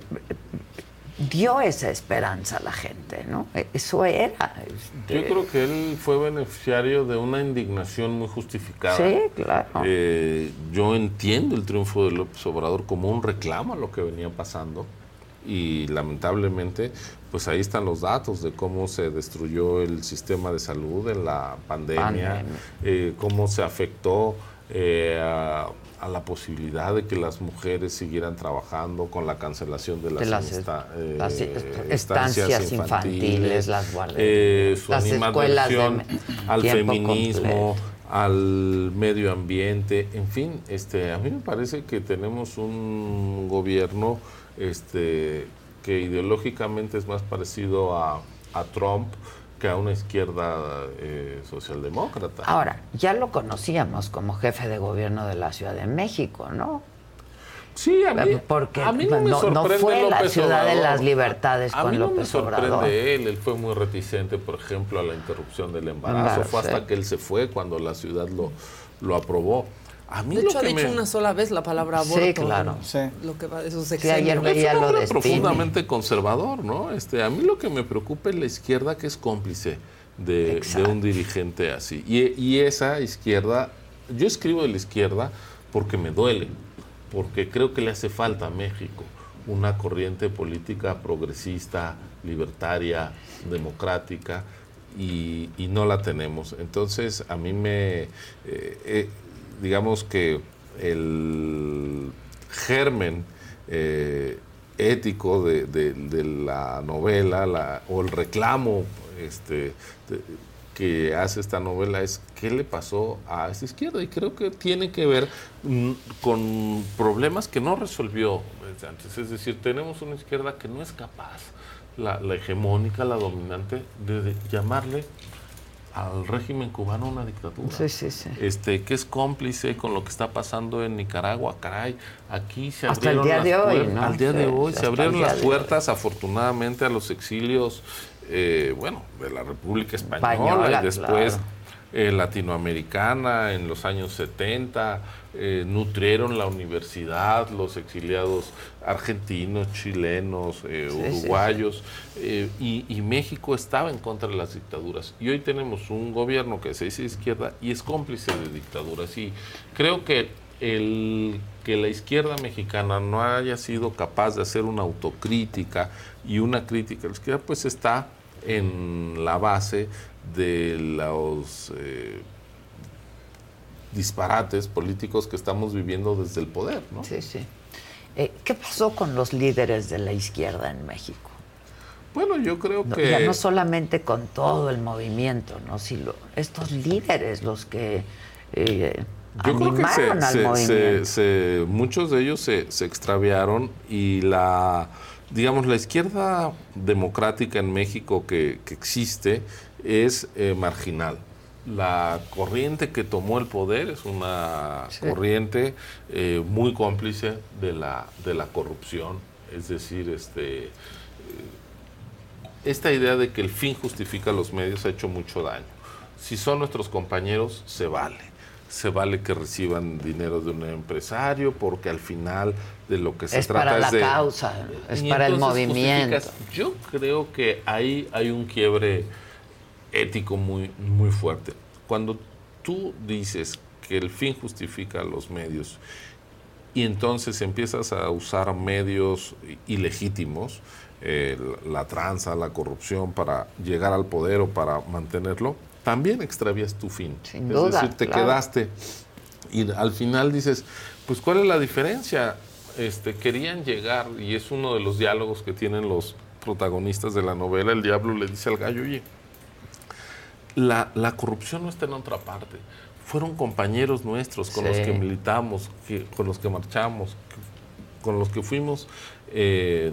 dio esa esperanza a la gente, ¿no? Eso era. este, Yo creo que él fue beneficiario de una indignación muy justificada. Sí, claro. Eh, yo entiendo el triunfo de López Obrador como un reclamo a lo que venía pasando y lamentablemente pues ahí están los datos de cómo se destruyó el sistema de salud en la pandemia, Pandemia. eh, cómo se afectó eh, a, a la posibilidad de que las mujeres siguieran trabajando con la cancelación de las, De las eh, las estancias infantiles, las eh, su las escuelas de al feminismo, completo. al medio ambiente, en fin, este, a mí me parece que tenemos un gobierno este, que ideológicamente es más parecido a, a Trump que a una izquierda eh, socialdemócrata. Ahora, ya lo conocíamos como jefe de gobierno de la Ciudad de México, ¿no? Sí, a mí, Porque a mí no, me no, no sorprende fue la ciudad de las libertades A con mí no López me sorprende Obrador. él, él fue muy reticente, por ejemplo, a la interrupción del embarazo. Fue hasta sí. que él se fue cuando la ciudad lo, lo aprobó. A mí De lo hecho, ha que dicho me- una sola vez la palabra Sí, aborto. claro. Lo que va de sus Sí, ayer sexenios. veía es un lo hombre de profundamente conservador, ¿no? Este, a mí lo que me preocupa es la izquierda que es cómplice de, de un dirigente así. Y, y esa izquierda, yo escribo de la izquierda porque me duele, porque creo que le hace falta a México una corriente política progresista, libertaria, democrática, y, y no la tenemos. Entonces, a mí me, eh, eh, digamos que el germen eh, ético de, de- la novela la- o el reclamo este, que hace esta novela es qué le pasó a esa izquierda y creo que tiene que ver mm, con problemas que no resolvió antes. Es decir, tenemos una izquierda que no es capaz, la, hegemónica, la dominante, de llamarle al régimen cubano una dictadura Sí, sí, sí. este, que es cómplice con lo que está pasando en Nicaragua, caray, aquí se Hasta el abrieron día las de hoy, al día de hoy se abrieron las puertas afortunadamente a los exilios, eh, bueno, de la República Española, Española, y después claro. Eh, latinoamericana en los años 70, eh, nutrieron la universidad, los exiliados argentinos, chilenos, eh, Sí, sí, uruguayos, y, y México estaba en contra de las dictaduras. Y hoy tenemos un gobierno que se dice izquierda y es cómplice de dictaduras. Y creo que el que la izquierda mexicana no haya sido capaz de hacer una autocrítica y una crítica a la izquierda, pues está en la base de los eh, disparates políticos que estamos viviendo desde el poder, ¿no? Sí, sí. Eh, ¿Qué pasó con los líderes de la izquierda en México? Bueno, yo creo No, que... ya no solamente con todo el movimiento, ¿no? Si lo- estos líderes los que eh, Yo creo que se, al muchos de ellos se, se extraviaron y la, digamos, la izquierda democrática en México que, que existe es eh, marginal. La corriente que tomó el poder es una Sí. corriente eh, muy cómplice de la, de la corrupción, es decir, este, eh, esta idea de que el fin justifica los medios ha hecho mucho daño. Si son nuestros compañeros, se vale. Se vale que reciban dinero de un empresario porque al final de lo que se Es trata para es la de... causa, es para el movimiento. Yo creo que ahí hay un quiebre ético muy, muy fuerte. Cuando tú dices que el fin justifica los medios y entonces empiezas a usar medios ilegítimos, eh, la tranza, la corrupción para llegar al poder o para mantenerlo, también extravías tu fin. Sin es duda, decir, te claro. quedaste Y al final dices, pues ¿cuál es la diferencia? Este, querían llegar, y es uno de los diálogos que tienen los protagonistas de la novela, el diablo le dice al gallo, oye, la, la corrupción no está en otra parte. Fueron compañeros nuestros con los que militamos, que- con los que marchamos, que- con los que fuimos eh,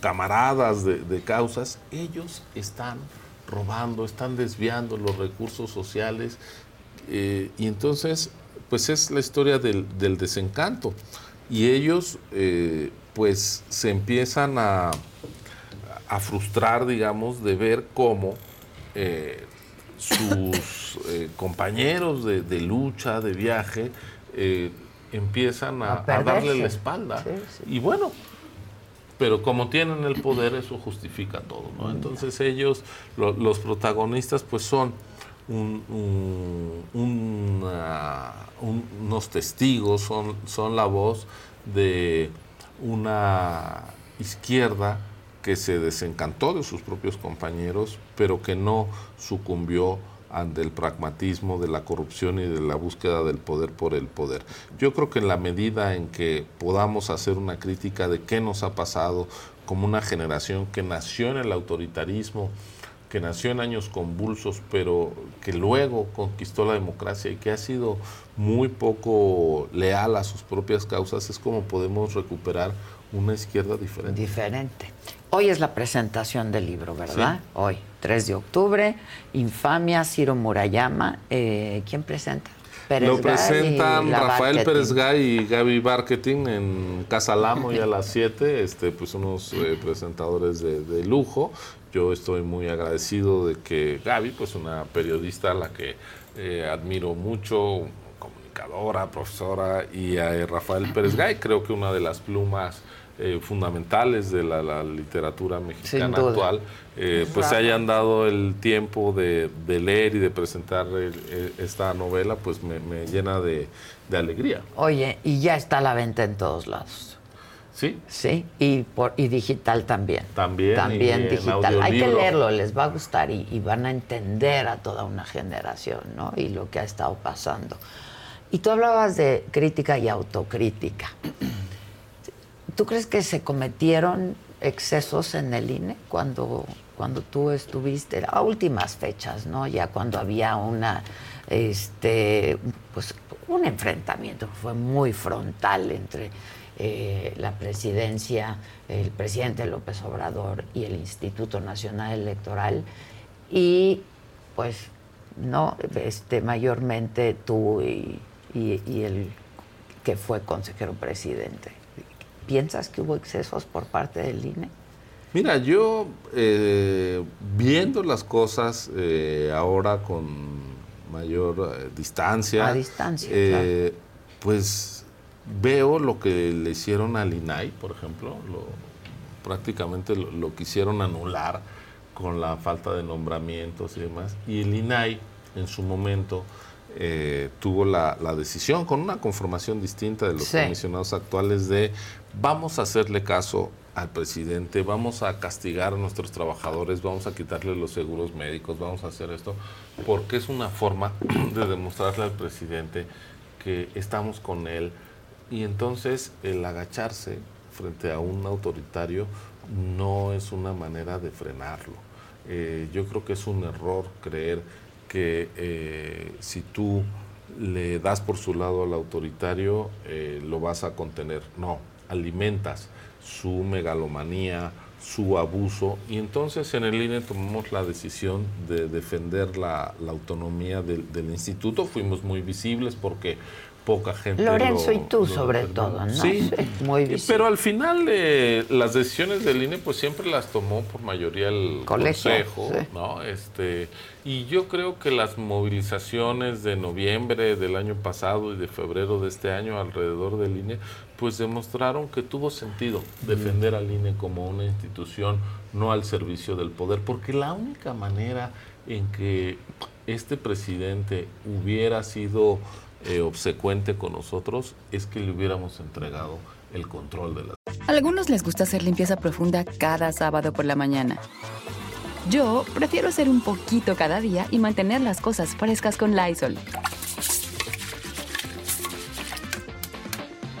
camaradas de, de causas. Ellos están robando, están desviando los recursos sociales. eh, y entonces, pues es la historia del, del desencanto. Y ellos, eh, pues, se empiezan a, a frustrar, digamos, de ver cómo eh, sus eh, compañeros de, de lucha, de viaje, eh, empiezan a, A a darle la espalda. Sí, sí. Y bueno, pero como tienen el poder, eso justifica todo, ¿no? Entonces ellos, lo- los protagonistas, pues son un- un- una- un- unos testigos, son, son la voz de una izquierda que se desencantó de sus propios compañeros, pero que no sucumbió ante el pragmatismo de la corrupción y de la búsqueda del poder por el poder. Yo creo que en la medida en que podamos hacer una crítica de qué nos ha pasado como una generación que nació en el autoritarismo, que nació en años convulsos, pero que luego conquistó la democracia y que ha sido muy poco leal a sus propias causas, es como podemos recuperar una izquierda diferente. Diferente. Hoy es la presentación del libro, ¿verdad? Sí. Hoy, 3 de octubre, Infamia, Ciro Murayama. Eh, ¿Quién presenta? Pérez Lo presentan Rafael Barquetín. Pérez Gay y Gaby Marketing en Casa Lamo y a las 7, este, pues unos eh, presentadores de, de lujo. Yo estoy muy agradecido de que Gaby, pues una periodista a la que eh, admiro mucho, comunicadora, profesora, y a eh, Rafael Pérez Gay, creo que una de las plumas eh, fundamentales de la, la literatura mexicana actual, eh, pues se hayan dado el tiempo de, de leer y de presentar el- esta novela, pues me, me llena de, de alegría. Oye, y ya está a la venta en todos lados. Sí. Sí, y, por, y digital también. También. También y digital. Hay que leerlo, les va a gustar y, y van a entender a toda una generación, ¿no? Y lo que ha estado pasando. Y tú hablabas de crítica y autocrítica. ¿Tú crees que se cometieron excesos en el INE cuando, cuando tú estuviste a últimas fechas, ¿no? Ya cuando había una este pues un enfrentamiento que fue muy frontal entre eh, la presidencia, el presidente López Obrador y el Instituto Nacional Electoral y pues no este mayormente tú y, y- y el que fue consejero presidente. ¿Piensas que hubo excesos por parte del INE? Mira, yo eh, viendo las cosas eh, ahora con mayor eh, distancia, A distancia, pues veo lo que le hicieron al INAI, por ejemplo, lo- prácticamente lo, lo quisieron anular con la falta de nombramientos y demás. Y el INAI en su momento tuvo la, la decisión, con una conformación distinta de los Sí. comisionados actuales, de vamos a hacerle caso al presidente, vamos a castigar a nuestros trabajadores, vamos a quitarle los seguros médicos, vamos a hacer esto, porque es una forma de demostrarle al presidente que estamos con él. Y entonces el agacharse frente a un autoritario no es una manera de frenarlo. Eh, yo creo que es un error creer que eh, si tú le das por su lado al autoritario, eh, lo vas a contener. No, alimentas su megalomanía, su abuso, y entonces en el INE tomamos la decisión de defender la, autonomía del instituto. Fuimos muy visibles porque poca gente... Lorenzo lo- y tú sobre todo, ¿no? Sí, muy visible. Pero al final eh, las decisiones del INE pues siempre las tomó por mayoría el Colegio, Consejo, sí. ¿no? Este, y yo creo que las movilizaciones de noviembre del año pasado y de febrero de este año alrededor del INE pues demostraron que tuvo sentido defender al INE como una institución no al servicio del poder, porque la única manera en que este presidente hubiera sido eh, obsecuente con nosotros es que le hubiéramos entregado el control de la algunos les gusta hacer limpieza profunda cada sábado por la mañana. Yo prefiero hacer un poquito cada día y mantener las cosas frescas con Lysol.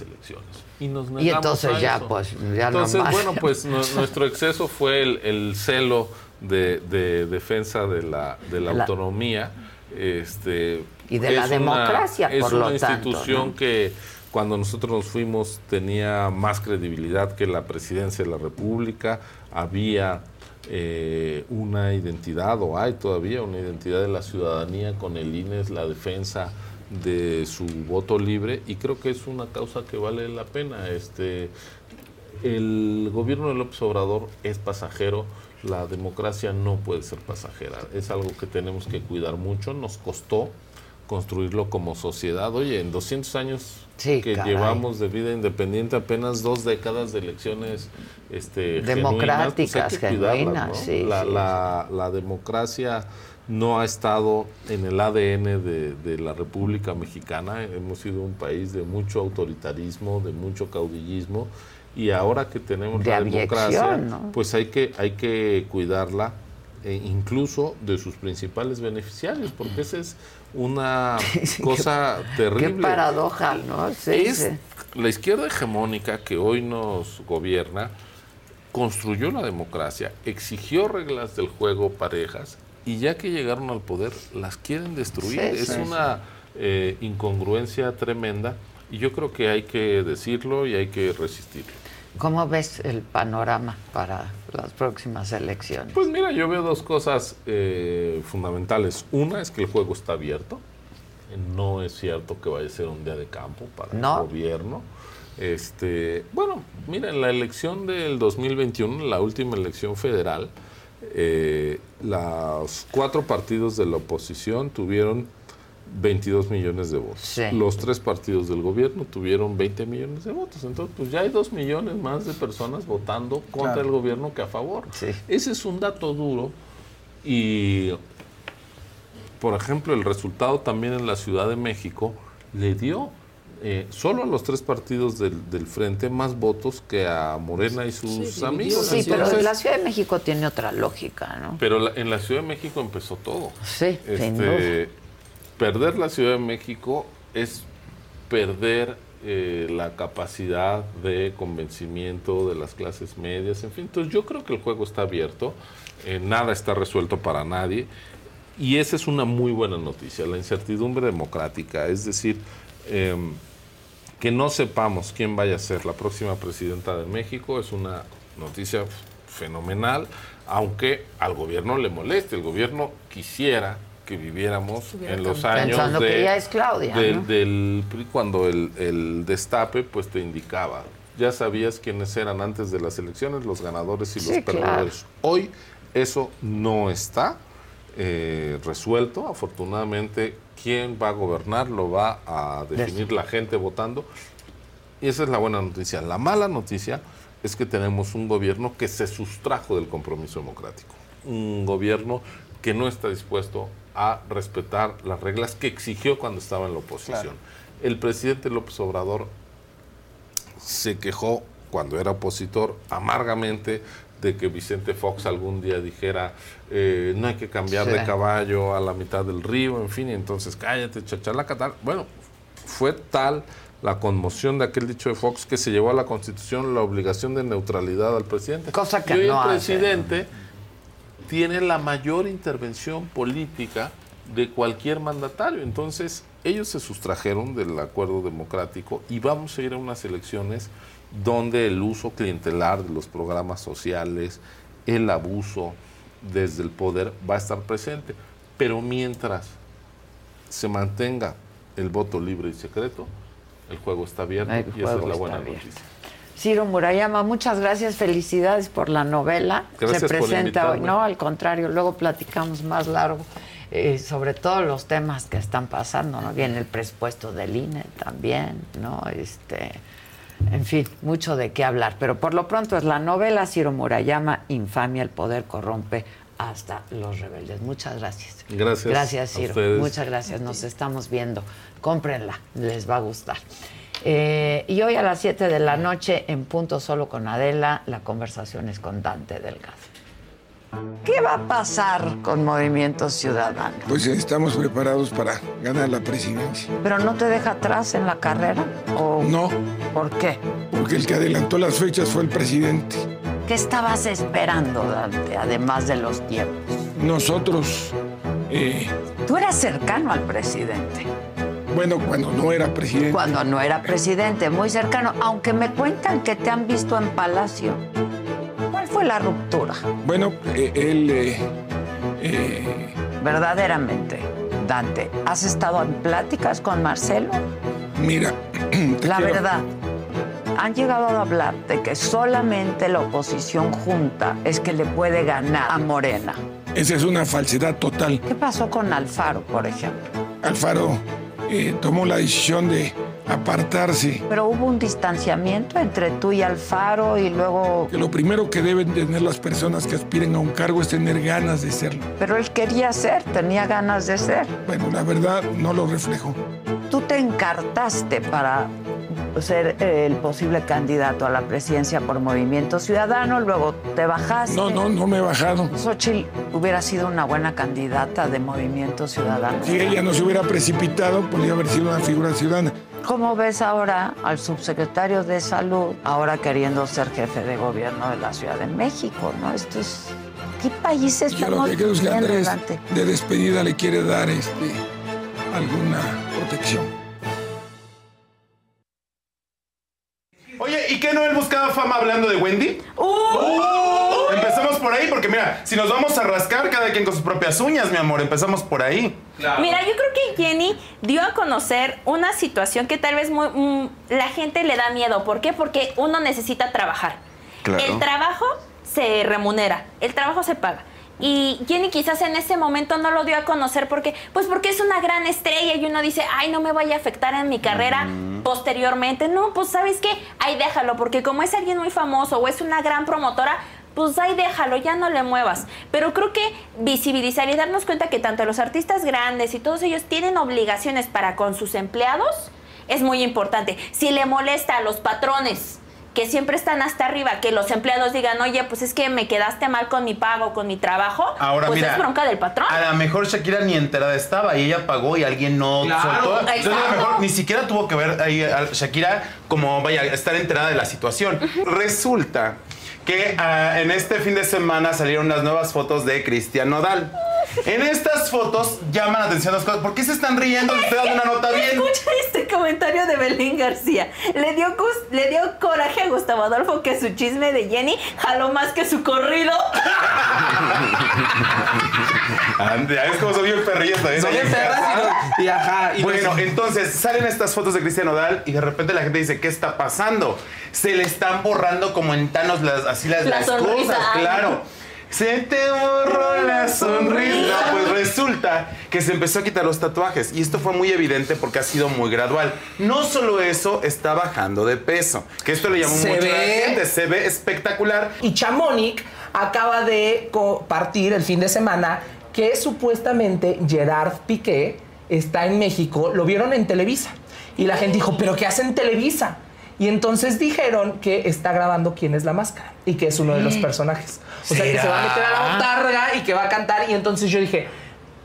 elecciones. Y, nos y entonces ya, eso. pues, ya Entonces, bueno, pues nuestro exceso fue el, el celo de, de, defensa de la, de la, La- autonomía. Este, Y de la es democracia, es por una lo tanto, institución ¿no? que cuando nosotros nos fuimos tenía más credibilidad que la presidencia de la República. Había eh, una identidad, o hay todavía una identidad de la ciudadanía con el INE, es la defensa de su voto libre y creo que es una causa que vale la pena. Este, el gobierno de López Obrador es pasajero, la democracia no puede ser pasajera, es algo que tenemos que cuidar mucho, nos costó construirlo como sociedad. Oye, en 200 años Sí, que caray. llevamos de vida independiente, apenas dos décadas de elecciones este, Democráticas, genuinas, pues hay que cuidarlas, genuinas, ¿no? sí, la, sí, la- la democracia no ha estado en el ADN de, de la República Mexicana. Hemos sido un país de mucho autoritarismo, de mucho caudillismo, y ahora que tenemos De la democracia, ¿no? pues hay que, hay que cuidarla, eh, incluso de sus principales beneficiarios, porque esa es una cosa terrible. Qué paradoja, ¿no? Sí, es sí. la izquierda hegemónica que hoy nos gobierna construyó la democracia, exigió reglas del juego parejas y ya que llegaron al poder las quieren destruir. Sí, es sí, una eh, incongruencia tremenda y yo creo que hay que decirlo y hay que resistirlo. ¿Cómo ves el panorama para las próximas elecciones? Pues mira, yo veo dos cosas eh, fundamentales. Una es que el juego está abierto. Eh, No es cierto que vaya a ser un día de campo para No. el gobierno. Este, bueno, mira, en la elección del 2021, la última elección federal, eh, los cuatro partidos de la oposición tuvieron 22 millones de votos. Sí. Los tres partidos del gobierno tuvieron 20 millones de votos. Entonces, pues ya hay dos millones más de personas votando contra Claro. el gobierno que a favor. Ese es un dato duro y, por ejemplo, el resultado también en la Ciudad de México le dio eh, solo a los tres partidos del, del frente más votos que a Morena y sus amigos. Sí, pero Entonces, la Ciudad de México tiene otra lógica, ¿no? pero la- en la Ciudad de México empezó todo. Sí, Este, perder la Ciudad de México es perder eh, la capacidad de convencimiento de las clases medias, en fin. Entonces yo creo que el juego está abierto, eh, nada está resuelto para nadie y esa es una muy buena noticia, la incertidumbre democrática, es decir, em, que no sepamos quién vaya a ser la próxima presidenta de México es una noticia fenomenal, aunque al gobierno le moleste. El gobierno quisiera que viviéramos en los años Pensando de- que ya es Claudia, del, ¿no? del PRI, cuando el, el destape pues te indicaba. Ya sabías quiénes eran antes de las elecciones, los ganadores y Sí, los claro. perdedores. Hoy eso no está eh, resuelto. Afortunadamente, quién va a gobernar lo va a definir la gente votando. Y esa es la buena noticia. La mala noticia es que tenemos un gobierno que se sustrajo del compromiso democrático. Un gobierno que no está dispuesto a respetar las reglas que exigió cuando estaba en la oposición. El presidente López Obrador se quejó cuando era opositor amargamente de que Vicente Fox algún día dijera eh, no hay que cambiar Sí. de caballo a la mitad del río, en fin, y entonces cállate, chachalaca, tal. Bueno, fue tal la conmoción de aquel dicho de Fox que se llevó a la Constitución la obligación de neutralidad al presidente. Cosa que y hoy no el hace. presidente tiene la mayor intervención política de cualquier mandatario. Entonces, ellos se sustrajeron del acuerdo democrático y vamos a ir a unas elecciones donde el uso clientelar de los programas sociales, el abuso desde el poder va a estar presente. Pero mientras se mantenga el voto libre y secreto, el juego está abierto El y esa es la buena noticia. Ciro Murayama, muchas gracias, felicidades por la novela. Gracias Se presenta hoy, no, al contrario, luego platicamos más largo eh, sobre todos los temas que están pasando, ¿no? Viene el presupuesto del INE también, ¿no? Este, en fin, mucho de qué hablar, pero por lo pronto es la novela Ciro Murayama, Infamia, el poder corrompe hasta los rebeldes. Muchas gracias. Gracias Gracias, Ciro. Muchas gracias. Nos estamos viendo. Cómprenla, les va a gustar. Eh, y hoy a las 7 de la noche, en punto solo con Adela, la conversación es con Dante Delgado. ¿Qué va a pasar con Movimiento Ciudadano? Pues estamos preparados para ganar la presidencia. ¿Pero no te deja atrás en la carrera? ¿O No, por qué? porque el que adelantó las fechas fue el presidente. ¿Qué estabas esperando, Dante, además de los tiempos? Nosotros, eh, Tú eras cercano al presidente. bueno, cuando no era presidente. Cuando no era presidente, muy cercano, aunque me cuentan que te han visto en Palacio. ¿Cuál fue la ruptura? Bueno, eh, él, eh, eh, Verdaderamente, Dante, ¿has estado en pláticas con Marcelo? mira, te La quiero- verdad, han llegado a hablar de que solamente la oposición junta es que le puede ganar a Morena. esa es una falsedad total. ¿Qué pasó con Alfaro, por ejemplo? Alfaro eh, tomó la decisión de apartarse. Pero hubo un distanciamiento entre tú y Alfaro y luego... Que lo primero que deben tener las personas que aspiren a un cargo es tener ganas de serlo. Pero él quería ser, tenía ganas de ser. Bueno, la verdad no lo reflejó. Tú te encartaste para ser eh, el posible candidato a la presidencia por Movimiento Ciudadano, luego te bajaste. No, no, no me he bajado. Xochitl hubiera sido una buena candidata de Movimiento Ciudadano. Si ella no se hubiera precipitado, podría haber sido una figura ciudadana. ¿Cómo ves ahora al subsecretario de Salud, ahora queriendo ser jefe de gobierno de la Ciudad de México? ¿no? Esto es... ¿Qué país Yo estamos lo que creo es que Andrés de despedida le quiere dar este, alguna protección. ¿Y qué no él buscaba fama hablando de Wendy? ¡Uh! Empezamos por ahí, porque mira, si nos vamos a rascar, cada quien con sus propias uñas, mi amor, empezamos por ahí. Mira, yo creo que Jenny dio a conocer una situación que tal vez muy- mm, la gente le da miedo. ¿Por qué? Porque uno necesita trabajar. Claro. El trabajo se remunera, el trabajo se paga. Y Jenny quizás en ese momento no lo dio a conocer porque, pues porque es una gran estrella y uno dice, ay, no me vaya a afectar en mi carrera posteriormente. No, pues sabes qué, ahí déjalo, porque como es alguien muy famoso o es una gran promotora, pues ahí déjalo, ya no le muevas. Pero creo que visibilizar y darnos cuenta que tanto los artistas grandes y todos ellos tienen obligaciones para con sus empleados es muy importante. Si le molesta a los patrones que siempre están hasta arriba, que los empleados digan, oye, pues es que me quedaste mal con mi pago, con mi trabajo, Ahora, pues mira, es bronca del patrón. A lo mejor Shakira ni enterada estaba y ella pagó y alguien no Claro, soltó. Entonces, a lo mejor ni siquiera tuvo que ver ahí a Shakira como vaya estar enterada de la situación. Resulta que ah, en este fin de semana salieron las nuevas fotos de Cristian Nodal. En estas fotos llaman la atención las cosas. ¿Por qué se están riendo? Les estoy dando una nota bien. Escucha este comentario de Belén García. Le dio, le dio coraje a Gustavo Adolfo que su chisme de Jenny jaló más que su corrido. Ande, es como soy el perrillo también. Soy y- y ajá, y bueno, los- entonces salen estas fotos de Cristian Nodal y de repente la gente dice, ¿qué está pasando? Se le están borrando como en Thanos las, así las, La las cosas, ay. claro. Se te borró la sonrisa. Pues resulta que se empezó a quitar los tatuajes. Y esto fue muy evidente porque ha sido muy gradual. No solo eso, está bajando de peso. Que esto le llamó Se mucho a la ve. gente. Se ve espectacular. Y Chamonix acaba de compartir el fin de semana que supuestamente Gerard Piqué está en México. Lo vieron en Televisa. Y la gente dijo, ¿pero qué hace en Televisa? Y entonces dijeron que está grabando quién es la máscara y que es uno de los personajes. O sea, que se va a meter a la botarga y que va a cantar. Y entonces yo dije,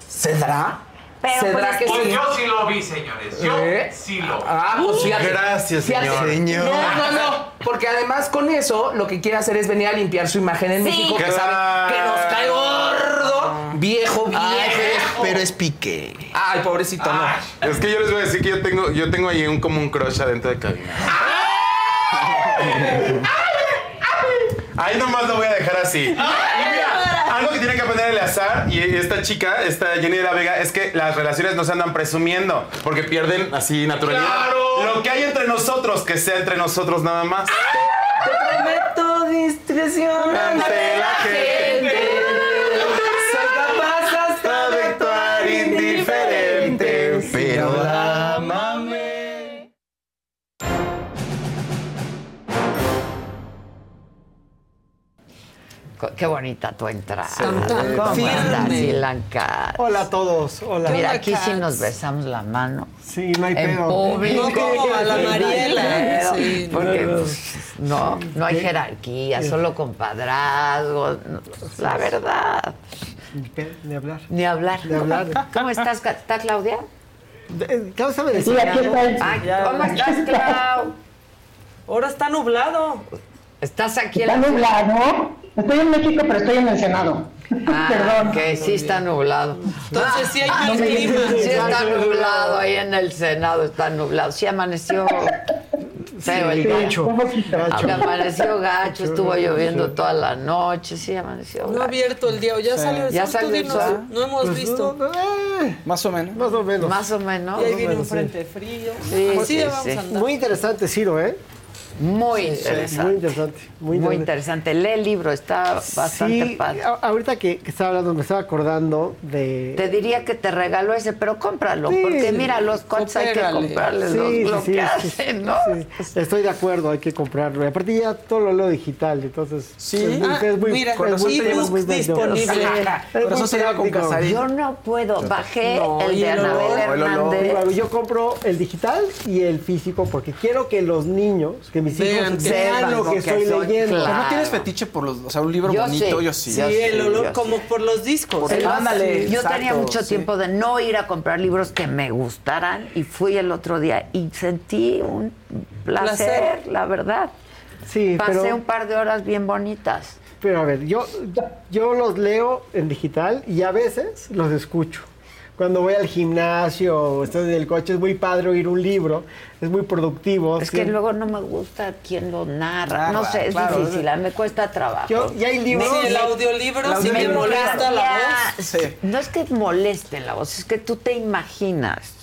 ¿cedrá? Pero, ¿Cedrá pues, que Pues sí? yo sí lo vi, señores. Yo ¿Eh? sí lo vi. Ah, pues fíjate. Gracias, Fíjate. señor. Señor. No, no, no. Porque además con eso lo que quiere hacer es venir a limpiar su imagen en Sí. México. Que sabe que nos cae gordo, viejo, viejo. Pero es pique. Ay, pobrecito, no. Es que yo les voy a decir que yo tengo, yo tengo ahí un, como un crush adentro de cabina. Ahí nomás lo voy a dejar así. Mira, algo que tiene que aprender el azar y esta chica, esta Jenny de la Vega, es que las relaciones no se andan presumiendo porque pierden así naturalidad. ¡Claro! Lo que hay entre nosotros, que sea entre nosotros nada más. Te prometo discreción Ante la gente. Qué bonita tu entrada. ¿Cómo estás, Ilanka? Hola a todos. Hola. Mira, aquí sí nos besamos la mano. Sí, no hay en pedo. público. No como a la no Mariela. pedo, Sí, porque no, no. pues, no, no hay jerarquía, solo compadrazgos. no, La verdad. Ni hablar. Ni hablar. Ni hablar. ¿Cómo estás? ¿Está Claudia? Eh, desayunando. está. Ay, ¿cómo estás, Clau? Ahora está nublado. ¿Estás aquí Está nublado. Estoy en México, pero estoy en el Senado. Ah, Perdón. que sí está nublado. Entonces sí hay Ah, clima. Sí está nublado ahí en el Senado, está nublado. Sí amaneció feo el gacho. Aunque amaneció gacho, estuvo lloviendo toda la noche, sí amaneció No ha abierto el día. Ya Sí. salió el Ya sol. salió tú el dinos. sol. No hemos Pues, visto. no, eh, Más o menos. Más o menos. Más o menos. Y ahí viene un frente frío. Sí, Así sí, vamos a andar. Muy interesante, Ciro, ¿eh? Muy Sí, interesante. Muy interesante. Muy Muy interesante. Lee el libro, está bastante Sí, padre. ahorita que, que estaba hablando, me estaba acordando de... Te diría que te regaló ese, pero cómpralo, Sí, porque mira, los coches hay que comprarles Sí, los- sí, lo sí, que sí, hacen, ¿no? sí. Estoy de acuerdo, hay que comprarlo. Y aparte ya todo lo leo digital, entonces... Sí. es muy- Ah, es muy- mira, con Por eso se lleva con. Casarín. Yo no puedo. Bajé No, el de Anabel. Hernández. Yo compro el digital y el físico porque quiero que los niños, que mis Vean hijos que vean lo que que estoy soy, leyendo. claro. ¿No tienes fetiche por los, o sea, un libro Yo bonito? sí. Yo sí. Sí, Yo el olor como por los discos. Por- El- Ándale, yo exacto, tenía mucho sí. tiempo de no ir a comprar libros que me gustaran y fui el otro día y sentí un placer, Placer. la verdad. Sí, Pasé pero, un par de horas bien bonitas. pero a ver, yo, yo los leo en digital y a veces los escucho. Cuando voy al gimnasio o estoy en el coche, es muy padre oír un libro, es muy productivo. Es sí. que luego no me gusta quién lo narra. No sé, es claro. difícil, a mí me cuesta trabajo. Yo- y hay libros... Sí, el audiolibro sí me molesta la voz. Sí. No es que moleste la voz, es que tú te imaginas,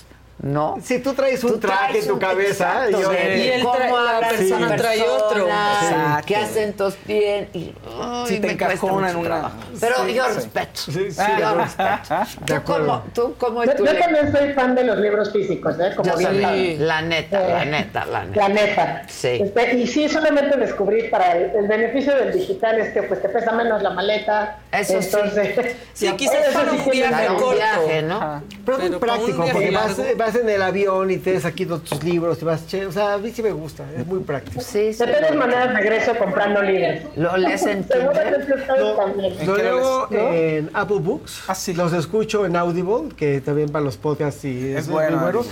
¿no? Si tú traes un Tú traje traes en tu un- cabeza, exacto, yo- de Y él cómo trae- la persona esa trae otro. persona, Exacto. qué acentos tienen y ay, Si te encajona mucho en una- trabajo. Pero Sí, yo sí. respeto, Sí, sí, yo de respeto. ¿Tú acuerdo. cómo, ¿Tú cómo Yo, es tu yo le- también soy fan de los libros físicos, ¿eh? Como bien la neta, la Eh, neta, la neta. La neta. Sí. Este, y sí, solamente descubrí para el, el beneficio del digital es que pues te pesa menos la maleta. Eso sí. entonces, Sí, quizás para sí un viaje Para un corto. viaje, ¿no? Pero es práctico, porque vas. Vas en el avión y tienes aquí todos tus libros y vas, che, o sea, a mí sí me gusta, es muy práctico. Sí, sí. De todas maneras regreso comprando libros. ¿Lo lees en. Lo leo en Apple Books, Ah, sí. los escucho en Audible, que también para los podcasts y Es es, bueno, muy bueno.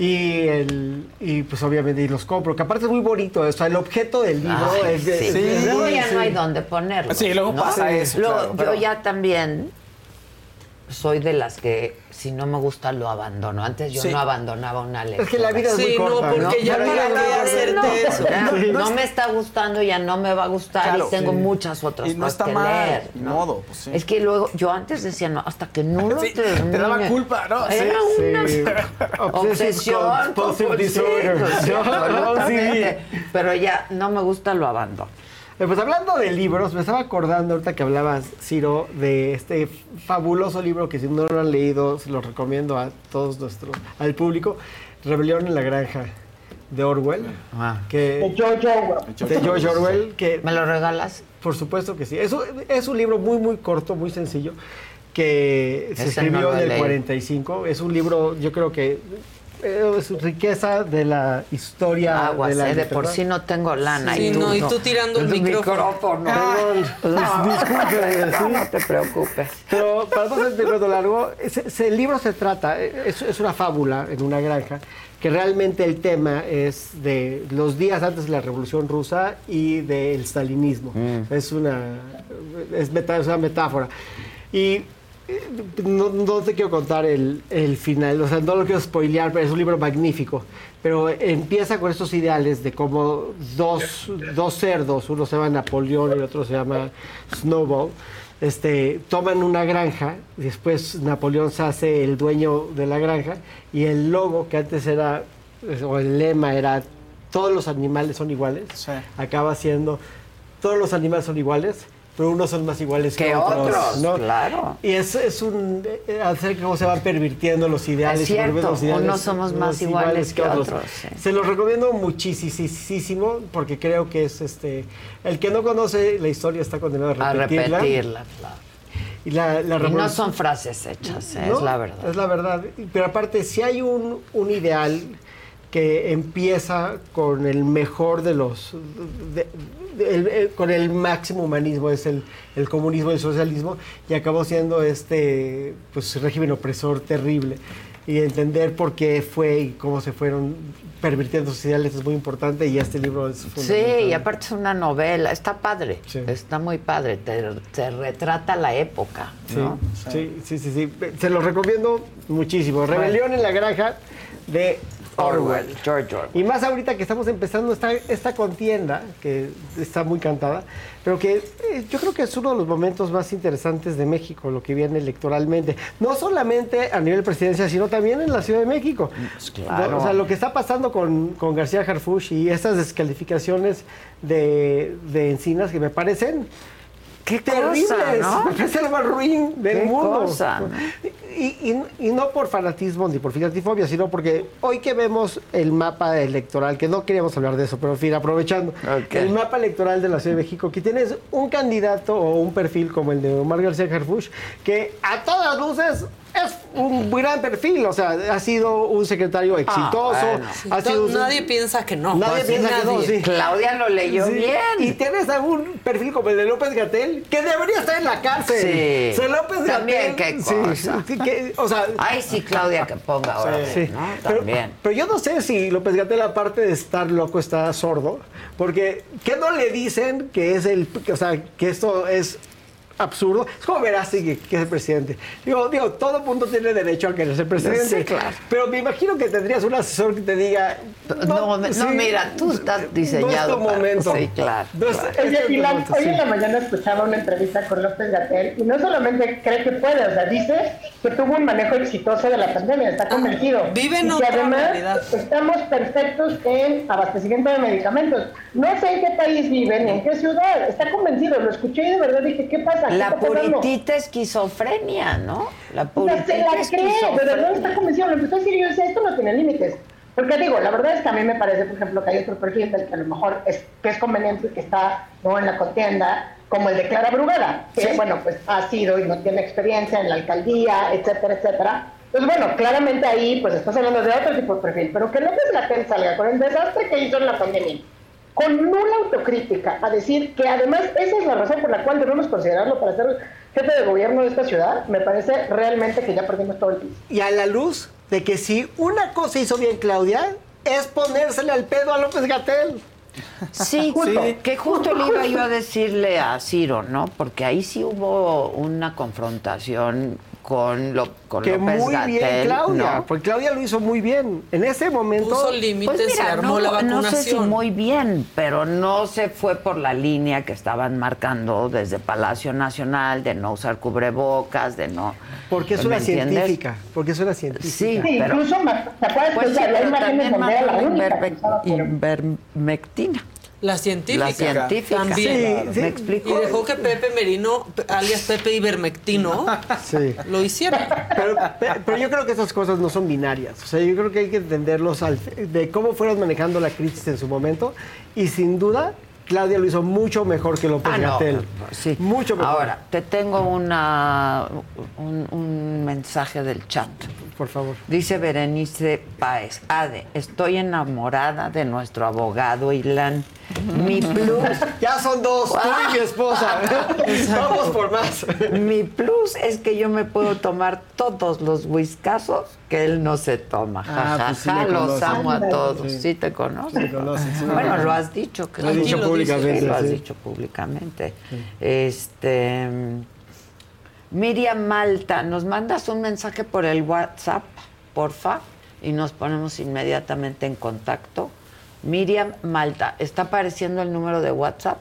Y, el, y pues obviamente y los compro, que aparte es muy bonito, o sea, el objeto del libro Ay, es de... sí. Luego ya sí. no hay dónde ponerlo. Sí, luego ¿no? pasa eso, Luego, claro, yo pero- ya también soy de las que si no me gusta lo abandono. Antes yo Sí. no abandonaba una lectura. Es que la vida es muy Sí, no, corta, porque ¿no? ya para no, hacerte no, eso. ya No, no, no me está gustando, ya no me va a gustar Claro, y tengo sí. muchas otras Y no cosas está que mal, leer. ¿no? modo, pues sí. Es que luego yo antes decía, no, hasta que no lo Sí, termine. te daba culpa, ¿no? Era Sí. una obsesión. No, sí. Pero ya no me gusta, lo abandono. Pues hablando de libros, me estaba acordando ahorita que hablabas, Ciro, de este fabuloso libro que si no lo han leído, se lo recomiendo a todos nuestros, al público, Rebelión en la Granja, de Orwell. Que, De George Orwell. de George Orwell, que... ¿Me lo regalas? Por supuesto que sí. Es un, es un libro muy, muy corto, muy sencillo, que se Ese escribió no en el leído. 45. Es un libro, yo creo que eh, es riqueza de la historia Aguas, de la eh, de por sí no tengo lana. Sí, y tú no, y tú tirando el micrófono. Sí. No te preocupes. Pero para no hacerte el cuento largo, ese- ese- el libro se trata, eh, es, es una fábula en una granja, que realmente el tema es de los días antes de la Revolución Rusa y del stalinismo. Es, una, es, meta- es una metáfora. Y no, no te quiero contar el, el final, o sea, no lo quiero spoilear, pero es un libro magnífico. Pero empieza con estos ideales de cómo dos, dos cerdos, uno se llama Napoleón y el otro se llama Snowball, este, toman una granja, después Napoleón se hace el dueño de la granja y el logo que antes era, o el lema era todos los animales son iguales, acaba siendo todos los animales son iguales, pero unos son más iguales que, Que otros. otros, ¿no? claro. Y es, es un eh, hacer cómo se van pervirtiendo los ideales. Es cierto, los ideales unos somos más iguales que otros, sí. Se los recomiendo muchísimo porque creo que es este el que no conoce la historia está condenado a A repetirla. repetirla, claro. Y, la, la Y no son frases hechas, ¿eh? ¿no? es la verdad. Es la verdad. Pero aparte, si hay un, un ideal que empieza con el mejor de los. de- de- el- el- con el máximo humanismo, es el, el comunismo y el socialismo, y acabó siendo este pues, régimen opresor terrible. Y entender por qué fue y cómo se fueron pervirtiendo sus ideales es muy importante, y este libro es Sí, fundamental. y aparte es una novela, está padre, está muy padre, te, te retrata la época, Sí, ¿no? sí, sí, sí, sí. Se los recomiendo muchísimo. Rebelión en la granja de Orwell. George Orwell. Y más ahorita que estamos empezando esta, esta contienda, que está muy cantada, pero que eh, yo creo que es uno de los momentos más interesantes de México, lo que viene electoralmente. No solamente a nivel presidencial, sino también en la Ciudad de México. claro. O sea, lo que está pasando con, con García Harfuch y estas descalificaciones de, de Encinas que me parecen terribles. cosa, ¿no? Parece lo más ruin del Qué mundo. cosa. Y, y- y no por fanatismo ni por filatifobia, sino porque hoy que vemos el mapa electoral, que no queríamos hablar de eso, pero en fin, aprovechando, el mapa electoral de la Ciudad de México, que tienes un candidato o un perfil como el de Omar García Harfuch, que a todas luces es un gran perfil, o sea, ha sido un secretario exitoso, bueno. ha sido un- Nadie piensa que no. Nadie Pues, piensa que no, nadie. sí. Claudia lo leyó Sí. bien. Y tienes a un perfil como el de López Gatel, que debería estar en la cárcel. Sí. O sea, López También, Gatel. qué sí, cosa. sí, que- o sea, Ay, sí, Claudia, que ponga ahora, Sí. ¿no? Pero, También. pero yo no sé si López Gatel, aparte de estar loco, está sordo. Porque, ¿qué no le dicen que es el. O sea, que esto es absurdo? Es como Verástegui, que, que es el presidente. Digo, digo, todo mundo tiene derecho a querer ser presidente. Sí, claro. Pero me imagino que tendrías un asesor que te diga. No, no, sí, mira, tú estás No es diseñado tu para- momento. Sí, claro, No es- claro. este Oye, es tu y la- momento, hoy sí. en la mañana escuchaba una entrevista con López Gatel y no solamente cree que puede, o sea, dice que tuvo un manejo exitoso de la pandemia, está convencido. vive en y que además realidad. estamos perfectos en abastecimiento de medicamentos. No sé en qué país vive ni en qué ciudad, está convencido, lo escuché y de verdad dije, ¿qué pasa? ¿Qué La puritita esquizofrenia, ¿no? La sea, se la puritita cree, de verdad esquizofrenia. está convencido. Lo empezó a decir y yo esto no tiene límites. Porque digo, la verdad es que a mí me parece, por ejemplo, que hay otro perfil del que a lo mejor es, que es conveniente que está ¿no? en la contienda, como el de Clara Brugada, que Sí. bueno, pues ha sido y no tiene experiencia en la alcaldía, etcétera, etcétera. Pues bueno, claramente ahí pues estás hablando de otro tipo de perfil, pero que López Gatel salga con el desastre que hizo en la pandemia, con nula autocrítica, a decir que además esa es la razón por la cual debemos considerarlo para ser jefe de gobierno de esta ciudad, me parece realmente que ya perdimos todo el piso. Y a la luz de que si una cosa hizo bien Claudia, es ponérsele al pedo a López Gatel. Sí, Justo. que justo le iba yo a decirle a Ciro, ¿no? Porque ahí sí hubo una confrontación con, lo, con que López muy Gatell, bien Claudia, ¿no? porque Claudia lo hizo muy bien. En ese momento Puso límites Pues y mira, armó no, la no vacunación. sé si muy bien, pero no se fue por la línea que estaban marcando desde Palacio Nacional de no usar cubrebocas, de no. porque es ¿me una entiendes? científica, porque es una científica. Sí, Sí, pero incluso, ¿te acuerdas pues que sí, también donde era la única que La científica. La científica. También. Sí, sí. ¿Me explico? Y dejó que Pepe Merino, alias Pepe Ivermectino, Sí. lo hiciera. Pero, pe- pero yo creo que esas cosas no son binarias. O sea, yo creo que hay que entenderlos al- de cómo fueron manejando la crisis en su momento. Y sin duda, Claudia lo hizo mucho mejor que López Ah, no, Gatell. no, sí. Mucho mejor. Ahora, te tengo una, un, un mensaje del chat. Por favor. Dice Berenice Páez, Ade, estoy enamorada de nuestro abogado Ilan. Mi plus, Ya son dos, tú y mi esposa. Vamos por más. mi plus es que yo me puedo tomar todos los whiskazos que él no se toma. Ah, ja, pues sí ja, me los conoce. amo a todos. Sí. Sí, te conoces. Conoce, sí bueno, lo has dicho. Que Lo he dicho públicamente, Sí, lo has sí. dicho públicamente. Este. Miriam Malta, nos mandas un mensaje por el WhatsApp, porfa, y nos ponemos inmediatamente en contacto. Miriam Malta, ¿está apareciendo el número de WhatsApp?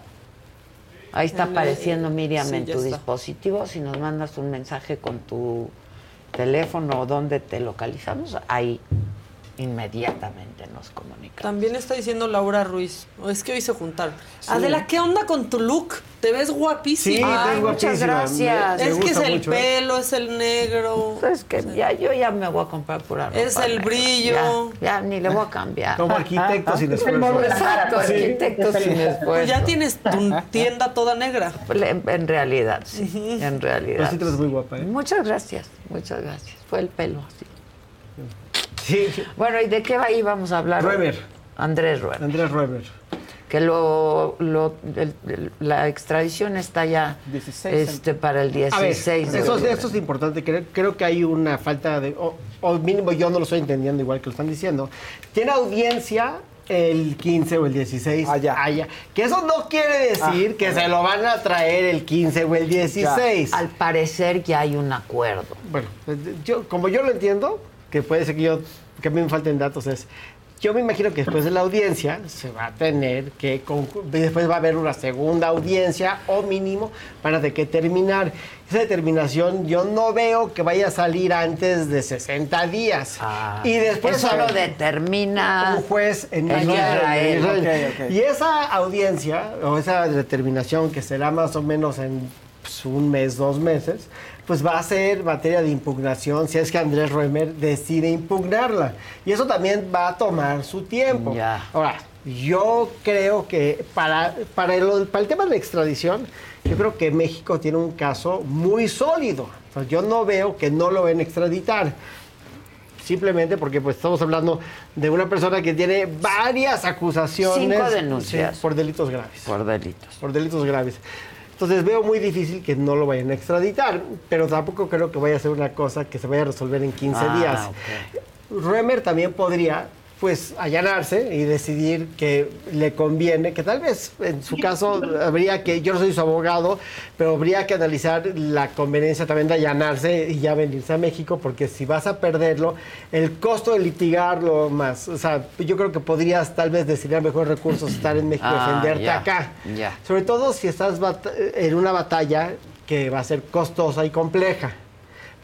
Ahí está el- apareciendo Miriam sí, en tu dispositivo. Si nos mandas un mensaje con tu teléfono o dónde te localizamos, ahí inmediatamente nos comunicamos. También está diciendo Laura Ruiz. Es que hoy se juntaron. Adela, ¿qué onda con tu look? Te ves guapísima. Sí, Ay, muchas gracias. Es Me que es el mucho, ¿eh? pelo, es el negro. Es que ya yo ya me voy a comprar pura ropa. Es el brillo. Ya, ya ni le voy a cambiar. Como arquitecto sin esfuerzo. Exacto, Sí. arquitecto sin esfuerzo. Ya tienes tu tienda toda negra. En, en realidad, sí. En realidad. Pero sí te ves muy guapa, ¿eh? Muchas gracias, muchas gracias. Fue el pelo así. Sí. Bueno, ¿y de qué va- íbamos a hablar? Rueber. Andrés Rueber. Andrés Rueber. Que lo, lo- el- el- la extradición está ya 16, este, para el A ver, 16 de eso, octubre. eso es importante. Creo, creo que hay una falta de. O, o mínimo yo no lo estoy entendiendo igual que lo están diciendo. Tiene audiencia el 15 o el 16 allá. Que eso no quiere decir que se lo van a traer el 15 o el 16. Al parecer ya hay un acuerdo. Bueno, pues, yo, como yo lo entiendo, que puede ser que yo que a mí me falten datos, es. Yo me imagino que después de la audiencia se va a tener que. Después va a haber una segunda audiencia o mínimo para de qué terminar. Esa determinación yo no veo que vaya a salir antes de 60 días. y después. Eso lo determina un juez en Israel. Israel. Israel. Ok, ok. Y esa audiencia o esa determinación que será más o menos en pues, un mes, dos meses, pues va a ser materia de impugnación si es que Andrés Roemer decide impugnarla. Y eso también va a tomar su tiempo. Ahora, yo creo que para, para, el, para el tema de la extradición, yo creo que México tiene un caso muy sólido. O sea, yo no veo que no lo ven extraditar simplemente porque pues estamos hablando de una persona que tiene varias acusaciones Cinco denuncias. sí, por delitos graves. Por delitos. Por delitos graves. Entonces veo muy difícil que no lo vayan a extraditar, pero tampoco creo que vaya a ser una cosa que se vaya a resolver en 15 Ah, días. ok. Ruemer también podría pues allanarse y decidir que le conviene, que tal vez en su caso habría que, yo no soy su abogado, pero habría que analizar la conveniencia también de allanarse y ya venirse a México, porque si vas a perderlo, el costo de litigarlo más, o sea, yo creo que podrías tal vez destinar mejores recursos estar en México Ah, defenderte acá. Sobre todo si estás en una batalla que va a ser costosa y compleja.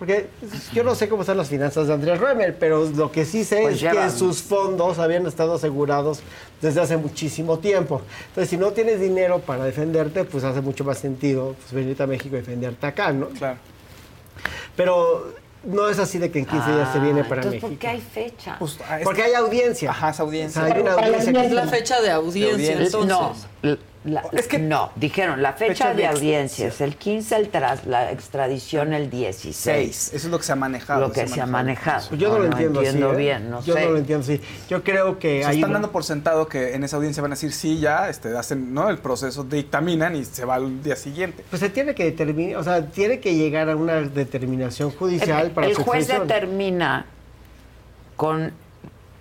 Porque yo no sé cómo están las finanzas de Andrés Roemer, pero lo que sí sé Pues es que sus fondos habían estado asegurados desde hace muchísimo tiempo. Entonces, si no tienes dinero para defenderte, pues hace mucho más sentido pues, venirte a México y defenderte acá, ¿no? Claro. Pero no es así de que en 15 días se viene para Ah, entonces, México. ¿por qué hay fecha? Porque hay audiencia. Ajá, esa audiencia. O sea, hay una audiencia Es la fecha de audiencia, entonces. No, la- no, dijeron, la fecha, Fecha de, de audiencia es el 15, el tras, la extradición el 16. Eso es lo que se ha manejado. Lo que se ha manejado. Pues yo no, lo entiendo entiendo así, ¿eh? bien, no yo sé. no lo entiendo así. Yo creo que Se hay están un- dando por sentado que en esa audiencia van a decir sí, ya, este, hacen ¿no? el proceso, dictaminan y se va al día siguiente. Pues se tiene que determinar, o sea, tiene que llegar a una determinación judicial El, para el su juez determina con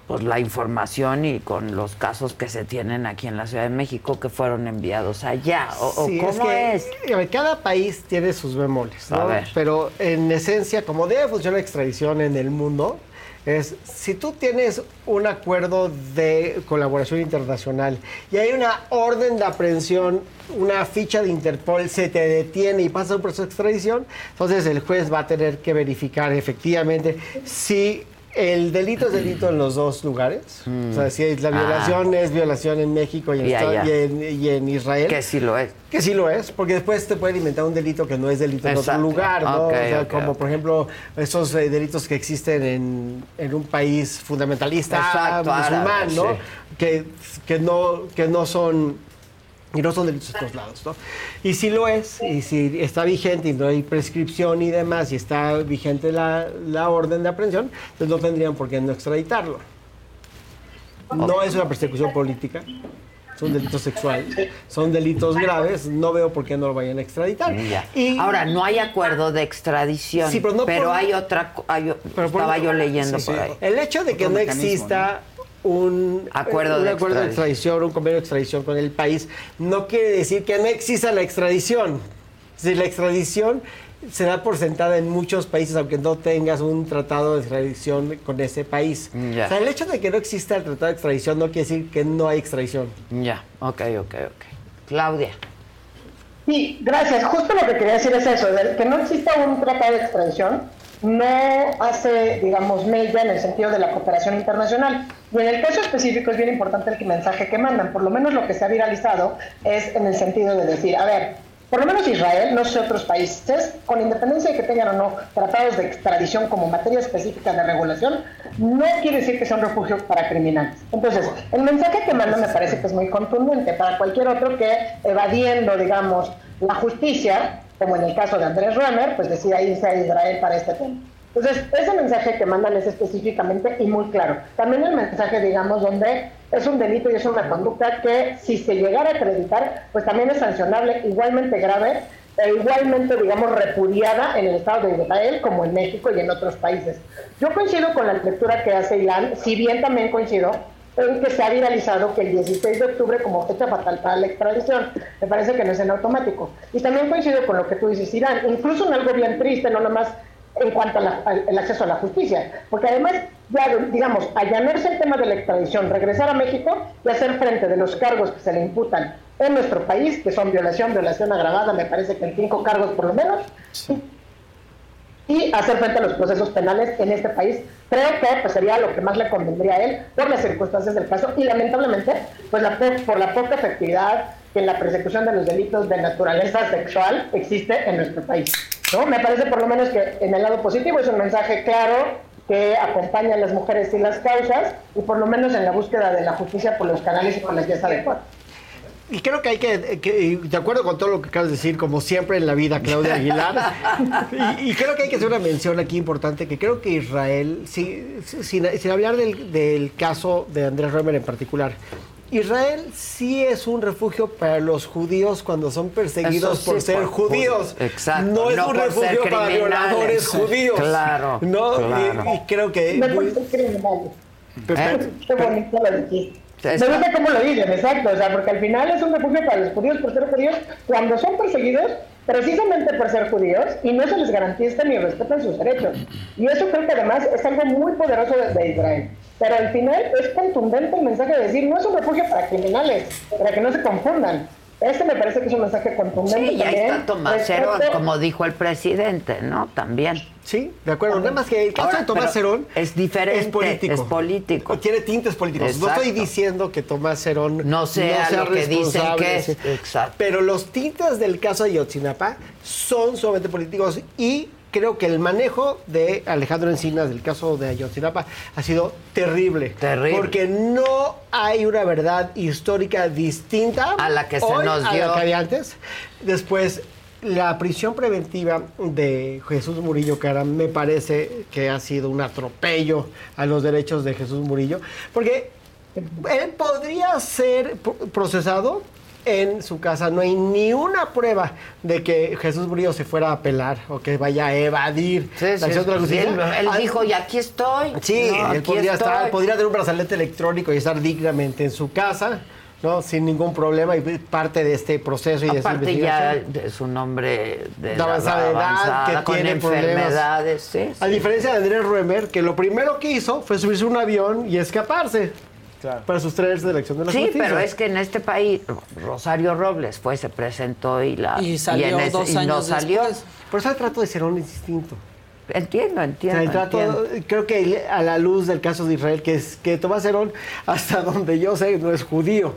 pues, la información y con los casos que se tienen aquí en la Ciudad de México que fueron enviados allá. ¿O, Sí, cómo que, es? cada país tiene sus bemoles, ¿no? A ver. Pero en esencia, como debe funcionar la extradición en el mundo, es si tú tienes un acuerdo de colaboración internacional y hay una orden de aprehensión, una ficha de Interpol, se te detiene y pasa un proceso de extradición, entonces el juez va a tener que verificar efectivamente si el delito es delito en los dos lugares. O sea, si la Ah. violación es violación en México y en, Y en- y en Israel. Que sí lo es. Que sí lo es, porque después te pueden inventar un delito que no es delito en otro lugar, ¿no? O sea, como por ejemplo esos eh, delitos que existen en, en un país fundamentalista Exacto, musulmán, árabe, ¿no? sí. Que, que no que no son y no son delitos de todos lados, ¿no? Y si lo es, y si está vigente y no hay prescripción y demás, y está vigente la, la orden de aprehensión, entonces no tendrían por qué no extraditarlo. No es una persecución política, son delitos sexuales, son delitos graves, no veo por qué no lo vayan a extraditar. Y Ahora, no hay acuerdo de extradición, Sí, pero no por- hay otra... hay por- estaba yo leyendo Sí, por sí. ahí. El hecho de que no exista un Acuerdo un de acuerdo de extradición. un convenio de extradición con el país, no quiere decir que no exista la extradición. Si la extradición se da por sentada en muchos países, aunque no tengas un tratado de extradición con ese país. O sea, el hecho de que no exista el tratado de extradición no quiere decir que no hay extradición. Ya, ok, ok, ok. Claudia. Sí, gracias. Justo lo que quería decir es eso, que no exista un tratado de extradición no hace, digamos, mella en el sentido de la cooperación internacional. Y en el caso específico es bien importante el mensaje que mandan. Por lo menos lo que se ha viralizado es en el sentido de decir, a ver, por lo menos Israel, no sé otros países, con independencia de que tengan o no tratados de extradición como materia específica de regulación, no quiere decir que sea un refugio para criminales. Entonces, el mensaje que manda me parece que es muy contundente para cualquier otro que, evadiendo, digamos, la justicia, como en el caso de Andrés Römer, pues decida irse a Israel para este tema. Entonces, ese mensaje que mandan es específicamente y muy claro. También el mensaje, digamos, donde es un delito y es una conducta que si se llegara a acreditar, pues también es sancionable igualmente grave e igualmente, digamos, repudiada en el Estado de Israel como en México y en otros países. Yo coincido con la lectura que hace Ilan, si bien también coincido que se ha viralizado que el 16 de octubre como fecha fatal para la extradición. Me parece que no es en automático. Y también coincido con lo que tú dices, Irán, incluso en algo bien triste, no nomás en cuanto al acceso a la justicia. Porque además, ya, digamos, allanarse el tema de la extradición, regresar a México y hacer frente de los cargos que se le imputan en nuestro país, que son violación, violación agravada, me parece que en cinco cargos por lo menos, y hacer frente a los procesos penales en este país, creo que pues, sería lo que más le convendría a él por las circunstancias del caso y lamentablemente pues la, por la poca efectividad que en la persecución de los delitos de naturaleza sexual existe en nuestro país. ¿no? Me parece por lo menos que en el lado positivo es un mensaje claro que acompaña a las mujeres y las causas y por lo menos en la búsqueda de la justicia por los canales y por las vías adecuadas. Y creo que hay que, de acuerdo con todo lo que acabas de decir, como siempre en la vida, Claudia Aguilar, y, creo que hay que hacer una mención aquí importante, que creo que Israel, sin, sin, hablar del, del, caso de Andrés Römer en particular, Israel sí es un refugio para los judíos cuando son perseguidos por ser judíos. Exacto. No es un refugio para violadores judíos. Claro. No, Y, creo que. No muy... criminales. ¿Eh? Qué bonito lo dijiste. Gusta cómo lo dicen, exacto. O sea, porque al final es un refugio para los judíos por ser judíos cuando son perseguidos precisamente por ser judíos y no se les garantiza ni respetan sus derechos. Y eso creo que además es algo muy poderoso de Israel. Pero al final es contundente el mensaje de decir, no es un refugio para criminales, para que no se confundan. Este me parece que es un mensaje contundente. Sí, y ahí está Tomás Cerón, como dijo el presidente, ¿no? También. Sí, de acuerdo. Nada más que el caso de Tomás Cerón es diferente. Es político. Es político. Tiene tintes políticos. No estoy diciendo que Tomás Cerón no sea, lo que dicen que es. Exacto. Pero los tintes del caso de Yotzinapa son sumamente políticos y creo que el manejo de Alejandro Encinas del caso de Ayotzinapa ha sido terrible. Terrible. Porque no hay una verdad histórica distinta a la que se nos dio. A la que había antes. Después, la prisión preventiva de Jesús Murillo Cara me parece que ha sido un atropello a los derechos de Jesús Murillo. Porque él podría ser procesado en su casa. No hay ni una prueba de que Jesús Murillo se fuera a apelar o que vaya a evadir la acción de la justicia. Él, dijo, y aquí estoy. Sí, él podría, estar, podría tener un brazalete electrónico y estar dignamente en su casa. ¿no? Sin ningún problema y parte de este proceso y de esta investigación. ya es un hombre de, avanzada, edad que tiene enfermedades. A diferencia de Andrés Ruemer, que lo primero que hizo fue subirse a un avión y escaparse. Para sustraerse de la elección de la sí, justicia. Sí, pero es que en este país Rosario Robles fue, se presentó y la y salió dos años no salió. Por eso el trato de Cerón es distinto. Entiendo, entiendo. trato, creo que a la luz del caso de Israel, que es que Tomás Cerón, hasta donde yo sé, no es judío.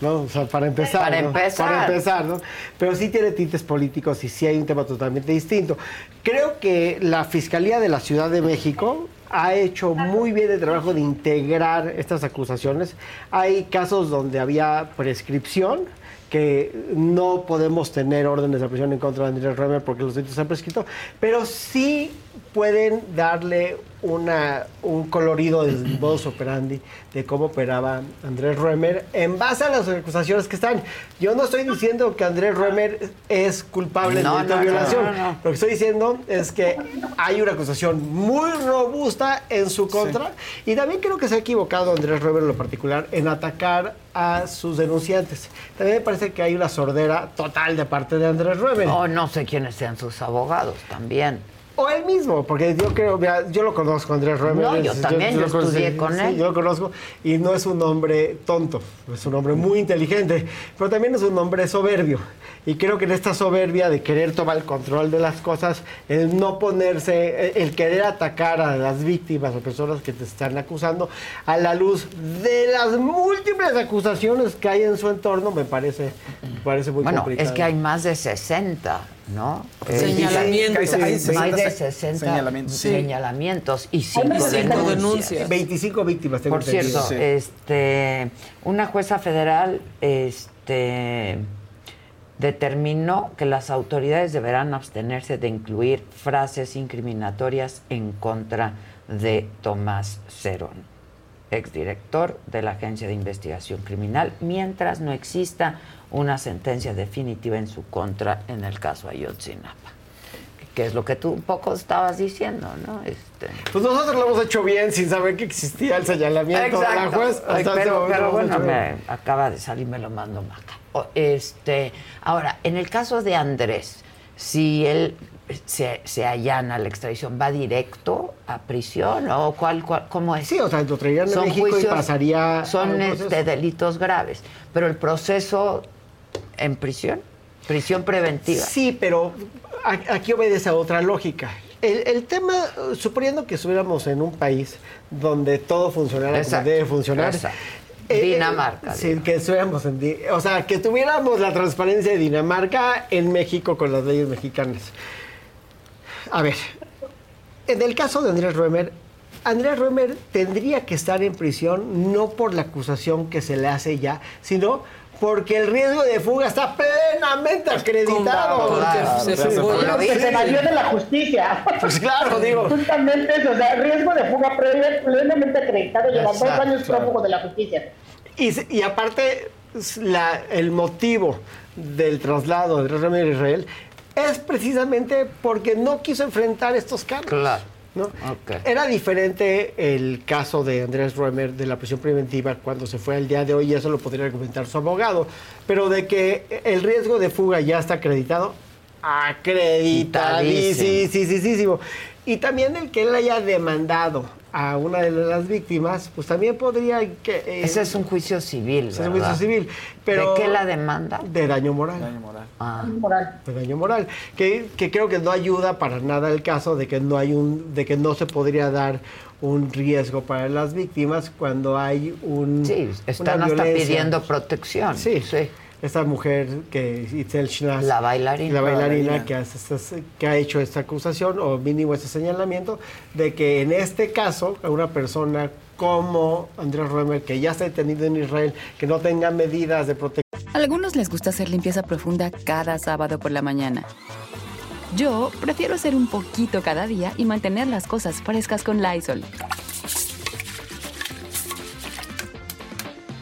¿No? O sea, para empezar. Para empezar. Para empezar, ¿no? Pero sí tiene tintes políticos y sí hay un tema totalmente distinto. Creo que la Fiscalía de la Ciudad de México ha hecho muy bien el trabajo de integrar estas acusaciones. Hay casos donde había prescripción, que no podemos tener órdenes de prisión en contra de Andrés Römer porque los delitos han prescrito, pero sí pueden darle una, un colorido de modus operandi de cómo operaba Andrés Römer en base a las acusaciones que están. Yo no estoy diciendo que Andrés Römer es culpable de violación. Lo que estoy diciendo es que hay una acusación muy robusta en su contra y también creo que se ha equivocado Andrés Römer en lo particular en atacar a sus denunciantes. También me parece que hay una sordera total de parte de Andrés Römer. Oh, no sé quiénes sean sus abogados también. O él mismo, porque yo creo, yo lo conozco, Andrés Römer. No, yo también, yo, estudié con él. yo lo conozco y no es un hombre tonto, es un hombre muy inteligente, pero también es un hombre soberbio. Y creo que en esta soberbia de querer tomar el control de las cosas, el no ponerse, el querer atacar a las víctimas o personas que te están acusando, a la luz de las múltiples acusaciones que hay en su entorno, me parece, me parece muy Bueno, complicado. es que hay más de 60, ¿no? Eh, Señalamientos. Hay Hay 60 más de 60 señalamientos. señalamientos, y 5 Cinco denuncias. denuncias. 25 víctimas, tengo Por cierto, este, una jueza federal este, determinó que las autoridades deberán abstenerse de incluir frases incriminatorias en contra de Tomás Cerón, exdirector de la Agencia de Investigación Criminal, mientras no exista una sentencia definitiva en su contra en el caso Ayotzinapa. Que es lo que tú un poco estabas diciendo, ¿no? Este, Pues nosotros lo hemos hecho bien sin saber que existía el señalamiento de la juez. Hasta pero, bueno, me acaba de salir, me lo mando Maca. Este, ahora, en el caso de Andrés, si él se, se allana la extradición, ¿va directo a prisión o cuál, cuál- cómo es? Sí, o sea, lo traerían a México y juicios- pasaría a Son este, delitos graves, pero el proceso en prisión, prisión preventiva. Sí, pero aquí obedece a otra lógica. El, el tema, suponiendo que estuviéramos en un país donde todo funcionara Exacto, como debe funcionar. exacto. Eh, Dinamarca, Sí, que estuviéramos en. Di- O sea, que tuviéramos la transparencia de Dinamarca en México con las leyes mexicanas. A ver, en el caso de Andrés Ruemer, Andrés Ruemer tendría que estar en prisión no por la acusación que se le hace ya, sino porque el riesgo de fuga está plenamente acreditado. Claro, se se valió de la justicia. Pues claro, digo. Justamente eso, o sea, riesgo de fuga plenamente acreditado, lleva dos años claro. prófugo de la justicia. Y, aparte, la- el motivo del traslado de Andrés Ramírez a Israel es precisamente porque no quiso enfrentar estos cargos. Claro. Era diferente el caso de Andrés Roemer de la prisión preventiva cuando se fue al día de hoy, y eso lo podría argumentar su abogado. Pero de que el riesgo de fuga ya está acreditado, acreditadísimo. Y también el que él haya demandado a una de las víctimas, pues también podría que... eh, Ese es un juicio civil, ese es un juicio civil. Pero ¿De qué la demanda? De daño moral. Ah. De daño moral. Que, que creo que no ayuda para nada el caso de que no hay un, de que no se podría dar un riesgo para las víctimas cuando hay un Sí, están una hasta violencia. pidiendo protección. Sí, Esta mujer que Itzel Schnaz, La bailarina. la bailarina, La bailarina. Que, hace que ha hecho esta acusación o mínimo este señalamiento de que en este caso a una persona como Andrés Roemer que ya está detenido en Israel que no tenga medidas de protección A algunos les gusta hacer limpieza profunda cada sábado por la mañana. Yo prefiero hacer un poquito cada día y mantener las cosas frescas con Lysol.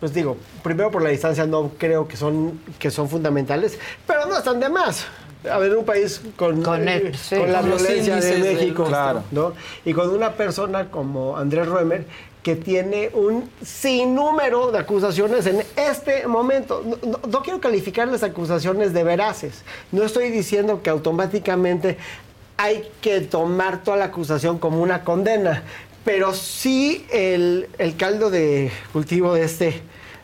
Pues digo, primero por la distancia no creo que son, que son fundamentales, pero no están de más. A ver, un país con, Con el- eh, sí. con la Con violencia de México, Claro. ¿no? Y con una persona como Andrés Roemer que tiene un sinnúmero de acusaciones en este momento. No, no- no quiero calificar las acusaciones de veraces. No estoy diciendo que automáticamente hay que tomar toda la acusación como una condena, pero sí el, el caldo de cultivo de este,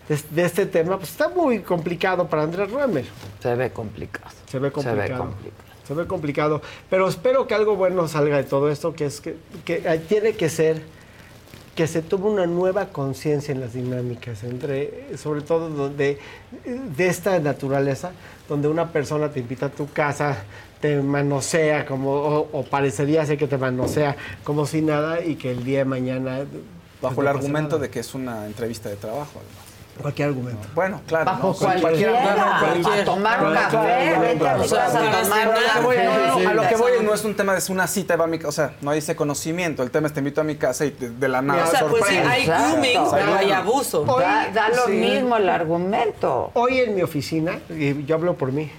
de, de este tema pues está muy complicado para Andrés Roemer. Se ve complicado. Se ve complicado. Se ve complicado. Se ve complicado. Pero espero que algo bueno salga de todo esto, que es que, que tiene que ser que se tome una nueva conciencia en las dinámicas, entre, sobre todo donde, de esta naturaleza, donde una persona te invita a tu casa, te manosea, como, o, o parecería ser que te manosea como si nada, y que el día de mañana Bajo Pues el argumento nada. de que es una entrevista de trabajo, además. Cualquier argumento. Bueno, claro. Bajo ¿no? cualquiera, a tomar un café, vete a tomar A lo que voy no es un tema de una cita, va a mi o sea, no hay ese conocimiento. El tema es te invito a mi casa y de, de la nada. O sea, pues sí, hay grooming, hay abuso. Da, da lo sí. mismo el argumento. Hoy en mi oficina, y yo hablo por mí,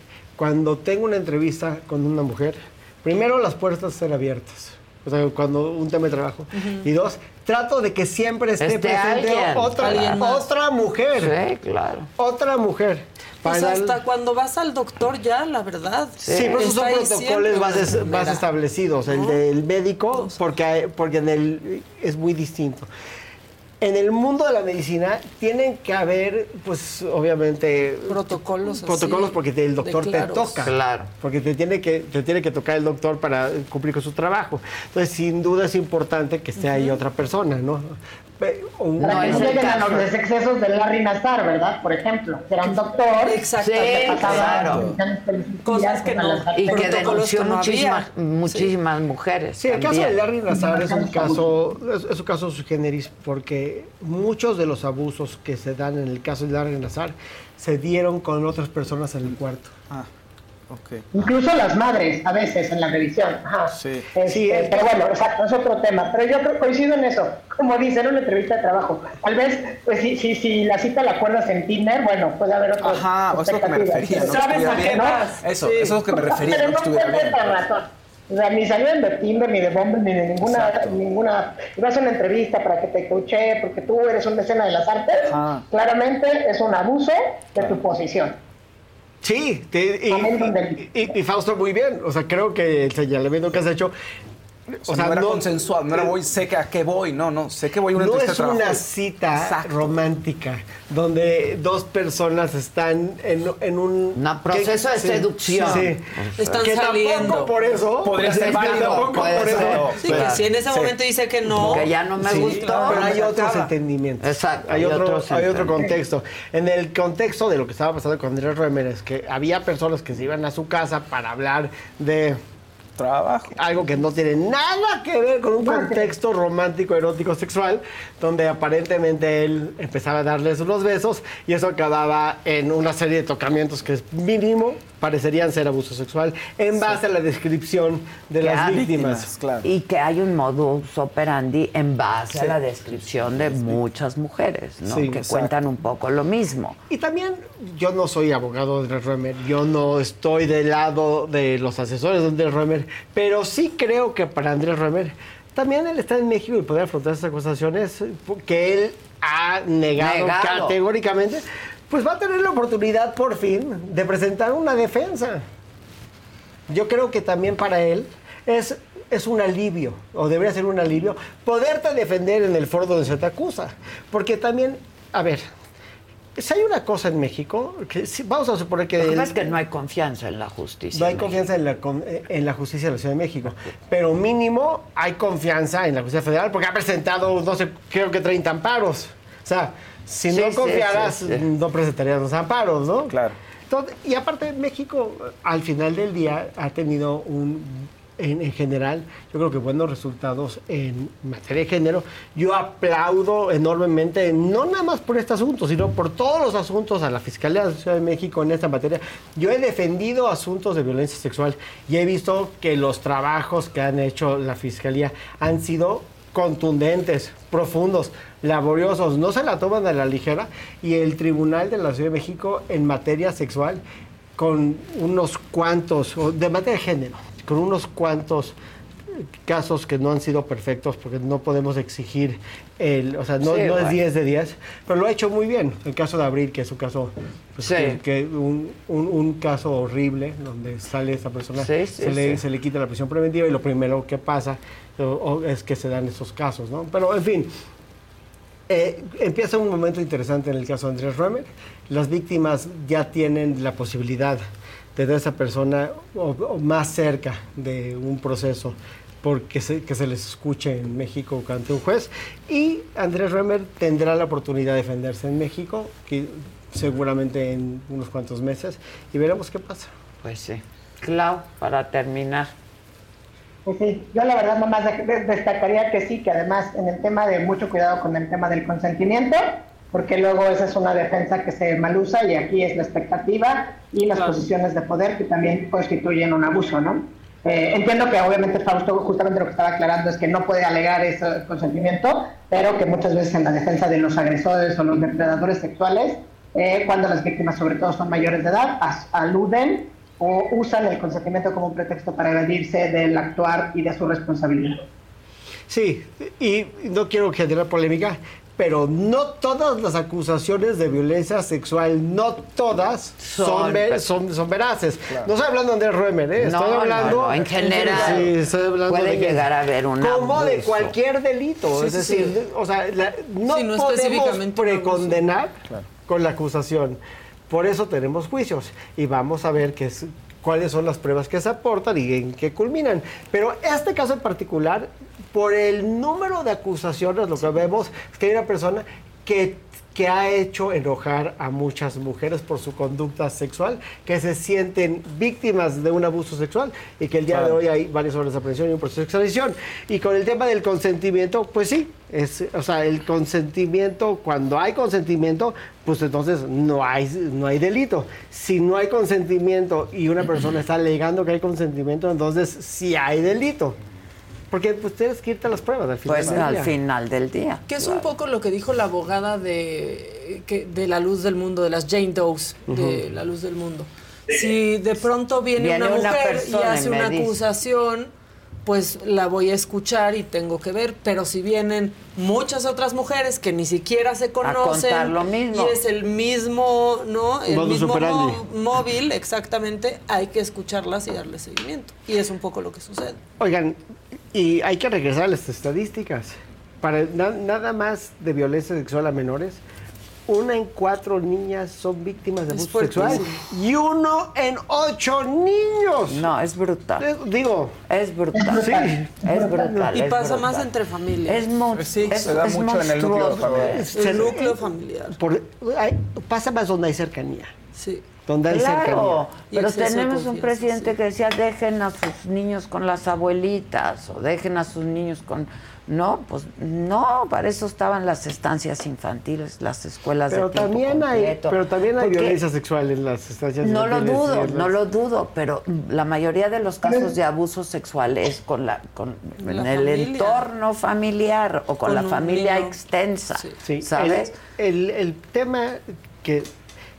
cuando tengo una entrevista con una mujer, primero las puertas estén abiertas. O sea, cuando un tema de trabajo. Y dos, trato de que siempre esté presente alguien. otra, Alguien más. otra mujer. Sí, claro. Otra mujer. Pues hasta el- cuando vas al doctor ya, la verdad. Sí, pero esos son protocolos más, es- mira. más establecidos. El del médico, porque, hay- porque en el, es muy distinto. En el mundo de la medicina tienen que haber, pues, obviamente... Protocolos así, Protocolos porque te- el doctor te toca. Claro. Porque te tiene, que, te tiene que tocar el doctor para cumplir con su trabajo. Entonces, sin duda es importante que esté ahí otra persona, ¿no? Un- Para No, que a caso. los excesos de Larry Nassar, ¿verdad? Por ejemplo, que era un doctor. Exacto. que Sí, pasaba claro. Cosas que las no- Y que denunció que no muchísimas, muchísimas mujeres. Sí, el caso de. Larry Nassar es un caso, es, es un caso sui generis porque muchos de los abusos que se dan en el caso de Larry Nassar se dieron con otras personas en el cuarto. Ah, ok. Incluso las madres, a veces, en la revisión. Ajá. Sí. Este, Sí, es- pero bueno, exacto, es otro tema. Pero yo creo, coincido en eso. Como dice, era una entrevista de trabajo. Tal vez, pues si, si, si la cita la acuerdas en Tinder, bueno, puede haber otras Ajá, eso es lo que me refería. ¿no? ¿Sabes a qué? Eso, Sí. eso es lo que me refería, Pero ¿no? no razón. O sea, ni salieron de Tinder, ni de Bumble, ni de ninguna, Exacto. ninguna. Ibas a una entrevista para que te coache, porque tú eres una escena de las artes. Ajá. Claramente es un abuso de tu posición. Sí, te- y- y Fausto muy bien. O sea, creo que el señalamiento que has hecho. O sea, no era consensuado, no era voy, sé que a qué voy, no, no, sé que voy a una no entrevista es trabajo. una cita Exacto. romántica donde dos personas están en, en un No, proceso de sí, seducción. Sí, Están que saliendo. tampoco por eso Podría ser válido, tampoco puede por eso-. Sí, que si en ese Sí. momento dice que no. Que ya no me Sí, gustó. pero hay otros entendimientos. Exacto, Hay, hay otro, otros hay otro contexto. En el contexto de lo que estaba pasando con Andrés Roemer es que había personas que se iban a su casa para hablar de Trabajo. algo que no tiene nada que ver con un contexto romántico, erótico, sexual, donde aparentemente él empezaba a darles los besos y eso acababa en una serie de tocamientos que es mínimo parecerían ser abuso sexual en base a la descripción de Que las víctimas. claro. Y que hay un modus operandi en base a la descripción de muchas mujeres, ¿no? Sí, que exacto. cuentan un poco lo mismo. Y también yo no soy abogado de Andrés Roemer, yo no estoy del lado de los asesores de Andrés Roemer, pero sí creo que para Andrés Roemer también él está en México y poder afrontar estas acusaciones que él ha negado, Negado. categóricamente, pues va a tener la oportunidad por fin de presentar una defensa. Yo creo que también para él es, es un alivio, o debería ser un alivio, poderte defender en el foro donde se te acusa. Porque también, a ver, si hay una cosa en México, que si- vamos a suponer que... Lo que es que no hay confianza en la justicia. no hay en confianza en la, eh, en la justicia de la Ciudad de México, pero mínimo hay confianza en la justicia federal porque ha presentado, no sé, creo que 30 amparos. O sea, si Sí, no confiaras, sí, sí. no presentarías los amparos, ¿no? Claro. Entonces, y aparte, México al final del día ha tenido un, en, en general, yo creo que buenos resultados en materia de género. Yo aplaudo enormemente, no nada más por este asunto, sino por todos los asuntos a la Fiscalía de la Ciudad de México en esta materia. Yo he defendido asuntos de violencia sexual y he visto que los trabajos que han hecho la Fiscalía han sido contundentes, profundos, laboriosos, no se la toman a la ligera y el Tribunal de la Ciudad de México en materia sexual con unos cuantos, de materia de género, con unos cuantos casos que no han sido perfectos porque no podemos exigir el, o sea, no, Sí, no es bueno. 10 de 10, pero lo ha hecho muy bien. El caso de Abril, que es un caso, pues, Sí. que, que un, un- un caso horrible donde sale esa persona, Sí, se, le, se le quita la prisión preventiva y lo primero que pasa o es que se dan esos casos, ¿no? Pero en fin, eh, empieza un momento interesante en el caso de Andrés Roemer. Las víctimas ya tienen la posibilidad de tener esa persona o, o más cerca de un proceso porque se, que se les escuche en México ante un juez. Y Andrés Roemer tendrá la oportunidad de defenderse en México, que seguramente en unos cuantos meses, y veremos qué pasa. Pues sí. Clau, para terminar. Pues sí, yo la verdad nomás de- de- destacaría que sí, que además en el tema de mucho cuidado con el tema del consentimiento, porque luego esa es una defensa que se mal usa y aquí es la expectativa y las posiciones de poder que también constituyen un abuso, ¿no? Eh, entiendo que obviamente Fausto justamente lo que estaba aclarando es que no puede alegar ese consentimiento, pero que muchas veces en la defensa de los agresores o los depredadores sexuales, eh, cuando las víctimas sobre todo son mayores de edad, aluden o usan el consentimiento como un pretexto para evadirse del actuar y de su responsabilidad. Sí, y no quiero generar polémica, pero no todas las acusaciones de violencia sexual, no todas son, Son, ve- pero- son, son veraces. No estoy hablando de Andrés Ruemer, ¿eh? No, estoy no, hablando no, en general. Sí, estoy hablando Puede de que- llegar a haber un Como de cualquier delito. Sí, es sí, decir, sí. o sea, la- no, Sí, no podemos precondenar con la acusación. Por eso tenemos juicios y vamos a ver qué es- cuáles son las pruebas que se aportan y en qué culminan. Pero este caso en particular, por el número de acusaciones, lo que vemos es que hay una persona que, que ha hecho enojar a muchas mujeres por su conducta sexual, que se sienten víctimas de un abuso sexual y que el día de hoy hay varias órdenes de aprehensión y un proceso de extradición. Y con el tema del consentimiento, pues sí, es, o sea, el consentimiento, cuando hay consentimiento, pues entonces no hay, no hay delito. Si no hay consentimiento y una persona está alegando que hay consentimiento, entonces sí hay delito. Porque pues tienes que irte a las pruebas al final. Pues del al día. final del día. Que es un poco lo que dijo la abogada de, que- de la luz del mundo, de las Jane Does, de la luz del mundo. Si de pronto viene, Viene una una mujer y hace una dice. acusación, pues la voy a escuchar y tengo que ver. Pero si vienen muchas otras mujeres que ni siquiera se conocen contar lo mismo. y es el mismo, ¿no? El mismo mo- móvil, exactamente, hay que escucharlas y darle seguimiento. Y es un poco lo que sucede. Oigan, y hay que regresar a las estadísticas. Para na- nada más de violencia sexual a menores, una en cuatro niñas son víctimas de Es abuso sexual y uno en ocho niños. No, es brutal. Digo, Es brutal. Sí. Es brutal. Y es pasa brutal. más entre familias. Es, mon- Sí, es- se da es mucho en el núcleo monstruoso, familiar. el núcleo familiar. por- hay- pasa más donde hay cercanía. Sí. Donde hay Claro, pero tenemos un presidente sí. que decía dejen a sus niños con las abuelitas o dejen a sus niños con... No, pues no, para eso estaban las estancias infantiles, las escuelas Pero de tiempo también hay, pero también hay Porque violencia sexual en las estancias. No lo infantiles y dudo, en las- no lo dudo, pero la mayoría de los casos de abuso sexual es con la, con, en el entorno familiar o con, Con la familia niño. extensa, Sí. Sí, ¿sabes? El, el- el tema que,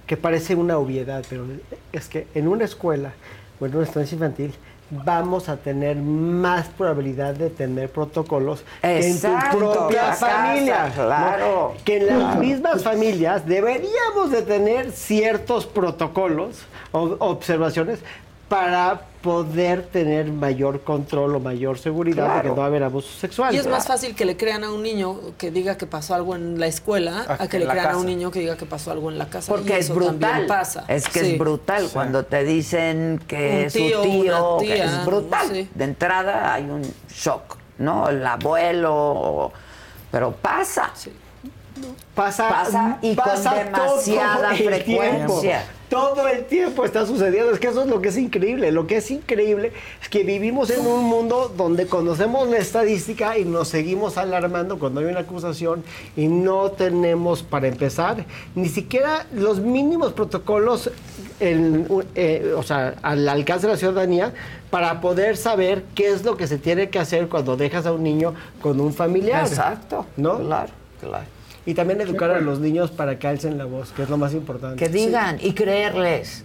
que parece una obviedad, pero es que en una escuela o en una estancia infantil vamos a tener más probabilidad de tener protocolos que en tu propia casa, familia. ¿no? claro. Que en las mismas familias deberíamos de tener ciertos protocolos o observaciones para poder tener mayor control o mayor seguridad de Claro. que no va a haber abuso sexual. Y es más fácil que le crean a un niño que diga que pasó algo en la escuela A a, que le crean a un niño que diga que pasó algo en la casa. Porque Y es eso brutal. también pasa. Es que Sí. es brutal cuando te dicen que Un su tío, que es brutal. sí. De entrada hay un shock, ¿no? El abuelo, pero pasa. pasa, Pasa y con pasa demasiada todo el frecuencia. tiempo. Todo el tiempo está sucediendo. Es que eso es lo que es increíble. Lo que es increíble es que vivimos en un mundo donde conocemos la estadística y nos seguimos alarmando cuando hay una acusación y no tenemos, para empezar, ni siquiera los mínimos protocolos en, eh, o sea, al alcance de la ciudadanía para poder saber qué es lo que se tiene que hacer cuando dejas a un niño con un familiar. Exacto. ¿No? Claro, claro. Y también educar a los niños para que alcen la voz, que es lo más importante. Que digan y creerles.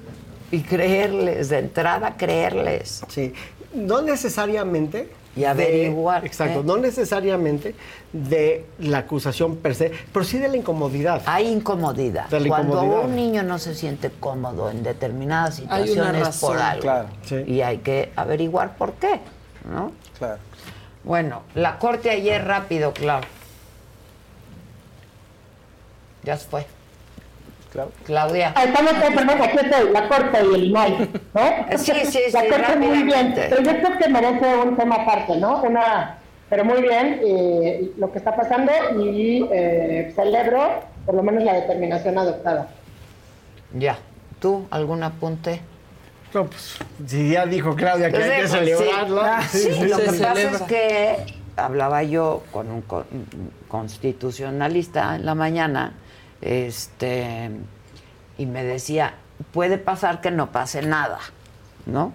Y creerles, de entrada creerles. Sí. No necesariamente. Y averiguar, de- exacto, ¿eh? no necesariamente de la acusación per se, pero sí de la incomodidad. Hay incomodidad. De la Cuando incomodidad. un niño no se siente cómodo en determinadas Hay una situaciones razón, por algo. claro. Sí. Y hay que averiguar por qué, ¿no? Claro. Bueno, la corte ayer rápido, claro. Ya se fue. Claro. Claudia. Ah, Estamos, perdón, aquí estoy, la corte y el INAI, ¿no? Sí, sí, la sí, corte muy bien, pero yo creo que merece un tema aparte, ¿no? Una, pero muy bien eh, lo que está pasando y eh, celebro por lo menos la determinación adoptada. Ya. ¿Tú algún apunte? No, pues, si ya dijo Claudia que hay que celebrarlo. sí. Sí, Sí, sí, lo que pasa celebra. es que hablaba yo con un con- constitucionalista en la mañana, este, y me decía, puede pasar que no pase nada, ¿no?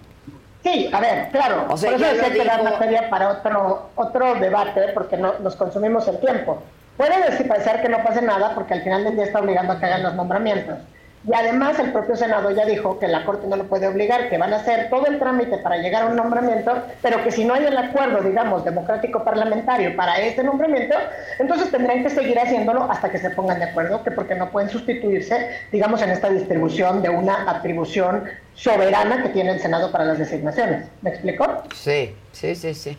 Sí, a ver, claro. O sea, por eso decía que dijo- materia para otro, otro debate, porque no, nos consumimos el tiempo. Puede decir, parecer que no pase nada, porque al final del día está obligando a que hagan los nombramientos. Y además el propio Senado ya dijo que la Corte no lo puede obligar, que van a hacer todo el trámite para llegar a un nombramiento, pero que si no hay el acuerdo, digamos, democrático parlamentario para este nombramiento, entonces tendrán que seguir haciéndolo hasta que se pongan de acuerdo, que porque no pueden sustituirse, digamos, en esta distribución de una atribución soberana que tiene el Senado para las designaciones. ¿Me explico? Sí, sí, sí, sí.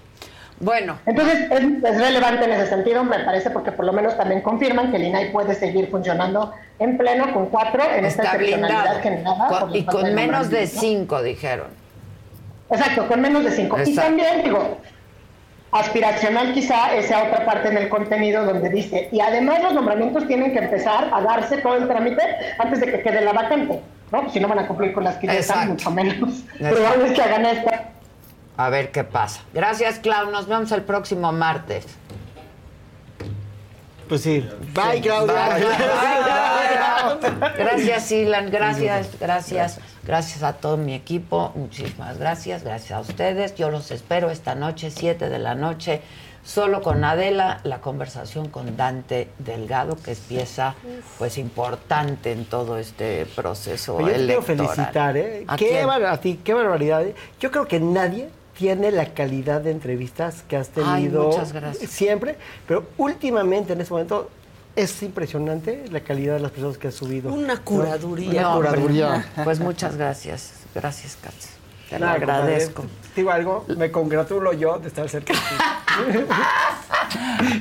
Bueno. Entonces es, es relevante en ese sentido, me parece, porque por lo menos también confirman que el INAI puede seguir funcionando en pleno con cuatro en esta excepcionalidad generada. Con- y con menos de cinco, dijeron. Exacto, con menos de cinco. Y Exacto. también, digo, aspiracional quizá esa otra parte en el contenido donde dice, y además los nombramientos tienen que empezar a darse todo el trámite antes de que quede la vacante, ¿no? Si no van a cumplir con las que ya están, mucho menos. Probable es que hagan esta. A ver qué pasa. Gracias, Clau. Nos vemos el próximo martes. Pues sí. Bye, Claudia. Bye, bye, bye. Gracias, Ilan. Gracias, gracias. Gracias a todo mi equipo. Muchísimas gracias. Gracias a ustedes. Yo los espero esta noche, 7 de la noche, solo con Adela, la conversación con Dante Delgado, que es pieza pues importante en todo este proceso Oye, yo te quiero felicitar, ¿eh? ¿A Qué, quién? bar- a ti, qué barbaridad. ¿eh? Yo creo que nadie tiene la calidad de entrevistas que has Ay, tenido muchas gracias. siempre, pero últimamente en este momento es impresionante la calidad de las personas que has subido. Una curaduría. Una No, curaduría. Pues muchas gracias. Gracias, Katz. Te lo agradezco. Te Digo algo, me congratulo yo de estar cerca de ti.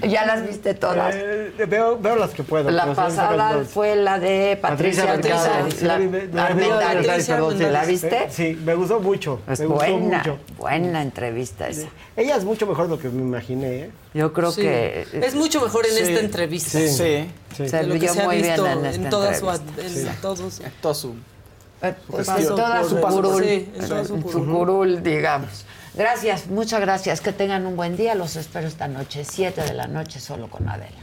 ¿Ya las viste todas? Eh, veo, veo las que puedo. La pasada fue la de Patricia, Mercado. La- sí. ¿La viste? Sí, me gustó mucho. Es me gustó buena, mucho. buena entrevista esa. Ella es mucho mejor de lo que me imaginé, ¿eh? Yo creo Sí. que... Es mucho mejor en Sí. esta entrevista. Sí. Sí. Sí. Se se ha muy bien visto en esta toda su, entrevista. en todo Todo su... Pues en toda su curul, sí, su curul, digamos. Gracias, muchas gracias. Que tengan un buen día. Los espero esta noche, 7 de la noche, solo con Adela.